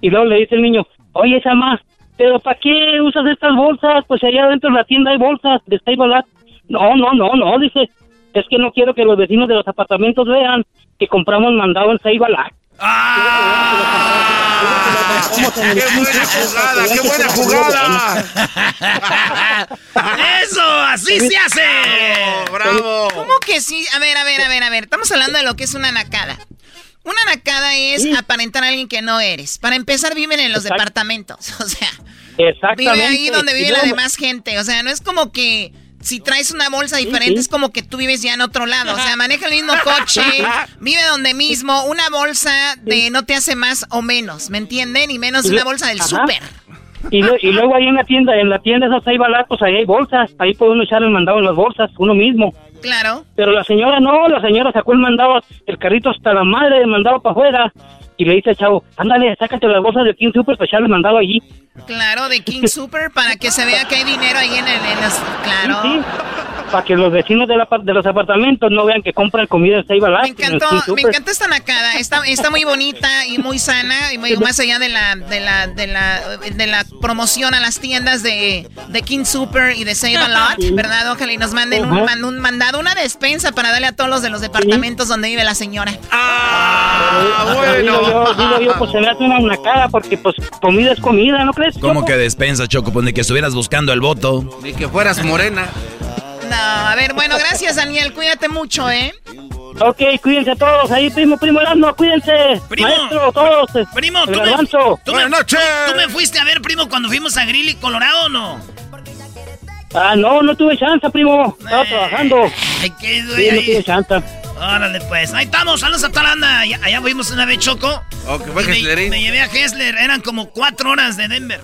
Speaker 29: Y luego le dice el niño, oye, esa más, pero ¿para qué usas estas bolsas? Pues allá dentro de la tienda hay bolsas de Stable No, no, no, no, dice, es que no quiero que los vecinos de los apartamentos vean que compramos mandado en Seibalat.
Speaker 3: ¡Qué buena jugada! ¡Qué buena jugada!
Speaker 1: ¡Eso! ¡Así se hace!
Speaker 3: ¡Bravo!
Speaker 12: ¿Cómo que sí? A ver, a ver, a ver, a ver. Estamos hablando de lo que es una nacada. Una nacada es aparentar a alguien que no eres. Para empezar, viven en los
Speaker 29: Exacto.
Speaker 12: departamentos. O sea, vive ahí donde vive la demás gente. O sea, no es como que si traes una bolsa diferente
Speaker 29: sí.
Speaker 12: es como que tú vives ya en otro lado. O sea, maneja el mismo coche, vive donde mismo. Una bolsa de no te hace más o menos, ¿me entienden? Y menos una bolsa del súper.
Speaker 29: Y, lo- y luego ahí en la tienda, en la tienda esa Seibalat, pues ahí hay bolsas, ahí puede uno echar el mandado en las bolsas, uno mismo.
Speaker 12: Claro.
Speaker 29: Pero la señora no, la señora sacó el mandado, el carrito hasta la madre, el mandado para afuera. Y le dice al chavo, ándale, sácate las bolsas de King Super para echar el mandado allí.
Speaker 12: Claro, de King Super para que se vea que hay dinero ahí en, el, en los... Claro.
Speaker 29: Sí, para que los vecinos de, la, de los apartamentos no vean que compran comida en Seibalat.
Speaker 12: Me encantó, me encantó esta nacada. Está, está muy bonita y muy sana. Y muy- más allá de la, de la, de la, de la promoción a las tiendas de, de King Super y de Save a Lot, ¿verdad? Ojalá y nos manden un, man- un mandado, una despensa para darle a todos los de los departamentos donde vive la señora.
Speaker 29: Digo yo, digo yo, pues se me hace una nacada porque pues comida es comida, ¿no crees?
Speaker 2: ¿Cómo
Speaker 29: Choco?
Speaker 2: que despensa, Choco? Pues ni que estuvieras buscando el voto.
Speaker 3: Ni que fueras morena.
Speaker 12: No, a ver, bueno, gracias Daniel, cuídate mucho, ¿eh?
Speaker 29: Ok, cuídense todos ahí, primo, primo Erasmo, cuídense.
Speaker 1: Primo.
Speaker 29: Maestro, todos.
Speaker 1: Primo,
Speaker 29: el
Speaker 1: tú me, tú, me, tú- tú me fuiste a ver, primo, cuando fuimos a Greeley, Colorado, ¿o no?
Speaker 29: Ah, no, no tuve chance, primo. Estaba trabajando.
Speaker 1: Ay, qué
Speaker 29: Sí, no tuve chance.
Speaker 1: Órale, pues. Ahí estamos. Saludos a toda la banda. Allá, allá fuimos una vez, Choco.
Speaker 3: Oh, que fue
Speaker 1: me, me llevé a Hessler. Eran como cuatro horas de Denver.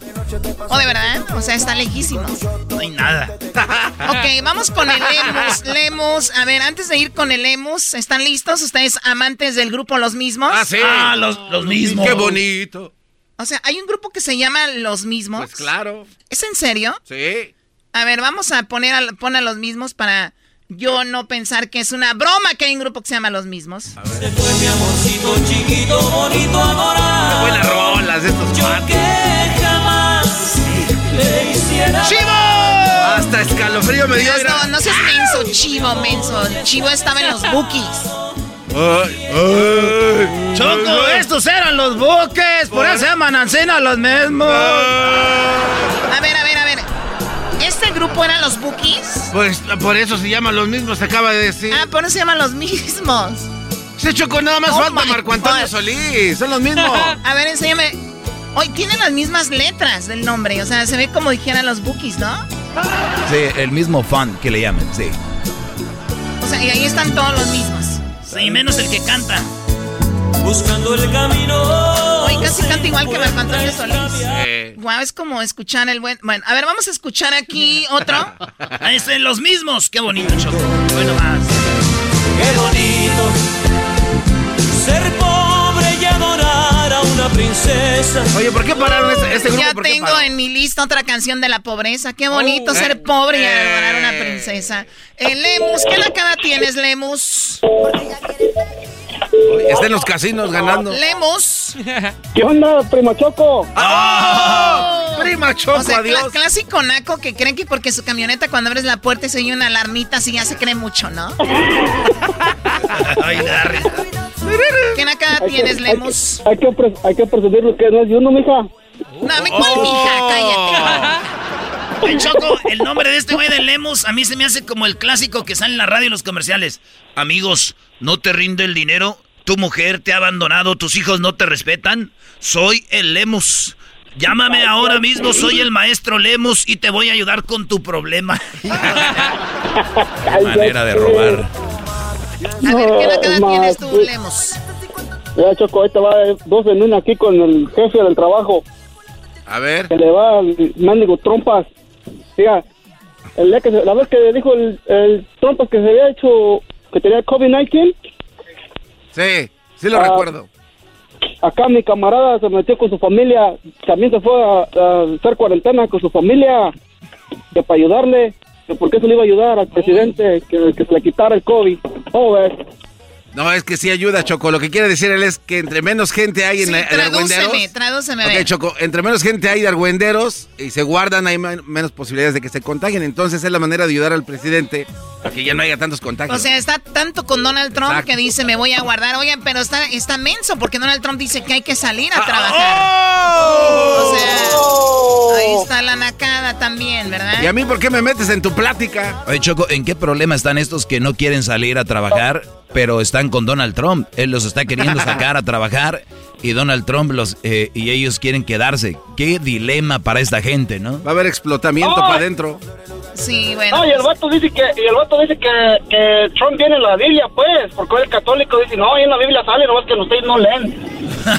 Speaker 12: ¿O de verdad? O sea, está lejísimos.
Speaker 1: No hay nada.
Speaker 12: Ok, vamos con el Lemus. Lemus, a ver, antes de ir con el Lemus, ¿están listos ustedes amantes del grupo Los Mismos?
Speaker 3: Ah, sí.
Speaker 1: Ah, los, los mismos.
Speaker 3: Qué bonito.
Speaker 12: O sea, hay un grupo que se llama Los Mismos.
Speaker 3: Pues claro.
Speaker 12: ¿Es en serio?
Speaker 3: Sí.
Speaker 12: A ver, vamos a poner a, pon a Los Mismos para yo no pensar que es una broma que hay un grupo que se llama Los Mismos.
Speaker 9: Se fue mi amorcito chiquito, bonito, adorado.
Speaker 3: Buenas rolas de estos
Speaker 9: Yo
Speaker 3: patos.
Speaker 9: que jamás le hiciera.
Speaker 3: Hasta escalofrío me dio.
Speaker 12: No, no, no seas menso, chivo, menso. Chivo estaba en los bookies.
Speaker 3: Ay, ay.
Speaker 16: Choco, estos eran los buques, por eso se llaman Ancena los mismos.
Speaker 12: A ¿Este grupo eran los bookies?
Speaker 3: Pues por eso se llaman los mismos, se acaba de decir.
Speaker 12: Ah, por eso se llaman los mismos.
Speaker 3: Se chocó nada más
Speaker 12: Oh
Speaker 3: falta Marco Antonio
Speaker 12: God.
Speaker 3: Solís, son los mismos.
Speaker 12: A ver, enséñame. Hoy tienen las mismas letras del nombre, o sea, se ve como dijeran los bookies, ¿no?
Speaker 2: Sí, el mismo fan que le llaman, sí.
Speaker 12: O sea, y ahí están todos los mismos.
Speaker 1: Sí, menos el que canta.
Speaker 9: Buscando el camino.
Speaker 12: Hoy casi canta igual que Marco Antonio Solís.
Speaker 3: Eh,
Speaker 12: Guau, es como escuchar el buen. Bueno, a ver, vamos a escuchar aquí otro.
Speaker 1: Ahí están los mismos. Qué bonito, Choco. Bueno, más.
Speaker 9: Qué bonito. Ser pobre y adorar a una princesa.
Speaker 3: Oye, ¿por qué pararon este, este grupo?
Speaker 12: Ya
Speaker 3: ¿Por qué
Speaker 12: tengo
Speaker 3: paró?
Speaker 12: en mi lista otra canción de la pobreza. Qué bonito
Speaker 3: Oh,
Speaker 12: ser
Speaker 3: eh,
Speaker 12: pobre y
Speaker 3: eh.
Speaker 12: adorar a una princesa. Eh, Lemus, ¿qué la cara tienes, Lemus?
Speaker 3: Está en los casinos ganando.
Speaker 12: Lemus.
Speaker 29: ¿Qué onda, primo Choco?
Speaker 3: ¡Ah! Prima Choco,
Speaker 12: O sea, clásico naco que creen que porque su camioneta cuando abres la puerta se oye una alarmita así ya se cree mucho, ¿no?
Speaker 1: Ay.
Speaker 12: ¿Qué tienes, Lemus?
Speaker 29: Hay que, pres- hay que presumir lo que no es de uno, mija.
Speaker 12: No, mi cuál, mija, cállate.
Speaker 1: Oye, Choco, el nombre de este güey de Lemus a mí se me hace como el clásico que sale en la radio y los comerciales. Amigos, ¿no te rinde el dinero? ¿Tu mujer te ha abandonado? ¿Tus hijos no te respetan? Soy el Lemus. Llámame ahora mismo, soy el maestro Lemus y te voy a ayudar con tu problema.
Speaker 2: Manera de robar.
Speaker 12: A ver, ¿qué cara
Speaker 29: No,
Speaker 12: tienes tú, Lemus?
Speaker 29: Ya, Choco, ahorita va dos en una aquí con el jefe del trabajo.
Speaker 3: A ver.
Speaker 29: Que le va al mendigo trompas. Fija, el día que se- la vez que dijo el, el que se había hecho, que tenía COVID-19,
Speaker 3: Sí, sí lo
Speaker 29: Ah.
Speaker 3: recuerdo.
Speaker 29: acá mi camarada se metió con su familia, también se fue a, a hacer cuarentena con su familia, que para ayudarle,
Speaker 30: que por qué se le iba a ayudar al presidente que, que se le quitara el COVID. ¿Cómo ves?
Speaker 3: No, es que sí ayuda, Choco. Lo que quiere decir él es que entre menos gente hay en, la, en
Speaker 12: Tradúceme,
Speaker 3: argüenderos.
Speaker 12: tradúceme.
Speaker 3: Choco, entre menos gente hay de argüenderos y se guardan, hay men- menos posibilidades de que se contagien. Entonces es la manera de ayudar al presidente a que ya no haya tantos contagios.
Speaker 12: O sea, está tanto con Donald Trump
Speaker 3: Exacto.
Speaker 12: que dice me voy a guardar. Oigan, pero está, está menso porque Donald Trump dice que hay que salir a trabajar.
Speaker 3: ¡Oh!
Speaker 12: O sea, ahí está la nacada también, ¿verdad?
Speaker 3: ¿Y a mí por qué me metes en tu plática?
Speaker 2: Oye, Choco, ¿en qué problema están estos que no quieren salir a trabajar, pero están con Donald Trump? Él los está queriendo sacar a trabajar y Donald Trump los eh, y ellos quieren quedarse. Qué dilema para esta gente, ¿no?
Speaker 3: Va a haber explotamiento
Speaker 30: ¡Ay!
Speaker 3: para adentro.
Speaker 12: Sí, bueno.
Speaker 30: No, y el vato dice que, y el vato dice que, que Trump viene en la Biblia, pues, porque el católico dice, no, ahí en la Biblia sale, nomás que ustedes no leen.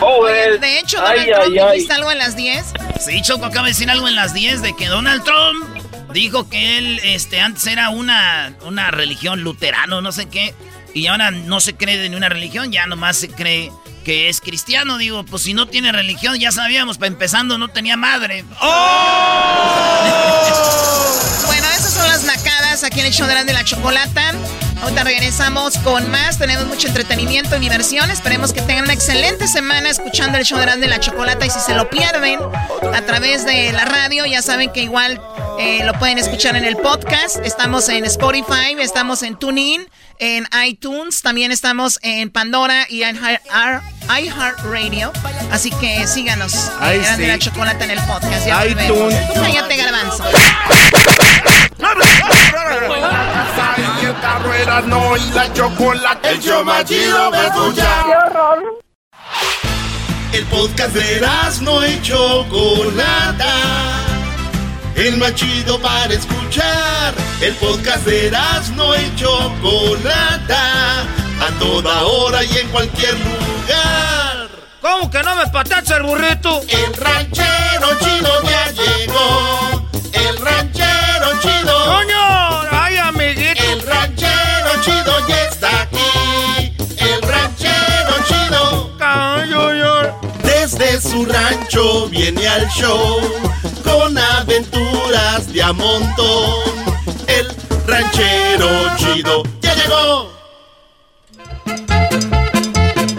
Speaker 30: Oh,
Speaker 12: Oye,
Speaker 30: güey.
Speaker 12: de hecho,
Speaker 30: Ay,
Speaker 12: Donald Trump
Speaker 30: ay, ay.
Speaker 12: dijiste algo en las 10.
Speaker 1: Sí, Choco acaba de decir algo en las 10 de que Donald Trump dijo que él este, antes era una, una religión luterano, no sé qué, y ahora no se cree de ninguna religión, ya nomás se cree que es cristiano. Digo, pues si no tiene religión, ya sabíamos, para empezando no tenía madre.
Speaker 12: Bueno, esas son las nacadas aquí en el show de la chocolata. Ahorita regresamos con más. Tenemos mucho entretenimiento y diversión. Esperemos que tengan una excelente semana escuchando el show de la chocolata. Y si se lo pierden a través de la radio, ya saben que igual eh, lo pueden escuchar en el podcast. Estamos en Spotify, estamos en TuneIn, en iTunes, también estamos en Pandora y en iHeart- iHeartRadio. Así que síganos.
Speaker 3: Ay,
Speaker 12: Eran de
Speaker 3: sí.
Speaker 12: la chocolata en el podcast. Ya
Speaker 3: iTunes.
Speaker 12: Tú cállate, garbanzo.
Speaker 6: El carro era no y la chocolate. El show más chido. El podcast de no y Chocolata. El más chido para escuchar. El podcast de no y Chocolata. A toda hora y en cualquier lugar.
Speaker 16: ¿Cómo que no me patacha el burrito?
Speaker 6: El ranchero chido ya llegó. Desde su rancho viene al show con aventuras de a montón. El ranchero chido ya llegó.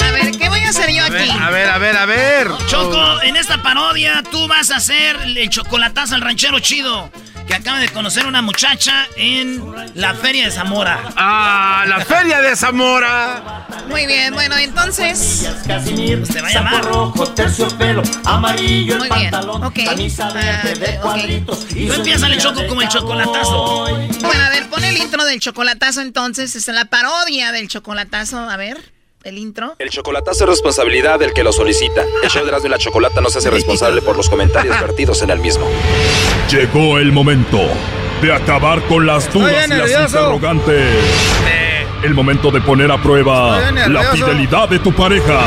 Speaker 12: A ver, ¿qué voy a hacer yo
Speaker 3: A ver,
Speaker 12: aquí?
Speaker 3: a ver, a ver, a ver.
Speaker 1: Choco, en esta parodia tú vas a hacer el chocolatazo al ranchero chido. Que acaba de conocer una muchacha en la feria de Zamora.
Speaker 3: ¡Ah, la feria de Zamora!
Speaker 12: Muy bien, bueno, entonces.
Speaker 1: Pues te va a llamar.
Speaker 9: rojo, terciopelo, amarillo
Speaker 12: Muy
Speaker 9: el
Speaker 12: bien,
Speaker 9: pantalón,
Speaker 12: ok.
Speaker 9: camisa verde de
Speaker 12: Ah, ok.
Speaker 9: cuadritos. y
Speaker 1: Tú
Speaker 9: su
Speaker 1: empieza el choco como el chocolatazo.
Speaker 12: Bueno, a ver, pon el intro del chocolatazo entonces. Es la parodia del chocolatazo. A ver, el intro.
Speaker 31: El chocolatazo es responsabilidad del que lo solicita. El show de Erasmo y la Chocolata no se hace responsable por los comentarios vertidos en el mismo.
Speaker 10: Llegó el momento de acabar con las dudas y las interrogantes. El momento de poner a prueba la fidelidad de tu pareja.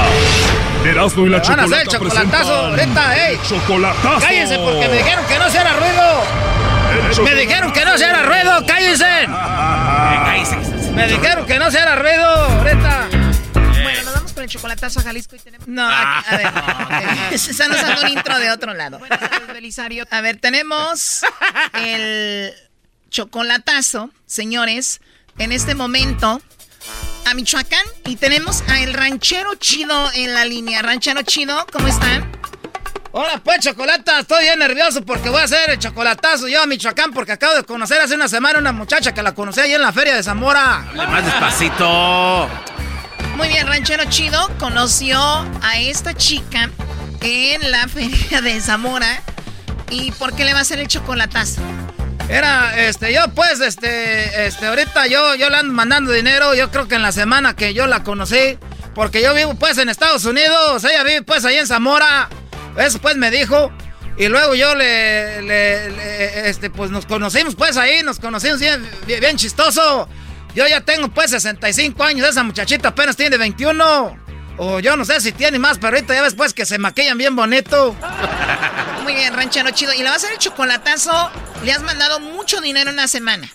Speaker 10: Erasmo y la
Speaker 16: Van a hacer
Speaker 10: Chocolata
Speaker 16: el chocolatazo ahorita, ey.
Speaker 10: Chocolatazo.
Speaker 16: Cállense porque me dijeron que no se haga ruido. Me dijeron que no se haga ruido, cállense. Me dijeron que no se haga ruido ahorita.
Speaker 12: El chocolatazo a Jalisco y tenemos. No, aquí, a ver. ok. Están usando un intro de otro lado. Buenas tardes, Belisario. A ver, tenemos el chocolatazo, señores, en este momento a Michoacán y tenemos a el ranchero chido en la línea. Ranchero chido, ¿cómo están?
Speaker 16: Hola, pues, chocolata. Estoy bien nervioso porque voy a hacer el chocolatazo yo a Michoacán porque acabo de conocer hace una semana una muchacha que la conocí ahí en la feria de Zamora.
Speaker 3: Más despacito.
Speaker 12: Muy bien, ranchero chido conoció a esta chica en la feria de Zamora. ¿Y por qué le va a hacer el chocolatazo?
Speaker 16: Era, este, yo pues, este, este, ahorita yo, yo le ando mandando dinero, yo creo que en la semana que yo la conocí, porque yo vivo pues en Estados Unidos, ella vive pues ahí en Zamora, eso pues me dijo, y luego yo le, le- le- este, pues nos conocimos pues ahí, nos conocimos bien, bien, bien chistoso, yo ya tengo pues 65 años, esa muchachita apenas tiene 21, o yo no sé si tiene más, pero ahorita ya ves pues que se maquillan bien bonito.
Speaker 12: Muy bien, ranchero chido. ¿Y le va a hacer el chocolatazo? Le has mandado mucho dinero en una semana.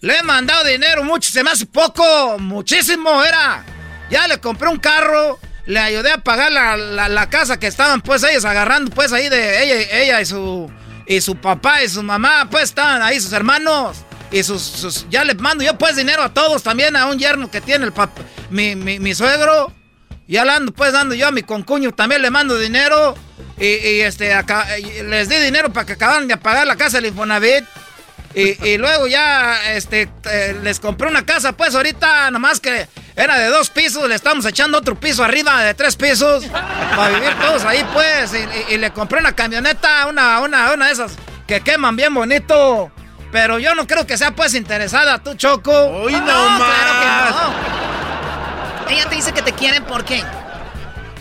Speaker 16: Le he mandado dinero mucho, se me hace poco, muchísimo era. Ya le compré un carro, le ayudé a pagar la, la- la casa que estaban pues ellos agarrando pues ahí de ella, ella y su Y su papá y su mamá, pues estaban ahí, sus hermanos. Y sus, sus- ya le mando yo pues dinero a todos, también a un yerno que tiene el pap- mi, mi, mi suegro. Ya le ando pues dando yo a mi concuño, también le mando dinero. Y, y, este, acá, y les di dinero para que acabaran de pagar la casa del Infonavit. Y, y luego ya este, eh, les compré una casa, pues ahorita nomás que era de dos pisos, le estamos echando otro piso arriba de tres pisos para vivir todos ahí, pues. Y, y- y le compré una camioneta, una, una, una de esas que queman bien bonito. Pero yo no creo que sea pues interesada, tú, Choco.
Speaker 3: Hoy no,
Speaker 12: claro que
Speaker 3: más.
Speaker 12: no. Ella te dice que te quieren, ¿por qué?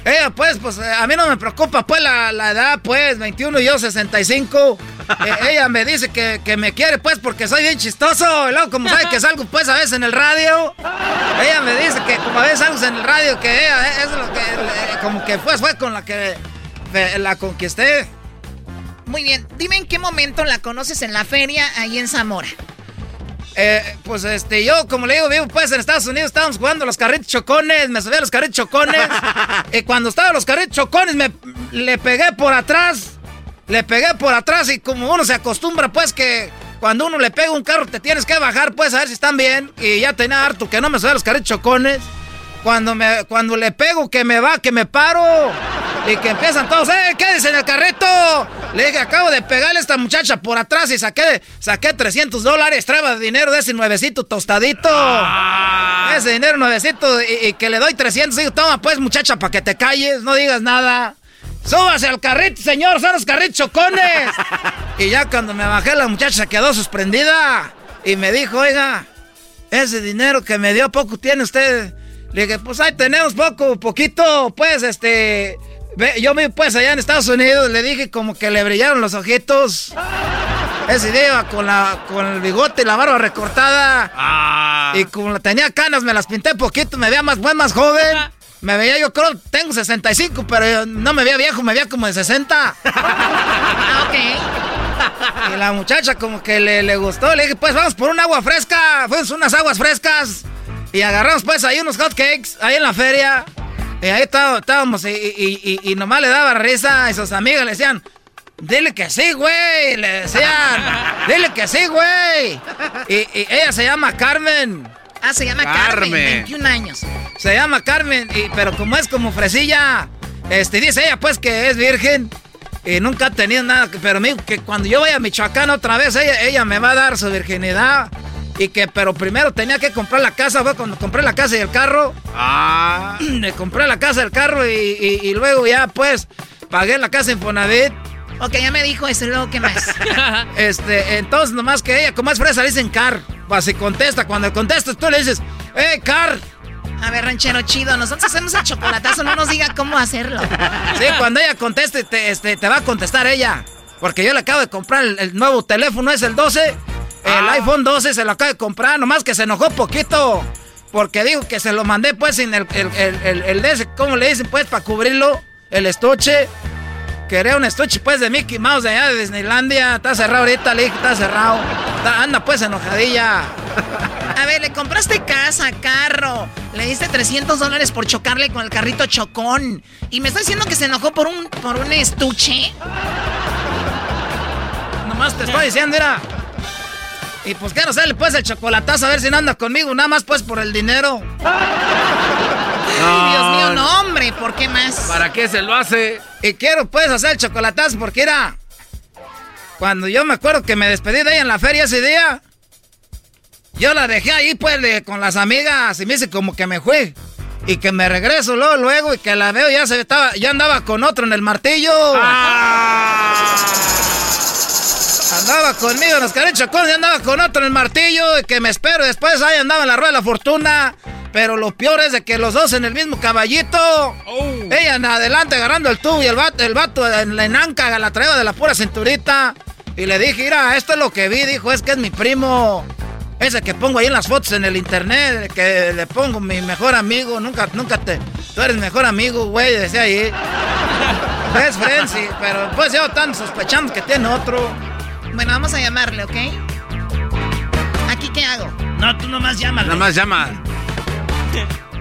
Speaker 16: Ella, pues, pues eh, a mí no me preocupa, pues, la, la edad, pues, 21 y yo 65. Eh, ella me dice que, que me quiere, pues, porque soy bien chistoso. Y luego, como sabe que salgo, pues, a veces en el radio. Ella me dice que como a veces salgo en el radio, que ella eh, es lo que, como que pues, fue con la que la conquisté.
Speaker 12: Muy bien, dime en qué momento la conoces en la feria ahí en Zamora.
Speaker 16: Eh, pues este, yo como le digo, vivo pues en Estados Unidos, estábamos jugando los carritos chocones, me subí a los carritos chocones. y cuando estaba los carritos chocones, me le pegué por atrás. Le pegué por atrás y como uno se acostumbra, pues que cuando uno le pega un carro te tienes que bajar, pues a ver si están bien. Y ya tenía harto que no me subí a los carritos chocones. Cuando, me, cuando le pego que me va, que me paro. Y que empiezan todos, ¡eh, quédese en el carrito! Le dije, acabo de pegarle a esta muchacha por atrás y saqué, saqué 300 dólares. Traba dinero de ese nuevecito tostadito. Ese dinero nuevecito y, y que le doy 300. Digo, toma pues, muchacha, para que te calles, no digas nada. Súbase al carrito, señor, son los carritos chocones. y ya cuando me bajé, la muchacha se quedó sorprendida. Y me dijo, oiga, ese dinero que me dio poco tiene usted. Le dije, pues ahí tenemos poco, poquito, pues este. Yo vi pues allá en Estados Unidos, le dije como que le brillaron los ojitos. Ese día iba con, la, con el bigote y la barba recortada. Y como la tenía canas, me las pinté poquito, me veía más buen, más joven. Me veía, yo creo, tengo 65, pero yo no me veía viejo, me veía como de 60.
Speaker 12: Ah,
Speaker 16: Y la muchacha como que le, le gustó. Le dije, pues vamos por un agua fresca. Fuimos unas aguas frescas. Y agarramos pues ahí unos hot cakes, ahí en la feria. Y ahí está- estábamos y, y- y- y nomás le daba risa. Y sus amigas le decían, dile que sí, güey. Le decían, dile que sí, güey. Y, y ella se llama Carmen.
Speaker 12: Ah, se llama Carmen, 21 años.
Speaker 16: Se llama Carmen, y, pero como es como fresilla, este, dice ella pues que es virgen y nunca ha tenido nada, pero me dijo que cuando yo vaya a Michoacán otra vez, ella, ella me va a dar su virginidad. Y que, pero primero tenía que comprar la casa, fue cuando compré la casa y el carro. Ah. Le compré la casa, el carro y, y- y luego ya pues pagué la casa Infonavit.
Speaker 12: Ok, ya me dijo eso, luego qué más.
Speaker 16: Este, entonces nomás que ella, como es fresa, le dicen car. Pues si contesta, cuando contestas tú le dices, ¡eh, car!
Speaker 12: A ver, ranchero chido, nosotros hacemos el chocolatazo, no nos diga cómo hacerlo.
Speaker 16: Sí, cuando ella conteste, te, este, te va a contestar ella. Porque yo le acabo de comprar el, el nuevo teléfono, es el 12. El iPhone 12 se lo acabo de comprar, nomás que se enojó poquito. Porque dijo que se lo mandé pues sin el, el, el, el, el de ese, ¿cómo le dicen pues? Para cubrirlo, el estuche. Quería un estuche pues de Mickey Mouse de allá de Disneylandia. Está cerrado ahorita, le dije, está cerrado. Está- anda pues enojadilla.
Speaker 12: A ver, le compraste casa, carro, le diste 300 dólares por chocarle con el carrito chocón. Y me está diciendo que se enojó por un, por un estuche.
Speaker 16: Nomás te estoy diciendo, mira. Y pues quiero hacerle pues el chocolatazo a ver si no anda conmigo, nada más pues por el dinero.
Speaker 12: Ay, Dios mío, no, hombre, ¿por qué más?
Speaker 16: ¿Para qué se lo hace? Y quiero pues hacer el chocolatazo porque era. Cuando yo me acuerdo que me despedí de ella en la feria ese día, yo la dejé ahí pues de- con las amigas y me hice como que me fui. Y que me regreso luego, luego y que la veo ya se estaba, ya andaba con otro en el martillo. Andaba conmigo en los carichocones y andaba con otro en el martillo y que me espero. Después ahí andaba en la rueda de la fortuna. Pero lo peor es de que los dos en el mismo caballito. Ella en adelante agarrando el tubo y el vato, el vato en la enanca la traía de la pura cinturita. Y le dije, mira, esto es lo que vi. Dijo, es que es mi primo. Ese que pongo ahí en las fotos en el internet, que le pongo mi mejor amigo. Nunca, nunca te... Tú eres mejor amigo, güey, decía ahí. Best friend, sí, pero pues yo están sospechando que tiene otro.
Speaker 12: Bueno, vamos a llamarle, ¿ok? ¿Aquí qué hago?
Speaker 1: No, tú nomás llámale.
Speaker 3: Nada más llama.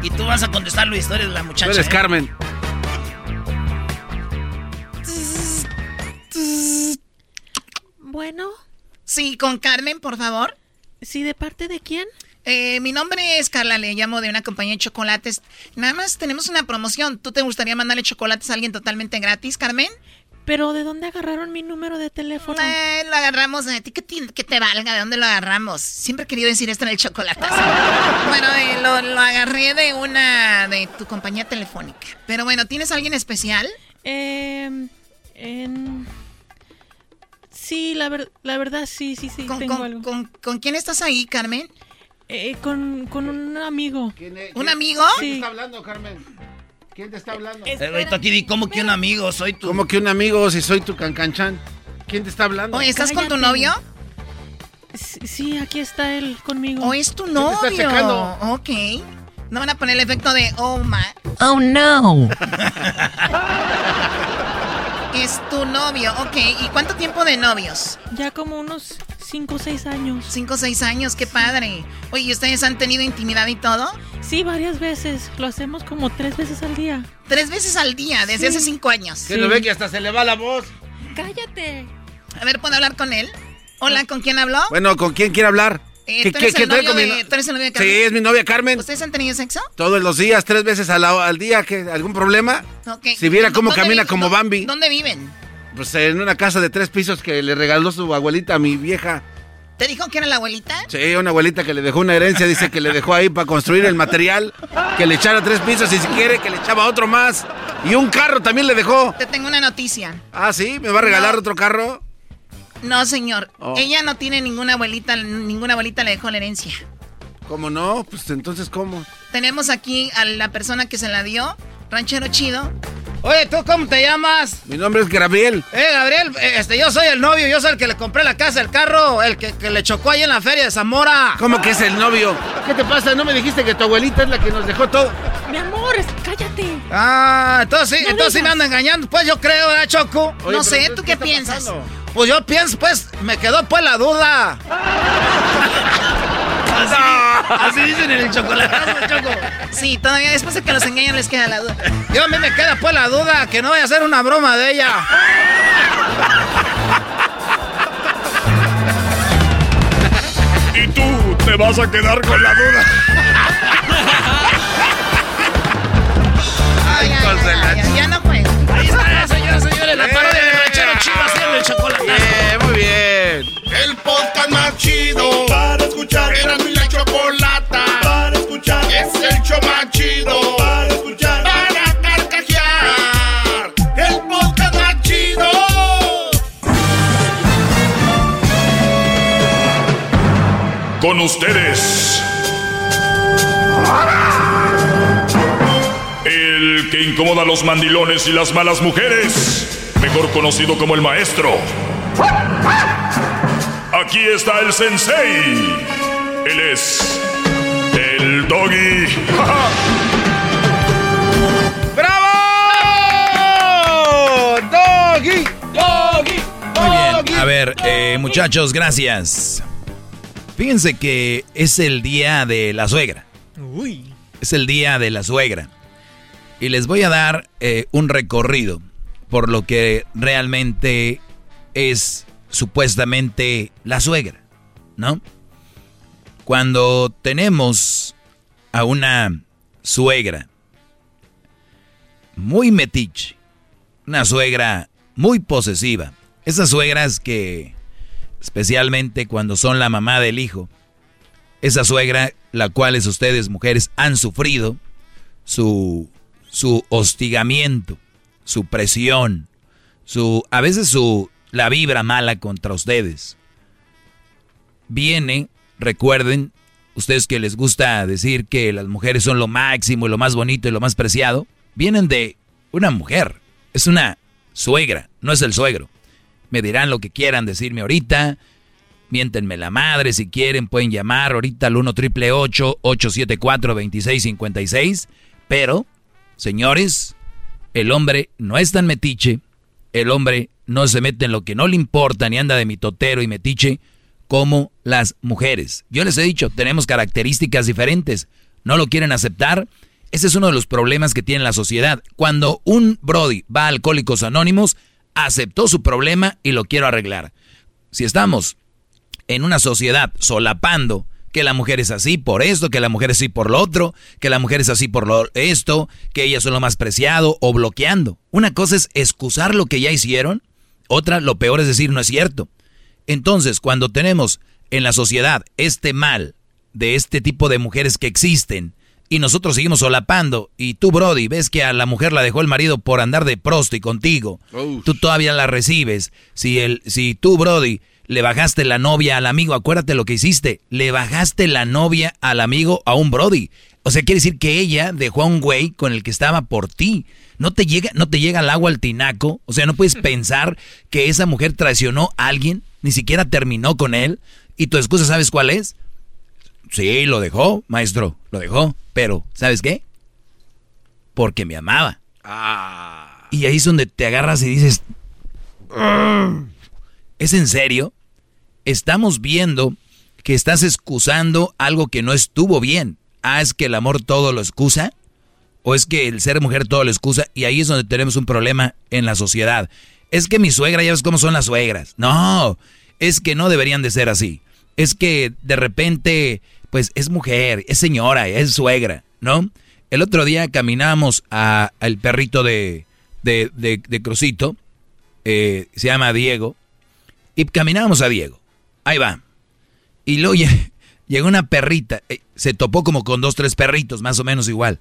Speaker 1: Y tú vas a contestar la historia de la muchacha.
Speaker 3: Tú eres
Speaker 1: ¿eh?
Speaker 3: Carmen.
Speaker 32: Bueno.
Speaker 12: Sí, con Carmen, por favor.
Speaker 32: Sí, ¿de parte de quién?
Speaker 12: Eh, mi nombre es Carla, le llamo de una compañía de chocolates. Nada más tenemos una promoción. ¿Tú te gustaría mandarle chocolates a alguien totalmente gratis, Carmen?
Speaker 32: ¿Pero de dónde agarraron mi número de teléfono?
Speaker 12: Eh, lo agarramos a ti. Que te, que te valga? ¿De dónde lo agarramos? Siempre he querido decir esto en el chocolate. bueno, eh, lo, lo, agarré de una... de tu compañía telefónica. Pero bueno, ¿tienes alguien especial?
Speaker 32: Eh... En... Sí, la, ver, la verdad, sí, sí, sí.
Speaker 12: ¿Con,
Speaker 32: tengo
Speaker 12: con,
Speaker 32: algo.
Speaker 12: Con, con, quién estás ahí, Carmen?
Speaker 32: Eh, con, con un amigo.
Speaker 12: ¿Quién es, ¿Un amigo?
Speaker 26: ¿Quién está hablando, Carmen? ¿Quién te está hablando?
Speaker 1: Aquí, ¿cómo que un amigo? Soy tu...
Speaker 26: ¿Cómo que un amigo si soy tu cancanchan? ¿Quién te está hablando?
Speaker 12: Oye, ¿estás Cállate. con tu novio?
Speaker 32: Sí, sí, aquí está él conmigo.
Speaker 12: ¿O es tu novio?
Speaker 26: ¿Te está checando?
Speaker 12: Ok. ¿No van a poner el efecto de oh my?
Speaker 32: Oh no.
Speaker 12: es tu novio, ok. ¿Y cuánto tiempo de novios?
Speaker 32: Ya como unos 5 o 6 años.
Speaker 12: 5 o 6 años, qué padre. Oye, ¿y ustedes han tenido intimidad y todo?
Speaker 32: Sí, varias veces. Lo hacemos como tres veces al día.
Speaker 12: ¿Tres veces al día? Desde sí. hace 5 años.
Speaker 26: ¿Qué sí. no ve que hasta se le va la voz?
Speaker 32: Cállate.
Speaker 12: A ver, ¿puedo hablar con él? Hola, ¿con quién habló?
Speaker 26: Bueno, ¿con quién quiere hablar?
Speaker 12: Eh, ¿tú, eres ¿Qué, qué, de, mi... ¿Tú, eres el novio de Carmen?
Speaker 26: Sí, es mi novia Carmen.
Speaker 12: ¿Ustedes han tenido sexo?
Speaker 26: Todos los días, tres veces al, al día. ¿qué, ¿Algún problema?
Speaker 12: Okay.
Speaker 26: Si viera cómo camina como Bambi.
Speaker 12: ¿Dónde viven?
Speaker 26: Pues en una casa de tres pisos que le regaló su abuelita a mi vieja.
Speaker 12: ¿Te dijo que era la abuelita?
Speaker 26: Sí, una abuelita que le dejó una herencia, dice que le dejó ahí para construir el material, que le echara tres pisos y si quiere que le echaba otro más. Y un carro también le dejó.
Speaker 12: Te tengo una noticia.
Speaker 26: Ah, sí, ¿me va a regalar no. otro carro?
Speaker 12: No, señor. Oh. Ella no tiene ninguna abuelita, ninguna abuelita le dejó la herencia.
Speaker 26: ¿Cómo no? Pues entonces, ¿cómo?
Speaker 12: Tenemos aquí a la persona que se la dio, ranchero chido.
Speaker 16: Oye, ¿tú cómo te llamas?
Speaker 26: Mi nombre es Gabriel.
Speaker 16: Eh, Gabriel, este, yo soy el novio, yo soy el que le compré la casa, el carro, el que, que le chocó ahí en la feria de Zamora.
Speaker 26: ¿Cómo que es el novio? ¿Qué te pasa? ¿No me dijiste que tu abuelita es la que nos dejó todo?
Speaker 32: Mi amor, cállate.
Speaker 16: Ah, entonces sí, no entonces sí me andan engañando, pues yo creo, ¿verdad, Choco?
Speaker 12: Oye, no sé, ¿tú qué, qué piensas? Pasando?
Speaker 16: Pues yo pienso, pues, me quedó pues la duda.
Speaker 1: Así, así, dicen en el chocolatazo, Choco.
Speaker 12: Sí, todavía después de que los engañan les queda la duda.
Speaker 16: Yo a mí me queda pues la duda que no vaya a ser una broma de ella.
Speaker 10: Y tú te vas a quedar con la duda.
Speaker 12: Ay, ay, ay, ay, ya no fue.
Speaker 1: Ahí está, señoras y señores, la parodia de ranchero chido haciendo el chocolate.
Speaker 26: Bien, muy bien.
Speaker 6: El podcast más chido para escuchar. Era mi
Speaker 10: Con ustedes. El que incomoda a los mandilones y las malas mujeres. Mejor conocido como el maestro. Aquí está el sensei. Él es el doggy.
Speaker 16: ¡Bravo! ¡Doggy! ¡Doggy!
Speaker 2: Muy bien. A ver, eh, muchachos, gracias. Fíjense que es el día de la suegra.
Speaker 32: Uy.
Speaker 2: Es el día de la suegra. Y les voy a dar eh, un recorrido por lo que realmente es supuestamente la suegra, ¿no? Cuando tenemos a una suegra muy metiche, una suegra muy posesiva, esas suegras que, especialmente cuando son la mamá del hijo, esa suegra, la cuales ustedes mujeres han sufrido, su, su hostigamiento, su presión, su, a veces su, la vibra mala contra ustedes. Viene, recuerden, ustedes que les gusta decir que las mujeres son lo máximo y lo más bonito y lo más preciado, vienen de una mujer, es una suegra, no es el suegro. Me dirán lo que quieran decirme ahorita, miéntenme la madre si quieren, pueden llamar ahorita al 1 triple 874 2656, pero, señores, el hombre no es tan metiche, el hombre no se mete en lo que no le importa ni anda de mitotero y metiche como las mujeres. Yo les he dicho, tenemos características diferentes. ¿No lo quieren aceptar? Ese es uno de los problemas que tiene la sociedad. Cuando un Brody va a Alcohólicos Anónimos, aceptó su problema y lo quiero arreglar. si estamos en una sociedad solapando que la mujer es así por esto, que la mujer es así por lo otro, que la mujer es así por lo esto, que ellas son lo más preciado o bloqueando. Una cosa es excusar lo que ya hicieron, otra lo peor es decir no es cierto. Entonces, cuando tenemos en la sociedad este mal de este tipo de mujeres que existen y nosotros seguimos solapando y tú, Brody, ves que a la mujer la dejó el marido por andar de prosto y contigo, tú todavía la recibes. Si, el, si tú, Brody, le bajaste la novia al amigo, acuérdate lo que hiciste, le bajaste la novia al amigo a un Brody. O sea, quiere decir que ella dejó a un güey con el que estaba por ti. No te llega, no te llega el agua al tinaco. O sea, no puedes pensar que esa mujer traicionó a alguien, ni siquiera terminó con él. Y tu excusa, ¿sabes cuál es? Sí, lo dejó, maestro, lo dejó. Pero, ¿sabes qué? Porque me amaba. Ah. Y ahí es donde te agarras y dices, ¿es en serio? estamos viendo que estás excusando algo que no estuvo bien. Ah, es que el amor todo lo excusa. O es que el ser mujer todo lo excusa. Y ahí es donde tenemos un problema en la sociedad. Es que mi suegra, ya ves cómo son las suegras. No, es que no deberían de ser así. Es que de repente, pues es mujer, es señora, es suegra, ¿no? El otro día caminamos al perrito de, de, de, Crucito, eh, se llama Diego, y caminábamos a Diego. Ahí va. Y luego llegó una perrita, eh, se topó como con dos, tres perritos, más o menos igual.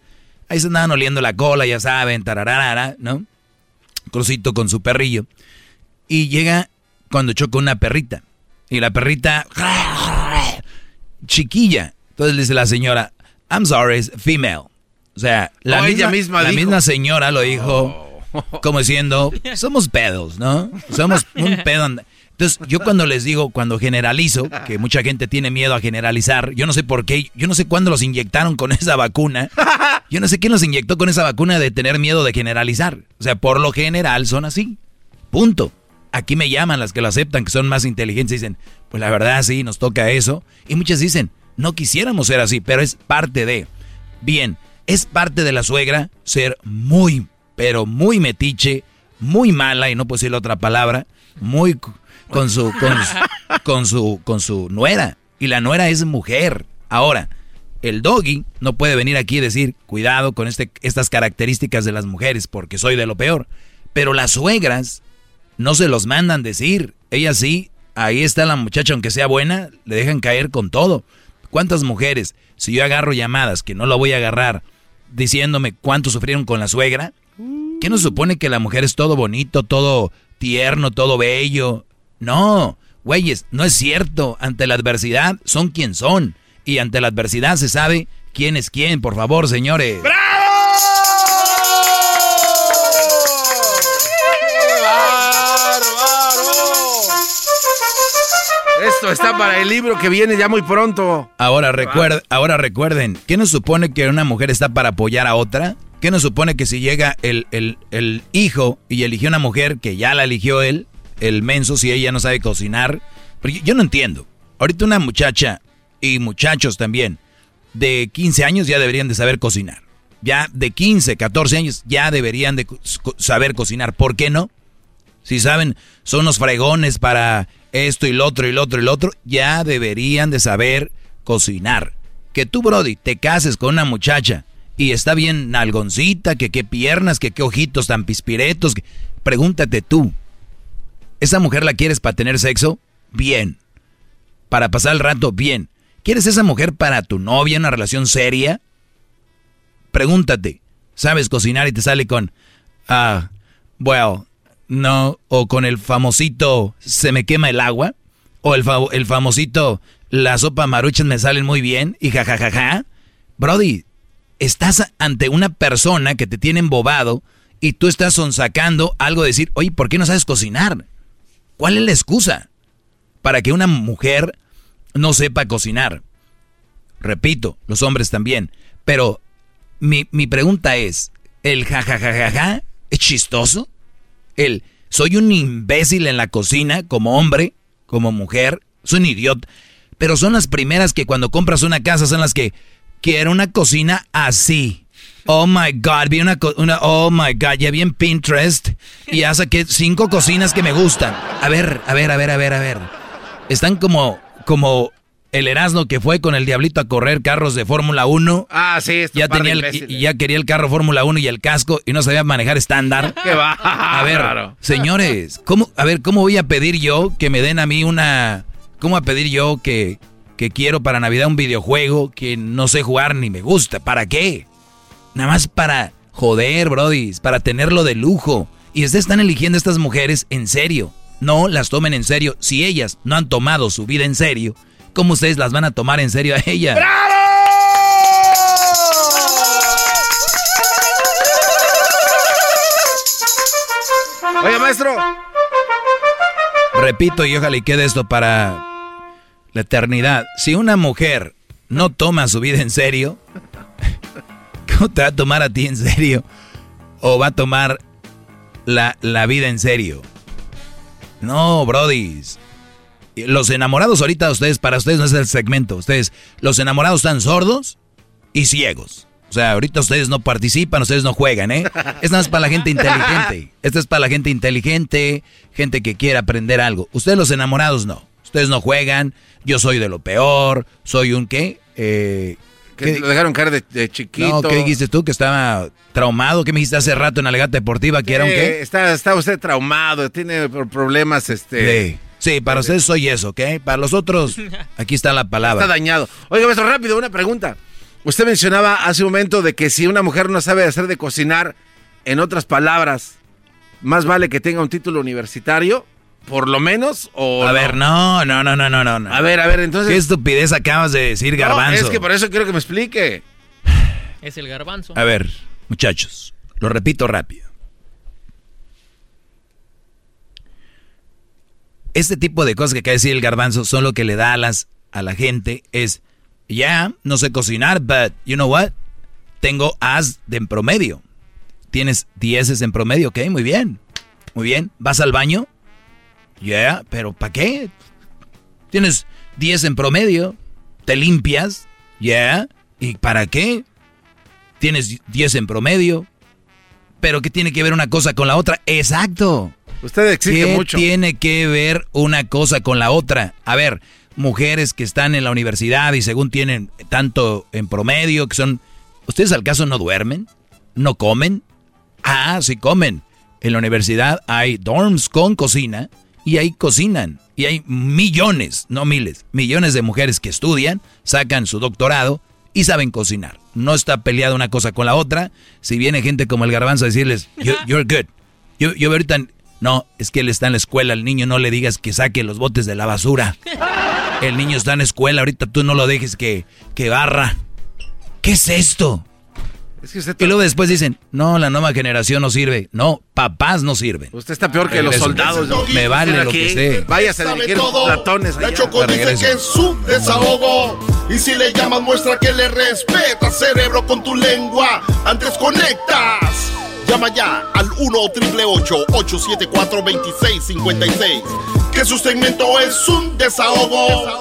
Speaker 2: Ahí se andaban oliendo la cola, ya saben, tararara, ¿no? Crucito con su perrillo. Y llega cuando choca una perrita. Y la perrita, chiquilla. Entonces le dice la señora, I'm sorry, it's female. O sea, la, misma, misma, la misma señora lo dijo oh. como diciendo, somos pedos, ¿no? Somos un pedo. Entonces, yo cuando les digo, cuando generalizo, que mucha gente tiene miedo a generalizar, yo no sé por qué, yo no sé cuándo los inyectaron con esa vacuna. Yo no sé quién los inyectó con esa vacuna de tener miedo de generalizar. O sea, por lo general son así. Punto. Aquí me llaman las que lo aceptan, que son más inteligentes, dicen, pues la verdad sí, nos toca eso. Y muchas dicen, no quisiéramos ser así, pero es parte de. Bien, es parte de la suegra ser muy, pero muy metiche, muy mala, y no puedo decir otra palabra, muy con su, con, su, con su nuera. Y la nuera es mujer. Ahora, el doggy no puede venir aquí y decir, cuidado con este, estas características de las mujeres, porque soy de lo peor. Pero las suegras no se los mandan decir. Ellas sí, ahí está la muchacha, aunque sea buena, le dejan caer con todo. ¿Cuántas mujeres, si yo agarro llamadas, que no lo voy a agarrar, diciéndome cuánto sufrieron con la suegra? ¿Qué nos supone que la mujer es todo bonito, todo tierno, todo bello? No, güeyes, no es cierto. Ante la adversidad son quien son. Y ante la adversidad se sabe quién es quién, por favor, señores. ¡Bravo!
Speaker 26: Esto está para el libro que viene ya muy pronto.
Speaker 2: Ahora, ahora recuerden, ¿qué nos supone que una mujer está para apoyar a otra? ¿Qué nos supone que si llega el, el, el hijo y eligió una mujer que ya la eligió él, el menso si ella no sabe cocinar. Porque yo no entiendo. Ahorita una muchacha y muchachos también de 15 años ya deberían de saber cocinar. Ya de 15, 14 años ya deberían de saber cocinar. ¿Por qué no? Si saben, son los fregones para esto y lo otro y lo otro y lo otro, ya deberían de saber cocinar. Que tú, Brody, te cases con una muchacha y está bien nalgoncita, que qué piernas, que qué ojitos tan pispiretos. Pregúntate tú, ¿Esa mujer la quieres para tener sexo? Bien. Para pasar el rato, bien. ¿Quieres esa mujer para tu novia, una relación seria? Pregúntate, ¿sabes cocinar y te sale con, ah, well, no, o con el famosito, se me quema el agua, o el, famosito, la sopa maruchas me salen muy bien, y jajajaja. Ja, ja, ja. Brody, estás ante una persona que te tiene embobado y tú estás sonsacando algo de decir, oye, ¿por qué no sabes cocinar? ¿Cuál es la excusa para que una mujer no sepa cocinar? Repito, los hombres también. Pero mi, pregunta es, ¿el jajajajaja es chistoso? ¿El soy un imbécil en la cocina como hombre, como mujer? Soy un idiota. Pero son las primeras que cuando compras una casa son las que quiero una cocina así. Oh my God, vi una, una, oh my God, ya vi en Pinterest y ya saqué cinco cocinas que me gustan. A ver, a ver, a ver, a ver, a ver. Están como, como el Erasmo que fue con el Diablito a correr carros de Fórmula 1.
Speaker 26: Ah, sí,
Speaker 2: ya tenía el, y ya quería el carro Fórmula 1 y el casco y no sabía manejar estándar.
Speaker 26: ¿Qué va?
Speaker 2: A ver, señores, ¿cómo, a ver, ¿cómo voy a pedir yo que me den a mí una... ¿Cómo a pedir yo que, que quiero para Navidad un videojuego que no sé jugar ni me gusta? ¿Para qué? Nada más para joder, brodis, para tenerlo de lujo. Y ustedes están eligiendo a estas mujeres en serio. No las tomen en serio. Si ellas no han tomado su vida en serio, ¿cómo ustedes las van a tomar en serio a ellas?
Speaker 26: ¡Bravo! Oye, maestro.
Speaker 2: Repito y ojalá y quede esto para la eternidad. Si una mujer no toma su vida en serio, ¿cómo te va a tomar a ti en serio? ¿O va a tomar la, la vida en serio? No, brodis. Los enamorados ahorita, ustedes, para ustedes no es el segmento. Ustedes, los enamorados están sordos y ciegos. O sea, ahorita ustedes no participan, ustedes no juegan, ¿eh? Esta es para la gente inteligente. Esta es para la gente inteligente, gente que quiere aprender algo. Ustedes los enamorados no. Ustedes no juegan. Yo soy de lo peor. Soy un qué? Eh,
Speaker 26: que lo dejaron caer de, chiquito.
Speaker 2: No, ¿qué dijiste tú? Que estaba traumado. ¿Qué me dijiste hace rato en la legata deportiva? Que era un qué?
Speaker 26: Está, está usted traumado, tiene problemas, este...
Speaker 2: Sí. Sí, para ustedes soy eso, ¿ok? Para los otros, aquí está la palabra.
Speaker 26: Está dañado. Oiga, maestro, rápido, una pregunta. Usted mencionaba hace un momento de que si una mujer no sabe hacer de cocinar, en otras palabras, más vale que tenga un título universitario, por lo menos, o...
Speaker 2: A ver, no, no, no, no, no, no.
Speaker 26: A ver, a ver, entonces...
Speaker 2: ¿Qué estupidez acabas de decir, garbanzo?
Speaker 26: es que por eso quiero que me explique.
Speaker 32: Es el garbanzo.
Speaker 2: A ver, muchachos, lo repito rápido. Este tipo de cosas que acaba de decir el garbanzo son lo que le da alas a la gente. Es, ya, no sé cocinar, but you know what? Tengo as de en promedio. Tienes dieces en promedio, ok, muy bien. Muy bien. ¿Vas al baño? Ya, yeah, pero ¿para qué? Tienes 10 en promedio. ¿Te limpias? Ya. Yeah. ¿Y para qué? Tienes 10 en promedio. Pero ¿qué tiene que ver una cosa con la otra? Exacto.
Speaker 26: Usted exige
Speaker 2: ¿Qué
Speaker 26: mucho.
Speaker 2: tiene que ver una cosa con la otra? A ver, mujeres que están en la universidad y según tienen tanto en promedio, que son... ¿Ustedes al caso no duermen? ¿No comen? Ah, sí comen. En la universidad hay dorms con cocina y ahí cocinan. Y hay millones, no miles, millones de mujeres que estudian, sacan su doctorado y saben cocinar. No está peleada una cosa con la otra. Si viene gente como el garbanzo a decirles, you're good. Yo, yo ahorita no, es que él está en la escuela, al niño no le digas que saque los botes de la basura. El niño está en la escuela, ahorita tú no lo dejes que, que barra. ¿Qué es esto?
Speaker 26: Es que usted
Speaker 2: y luego después dicen, no, la nueva generación no sirve. No, papás no sirven.
Speaker 26: Usted está peor que los soldados.
Speaker 2: Me vale lo que esté.
Speaker 26: Váyase a dirigir platones
Speaker 6: La Choco dice que es su desahogo. Y si le llamas, muestra que le respeta, cerebro, con tu lengua. Antes conectas. Llama ya al 1-888-874-2656. Que su segmento es un desahogo.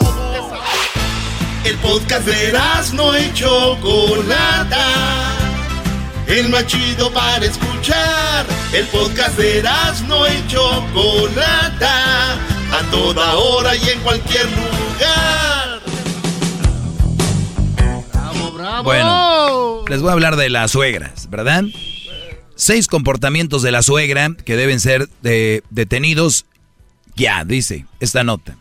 Speaker 6: El podcast de no y Chocolata. El más chido para escuchar. El podcast de no y Chocolata. A toda hora y en cualquier lugar.
Speaker 30: ¡Bravo, bravo!
Speaker 2: Bueno, les voy a hablar de las suegras, ¿verdad? Seis comportamientos de la suegra que deben ser de, detenidos ya, dice esta nota.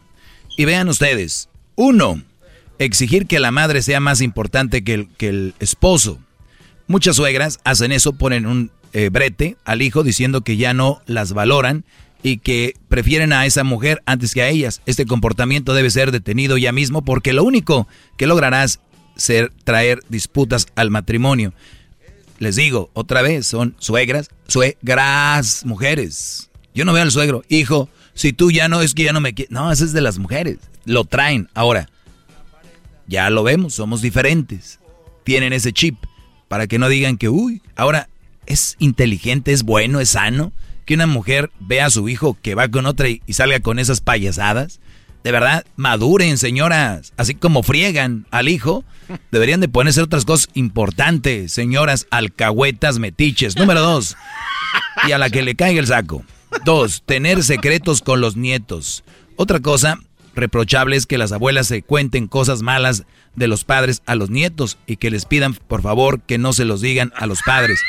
Speaker 2: Y vean ustedes. Uno, exigir que la madre sea más importante que el, que el esposo. Muchas suegras hacen eso, ponen un eh, brete al hijo diciendo que ya no las valoran y que prefieren a esa mujer antes que a ellas. Este comportamiento debe ser detenido ya mismo porque lo único que lograrás ser traer disputas al matrimonio. Les digo, otra vez, son suegras, suegras, mujeres. Yo no veo al suegro, hijo, si tú ya no es que ya no me quieres. No, ese es de las mujeres. Lo traen. Ahora, ya lo vemos, somos diferentes. Tienen ese chip para que no digan que, uy, ahora es inteligente, es bueno, es sano que una mujer vea a su hijo que va con otra y, y salga con esas payasadas. De verdad, maduren, señoras. Así como friegan al hijo, deberían de ponerse otras cosas importantes, señoras alcahuetas metiches. Número dos, y a la que le caiga el saco. Dos, tener secretos con los nietos. Otra cosa reprochable es que las abuelas se cuenten cosas malas de los padres a los nietos y que les pidan por favor que no se los digan a los padres.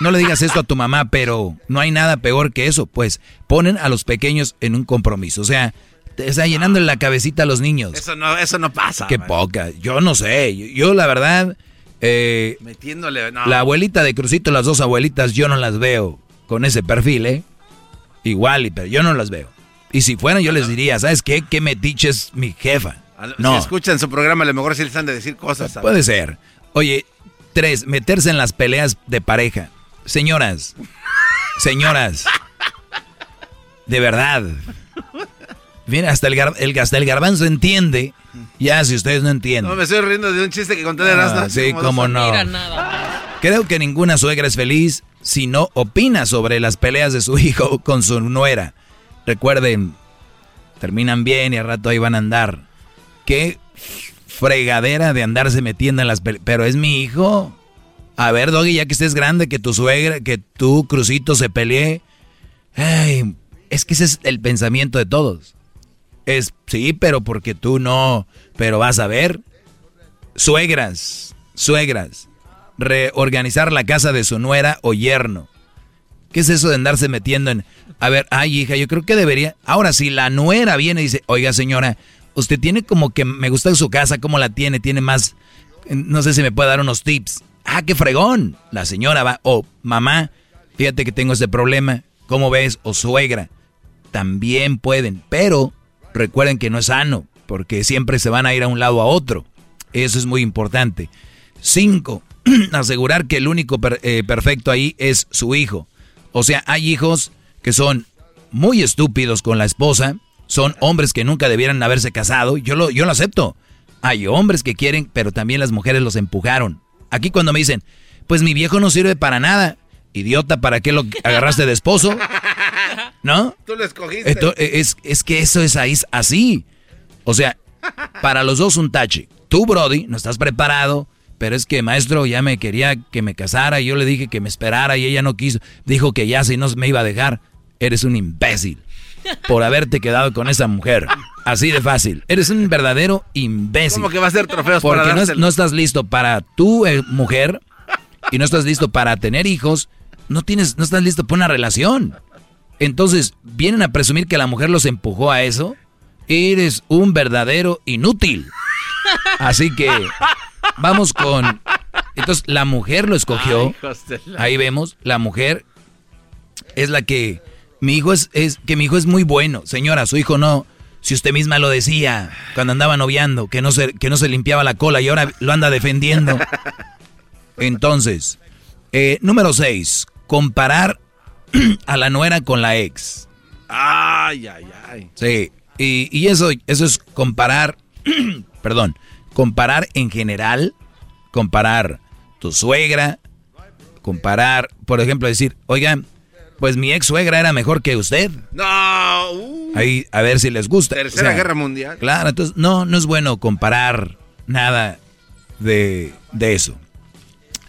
Speaker 2: No le digas esto a tu mamá, pero no hay nada peor que eso, pues ponen a los pequeños en un compromiso. O sea, te está llenando la cabecita a los niños.
Speaker 26: Eso no, eso no pasa.
Speaker 2: Qué poca. Yo no sé. Yo, yo la verdad, eh,
Speaker 26: Metiéndole. No.
Speaker 2: la abuelita de Crucito, las dos abuelitas, yo no las veo con ese perfil, ¿eh? Igual, pero yo no las veo. Y si fueran, yo les diría, ¿sabes qué? ¿Qué metiche es mi jefa? No.
Speaker 26: Si escuchan su programa, a lo mejor sí les han de decir cosas. ¿sabes?
Speaker 2: Puede ser. Oye, tres, meterse en las peleas de pareja. Señoras, señoras, de verdad. Mira, hasta el, gar- el- hasta el garbanzo entiende. Ya, si ustedes no entienden.
Speaker 26: No, me estoy riendo de un chiste que conté de
Speaker 2: Ah,
Speaker 26: hace
Speaker 2: sí,
Speaker 26: como
Speaker 2: cómo no. Creo que ninguna suegra es feliz si no opina sobre las peleas de su hijo con su nuera. Recuerden, terminan bien y al rato ahí van a andar. Qué fregadera de andarse metiendo en las peleas. Pero es mi hijo. A ver, Doggy, ya que estés grande, que tu suegra, que tu crucito se pelee. Ay, es que ese es el pensamiento de todos. Es, sí, pero porque tú no. Pero vas a ver. Suegras, suegras. Reorganizar la casa de su nuera o yerno. ¿Qué es eso de andarse metiendo en... A ver, ay hija, yo creo que debería... Ahora, si la nuera viene y dice, oiga señora, usted tiene como que me gusta su casa, ¿cómo la tiene? Tiene más... No sé si me puede dar unos tips. Ah, qué fregón. La señora va, o mamá, fíjate que tengo este problema. ¿Cómo ves? O suegra. También pueden, pero recuerden que no es sano, porque siempre se van a ir a un lado a otro. Eso es muy importante. Cinco, asegurar que el único eh, perfecto ahí es su hijo. O sea, hay hijos que son muy estúpidos con la esposa, son hombres que nunca debieran haberse casado, yo lo, yo lo acepto. Hay hombres que quieren, pero también las mujeres los empujaron. Aquí cuando me dicen, pues mi viejo no sirve para nada, idiota, ¿para qué lo agarraste de esposo? ¿No?
Speaker 26: Tú lo escogiste.
Speaker 2: Esto- es, es que eso es ahí, así. O sea, para los dos un tache. Tú, Brody, no estás preparado, pero es que maestro ya me quería que me casara y yo le dije que me esperara y ella no quiso. Dijo que ya si no me iba a dejar. Eres un imbécil por haberte quedado con esa mujer. Así de fácil. Eres un verdadero imbécil.
Speaker 26: ¿Cómo que va a ser trofeos
Speaker 2: Porque
Speaker 26: para
Speaker 2: no, es- no estás listo para tu eh, mujer y no estás listo para tener hijos. No tienes, no estás listo para una relación. Entonces, vienen a presumir que la mujer los empujó a eso. Eres un verdadero inútil. Así que vamos con. Entonces, la mujer lo escogió. Ahí vemos, la mujer es la que. Mi hijo es, es que mi hijo es muy bueno. Señora, su hijo no. Si usted misma lo decía cuando andaba noviando, que no se, que no se limpiaba la cola y ahora lo anda defendiendo. Entonces, eh, número 6. Comparar a la nuera con la ex.
Speaker 26: Ay, ay, ay.
Speaker 2: Sí, y, y eso, eso es comparar, perdón, comparar en general, comparar tu suegra, comparar, por ejemplo, decir, oigan, pues mi ex suegra era mejor que usted.
Speaker 26: No. uh,
Speaker 2: Ahí, a ver si les gusta.
Speaker 26: Tercera
Speaker 2: O sea,
Speaker 26: Guerra Mundial.
Speaker 2: Claro, entonces no, no es bueno comparar nada de, de eso.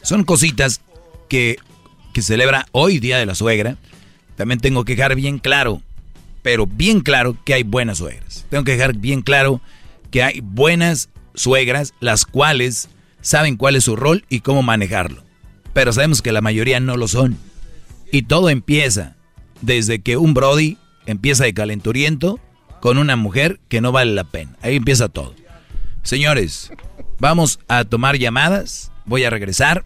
Speaker 2: Son cositas que, que celebra hoy Día de la Suegra. También tengo que dejar bien claro, pero bien claro que hay buenas suegras. Tengo que dejar bien claro que hay buenas suegras, las cuales saben cuál es su rol y cómo manejarlo. Pero sabemos que la mayoría no lo son. Y todo empieza desde que un Brody empieza de calenturiento con una mujer que no vale la pena. Ahí empieza todo. Señores, vamos a tomar llamadas. Voy a regresar.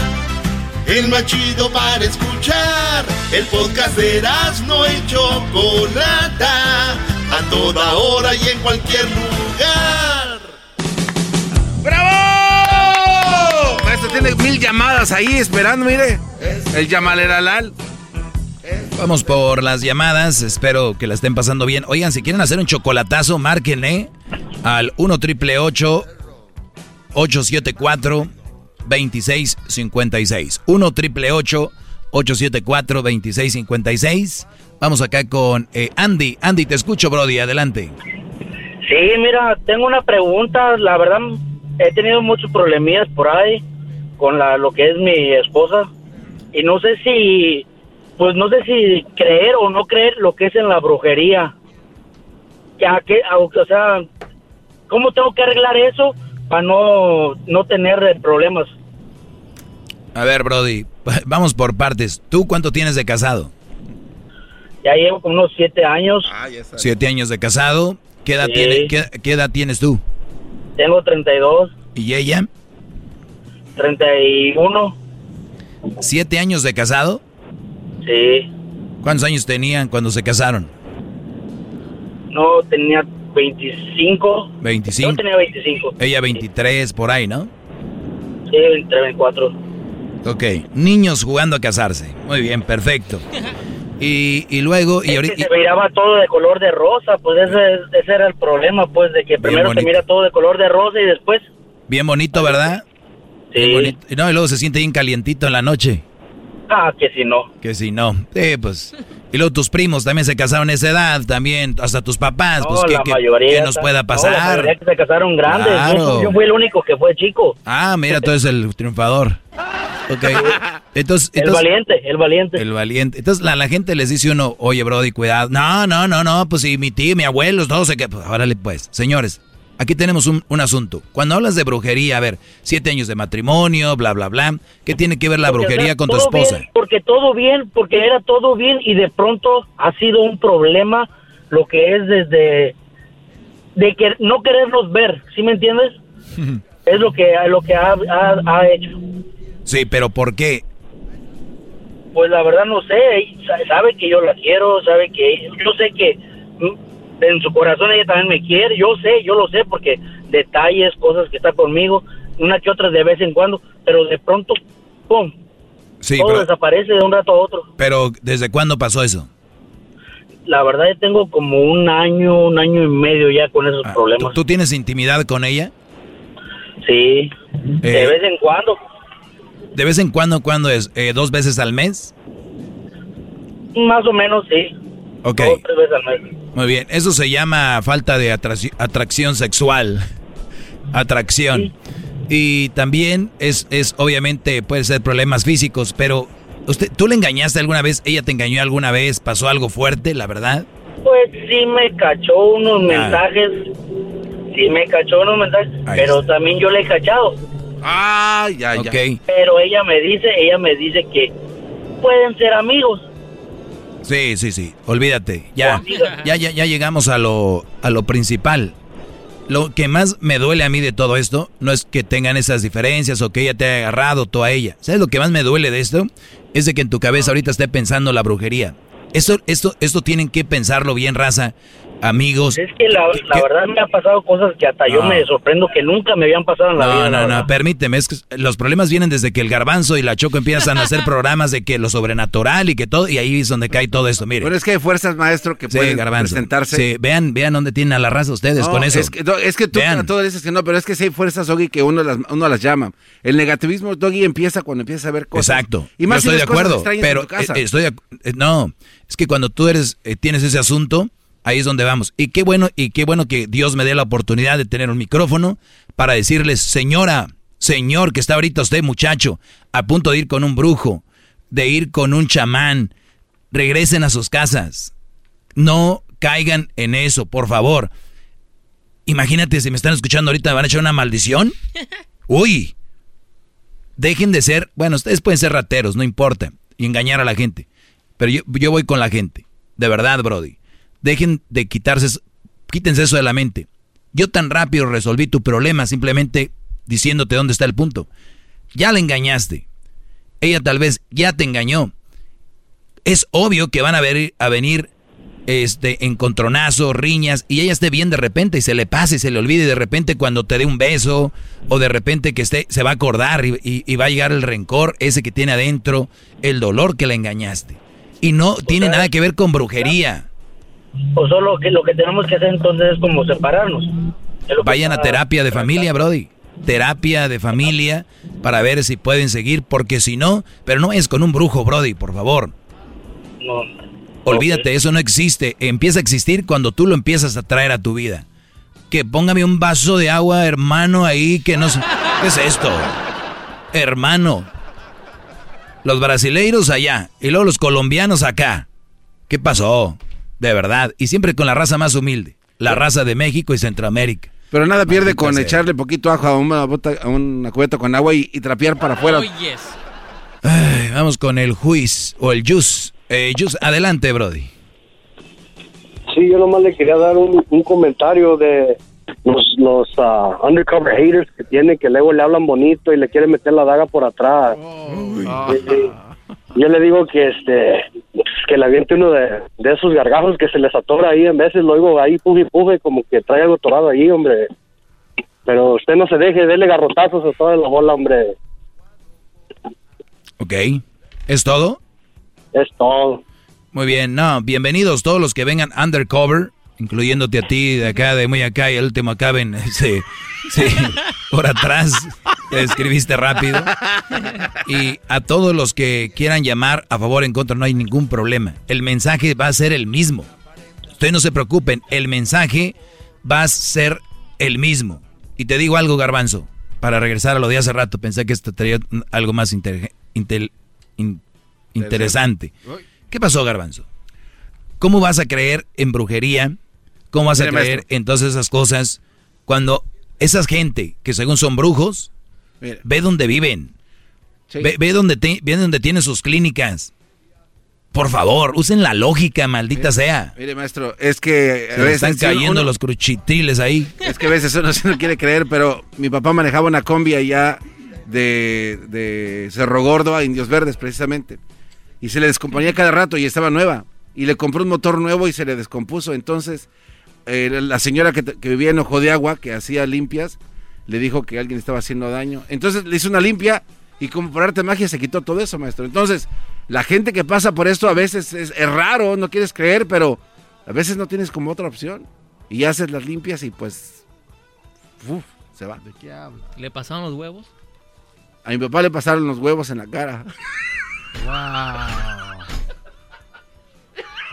Speaker 6: El más chido para escuchar. El podcast de no y Chocolata. A toda hora y en cualquier lugar.
Speaker 26: ¡Bravo! Maestro, tiene mil llamadas ahí esperando, mire. El Yamaleralal.
Speaker 2: Vamos por las llamadas. Espero que la estén pasando bien. Oigan, si quieren hacer un chocolatazo, marquen, ¿eh? Al 1 triple 874 2656. 1 triple 874 2656. Vamos acá con eh, Andy. Andy, te escucho, Brody. Adelante.
Speaker 29: Sí, mira, tengo una pregunta. La verdad, he tenido muchos problemillas por ahí con la, lo que es mi esposa. Y no sé si, pues no sé si creer o no creer lo que es en la brujería. Ya que, o sea, ¿cómo tengo que arreglar eso para no, no tener problemas?
Speaker 2: A ver, Brody, vamos por partes. ¿Tú cuánto tienes de casado?
Speaker 29: Ya llevo como unos siete años.
Speaker 2: siete años de casado. ¿Qué edad, tiene, qué, edad tienes tú?
Speaker 29: Tengo 32.
Speaker 2: ¿Y ella?
Speaker 29: 31.
Speaker 2: ¿Siete años de casado?
Speaker 29: Sí.
Speaker 2: ¿Cuántos años tenían cuando se casaron?
Speaker 29: No, tenía 25.
Speaker 2: 25.
Speaker 29: Yo tenía 25.
Speaker 2: Ella 23, por ahí, ¿no?
Speaker 29: Sí, entre 24.
Speaker 2: Ok, niños jugando a casarse. Muy bien, perfecto. Y, y luego... Y
Speaker 29: ahorita, se miraba todo de color de rosa, pues ese, ese era el problema, pues, de que primero se mira todo de color de rosa y después...
Speaker 2: Bien bonito, ¿verdad?
Speaker 29: Sí.
Speaker 2: Bonito. No, y luego se siente bien calientito en la noche.
Speaker 29: Ah, que si no.
Speaker 2: Que si no. Sí, pues. Y luego tus primos también se casaron a esa edad, también, hasta tus papás, pues
Speaker 29: la mayoría
Speaker 2: nos pueda pasar?
Speaker 29: la mayoría que se casaron grandes. Yo, fui el único que fue chico.
Speaker 2: Ah, mira, tú eres el triunfador. Ok. Entonces,
Speaker 29: el valiente, el valiente.
Speaker 2: El valiente. Entonces la, la gente les dice uno, oye, Brody, cuidado. No, no, no, no, pues si mi tío, mi abuelo, todos se que. Pues, órale, pues. Señores, aquí tenemos un, un, asunto. Cuando hablas de brujería, a ver, siete años de matrimonio, bla, bla, bla. ¿Qué tiene que ver la brujería con tu esposa?
Speaker 29: porque todo bien, porque era todo bien y de pronto ha sido un problema lo que es desde de que no querernos ver, ¿sí me entiendes? es lo que lo que ha, ha hecho.
Speaker 2: Sí, pero ¿por qué?
Speaker 29: Pues la verdad no sé, sabe que yo la quiero, sabe que yo sé que en su corazón ella también me quiere, yo sé, yo lo sé porque detalles, cosas que está conmigo, una que otra de vez en cuando, pero de pronto, ¡pum!
Speaker 2: Sí,
Speaker 29: todo desaparece de un rato a otro.
Speaker 2: Pero ¿desde cuándo pasó eso?
Speaker 29: La verdad yo tengo como un año, un año y medio ya con esos
Speaker 2: Ah,
Speaker 29: problemas.
Speaker 2: ¿tú, tienes intimidad con ella?
Speaker 29: Sí, de
Speaker 2: Eh,
Speaker 29: vez en cuando.
Speaker 2: ¿De vez en cuando, cuándo es? Eh, ¿Dos veces al mes?
Speaker 29: Más o menos, sí.
Speaker 2: Ok.
Speaker 29: Dos, tres veces al mes.
Speaker 2: Muy bien, eso se llama falta de atraci- atracción sexual. Atracción. Y también es, es, obviamente, puede ser problemas físicos, pero usted, ¿tú le engañaste alguna vez? ¿Ella te engañó alguna vez? ¿Pasó algo fuerte, la verdad?
Speaker 29: Pues sí me cachó unos mensajes. Sí me cachó unos mensajes. pero también yo le he cachado.
Speaker 26: Ah, ya, ya.
Speaker 2: Ok.
Speaker 29: Pero ella me dice, ella me dice que pueden ser amigos.
Speaker 2: Sí, sí, sí. Olvídate. Ya, ya, ya, ya llegamos a lo, a lo principal. Lo que más me duele a mí de todo esto no es que tengan esas diferencias o que ella te haya agarrado tú a ella. ¿Sabes lo que más me duele de esto? Es de que en tu cabeza ahorita esté pensando la brujería. Esto, esto, esto tienen que pensarlo bien, raza, amigos.
Speaker 29: Es que la, la verdad me ha pasado cosas que hasta yo
Speaker 2: No.
Speaker 29: me sorprendo que nunca me habían pasado en la
Speaker 2: No,
Speaker 29: vida.
Speaker 2: no,
Speaker 29: verdad.
Speaker 2: no, permíteme, es que los problemas vienen desde que el garbanzo y la choco empiezan a hacer programas de que lo sobrenatural y que todo, y ahí es donde cae todo esto, mire.
Speaker 26: Bueno, es que hay fuerzas, maestro, que
Speaker 2: Sí,
Speaker 26: pueden
Speaker 2: garbanzo.
Speaker 26: presentarse.
Speaker 2: Sí, vean, vean dónde tienen a la raza ustedes
Speaker 26: No,
Speaker 2: con eso.
Speaker 26: Es que, no, es que tú
Speaker 2: Vean.
Speaker 26: a todo dices que no, pero es que sí hay fuerzas, Doggy, que uno las, uno las llama. El negativismo, Doggy, empieza cuando empieza a ver cosas.
Speaker 2: Exacto.
Speaker 26: Y más
Speaker 2: Yo
Speaker 26: si
Speaker 2: estoy de acuerdo,
Speaker 26: extrañas
Speaker 2: pero
Speaker 26: en tu casa.
Speaker 2: eh, estoy eh, no, es que cuando tú eres eh, tienes ese asunto, ahí es donde vamos. Y qué bueno y qué bueno que Dios me dé la oportunidad de tener un micrófono para decirles, "Señora, señor, que está ahorita usted, muchacho, a punto de ir con un brujo, de ir con un chamán, regresen a sus casas. No caigan en eso, por favor. Imagínate si me están escuchando ahorita, van a echar una maldición. Uy, dejen de ser, bueno, ustedes pueden ser rateros, no importa, y engañar a la gente. Pero yo, yo voy con la gente, de verdad, Brody. Dejen de quitarse, quítense eso de la mente. Yo tan rápido resolví tu problema simplemente diciéndote dónde está el punto. Ya la engañaste. Ella tal vez ya te engañó. Es obvio que van a, ver, a venir este, encontronazos, riñas, y ella esté bien de repente y se le pase, se le olvide de repente cuando te dé un beso, o de repente que esté, se va a acordar y, y- y va a llegar el rencor, ese que tiene adentro, el dolor que la engañaste. Y no tiene nada que ver con brujería.
Speaker 29: O solo que lo que tenemos que hacer entonces es como separarnos.
Speaker 2: Vayan a terapia de familia, Brody. Terapia de familia para ver si pueden seguir, porque si no, pero no es con un brujo, Brody, por favor.
Speaker 29: No.
Speaker 2: Olvídate, eso no existe. Empieza a existir cuando tú lo empiezas a traer a tu vida. Que póngame un vaso de agua, hermano, ahí, que no sé. ¿Qué es esto? Hermano. Los brasileiros allá y luego los colombianos acá. ¿Qué pasó? De verdad. Y siempre con la raza más humilde. La raza de México y Centroamérica.
Speaker 3: Pero nada pierde
Speaker 2: Maldita
Speaker 3: con
Speaker 2: sea.
Speaker 3: echarle poquito ajo a una, bota, a una cubeta con agua y, y trapear para afuera.
Speaker 2: Ay, vamos con el juiz o el jus. Eh, jus, adelante, Brody.
Speaker 33: Sí, yo nomás le quería dar un, un comentario de los, los ah, undercover haters que tienen, que luego le hablan bonito y le quieren meter la daga por atrás. Sí, sí. Yo le digo que este que le aviente uno de, de esos gargajos que se les atora ahí, en veces lo oigo ahí puje puje como que trae algo atorado ahí, hombre. Pero usted no se deje, dele garrotazos a toda la bola, hombre.
Speaker 2: Ok. ¿Es todo?
Speaker 33: Es todo.
Speaker 2: Muy bien, no, bienvenidos todos los que vengan undercover, incluyéndote a ti de acá, de muy acá y el último acá ven, sí, sí, por atrás, te escribiste rápido. Y a todos los que quieran llamar a favor o en contra, no hay ningún problema. El mensaje va a ser el mismo. Ustedes no se preocupen, el mensaje va a ser el mismo. Y te digo algo, Garbanzo, para regresar a lo de hace rato, pensé que esto traía algo más inter- intel- in- interesante. ¿Qué pasó, Garbanzo? ¿Cómo vas a creer en brujería? ¿Cómo vas a
Speaker 3: Mire,
Speaker 2: creer
Speaker 3: maestro.
Speaker 2: en todas esas cosas cuando esa gente que según son brujos,
Speaker 3: Mire.
Speaker 2: ve dónde viven? Ve, ve dónde, te- ve dónde tienen sus clínicas. Por favor, usen la lógica, maldita sea.
Speaker 3: Mire, maestro, es que a
Speaker 2: Se le
Speaker 3: veces
Speaker 2: están cayendo
Speaker 3: uno-
Speaker 2: los cruchitiles ahí.
Speaker 3: Es que a veces uno sí no quiere creer, pero mi papá manejaba una combi allá de, de Cerro Gordo a Indios Verdes, precisamente. Y se le descomponía cada rato y estaba nueva. Y le compró un motor nuevo y se le descompuso. Entonces, eh, la señora que, que vivía en Ojo de Agua, que hacía limpias, le dijo que alguien estaba haciendo daño. Entonces le hizo una limpia y como por arte de magia se quitó todo eso, maestro. Entonces, la gente que pasa por esto a veces es, es raro, no quieres creer, pero a veces no tienes como otra opción. Y haces las limpias y pues... uf, se va.
Speaker 26: ¿De qué habla? ¿Le pasaron los huevos?
Speaker 3: A mi papá le pasaron los huevos en la cara.
Speaker 26: Wow.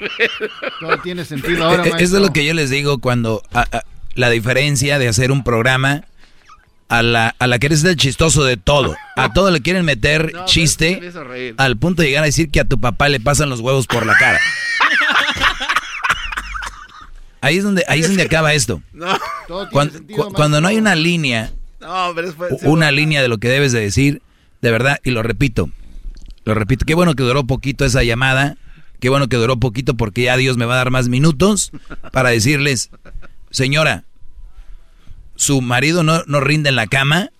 Speaker 34: Todo tiene sentido ahora,
Speaker 2: Eh,
Speaker 34: maestro.
Speaker 2: Eso es lo que yo les digo cuando a- a- la diferencia de hacer un programa a la, a la que eres el chistoso de todo. A todo le quieren meter chiste al punto de llegar a decir que a tu papá le pasan los huevos por la cara. Ahí es donde, ahí es donde acaba esto.
Speaker 3: No. Sentido,
Speaker 2: cu- cuando no hay una línea,
Speaker 3: No, pero
Speaker 2: una línea de lo que debes de decir, de verdad, y lo repito, lo repito, qué bueno que duró poquito esa llamada, qué bueno que duró poquito porque ya Dios me va a dar más minutos para decirles, señora, su marido no, no rinde en la cama,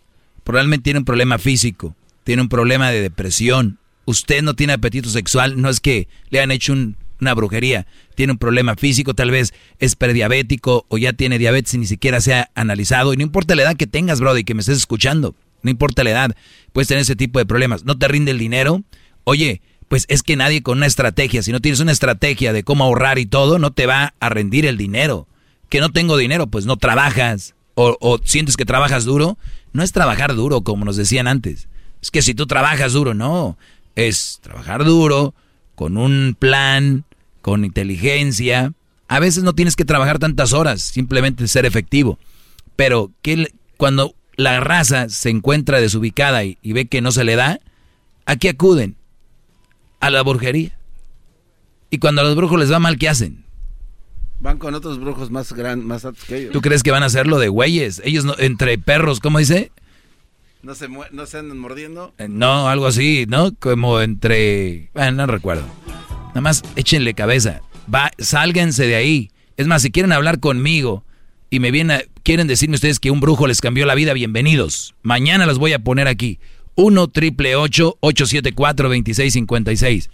Speaker 2: probablemente tiene un problema físico, tiene un problema de depresión, usted no tiene apetito sexual, no es que le han hecho un- una brujería, tiene un problema físico, tal vez es prediabético o ya tiene diabetes y ni siquiera se ha analizado, y no importa la edad que tengas, Brody, que me estés escuchando, no importa la edad, puedes tener ese tipo de problemas, no te rinde el dinero, oye, pues es que nadie con una estrategia, si no tienes una estrategia de cómo ahorrar y todo, no te va a rendir el dinero. Que no tengo dinero, pues no trabajas. O, o sientes que trabajas duro. No es trabajar duro, como nos decían antes. Es que si tú trabajas duro, no. Es trabajar duro, con un plan, con inteligencia. A veces no tienes que trabajar tantas horas, simplemente ser efectivo. Pero que cuando la raza se encuentra desubicada y, y ve que no se le da, ¿a qué acuden? A la brujería. Y cuando a los brujos les va mal, ¿qué hacen?
Speaker 3: Van con otros brujos más grandes, más altos que ellos.
Speaker 2: ¿Tú crees que van a hacerlo de güeyes? Ellos no, entre perros, ¿cómo dice?
Speaker 3: No se, no se andan mordiendo.
Speaker 2: Eh, No, algo así, ¿no? Como entre... Bueno, no recuerdo. Nada más échenle cabeza. Va, sálganse de ahí. Es más, si quieren hablar conmigo y me vienen a- quieren decirme ustedes que un brujo les cambió la vida, bienvenidos. Mañana los voy a poner aquí. 1 triple 874 2656.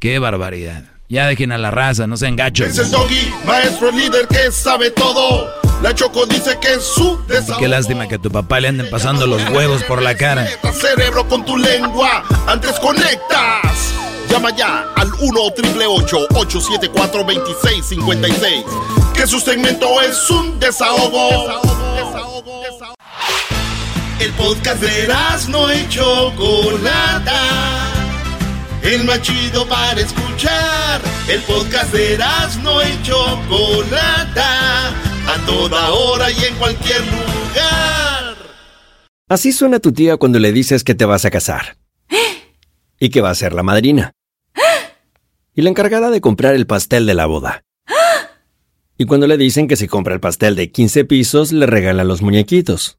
Speaker 2: Qué barbaridad. Ya dejen a la raza, no sean gachos.
Speaker 6: Es el doggy, maestro líder que sabe todo. La Choco dice que es su desahogo.
Speaker 2: Qué lástima que a tu papá le anden pasando los huevos por la cara.
Speaker 6: cerebro con tu lengua. Antes conectas. Llama ya al 1 triple 874 2656. Que su segmento es un desahogo. El podcast de no y Chocolata. El más chido para escuchar. El podcast de no y Chocolata. A toda hora y en cualquier lugar.
Speaker 35: Así suena tu tía cuando le dices que te vas a casar. Y que va a ser la madrina. Y la encargada de comprar el pastel de la boda. Y cuando le dicen que si compra el pastel de 15 pisos, le regala los muñequitos.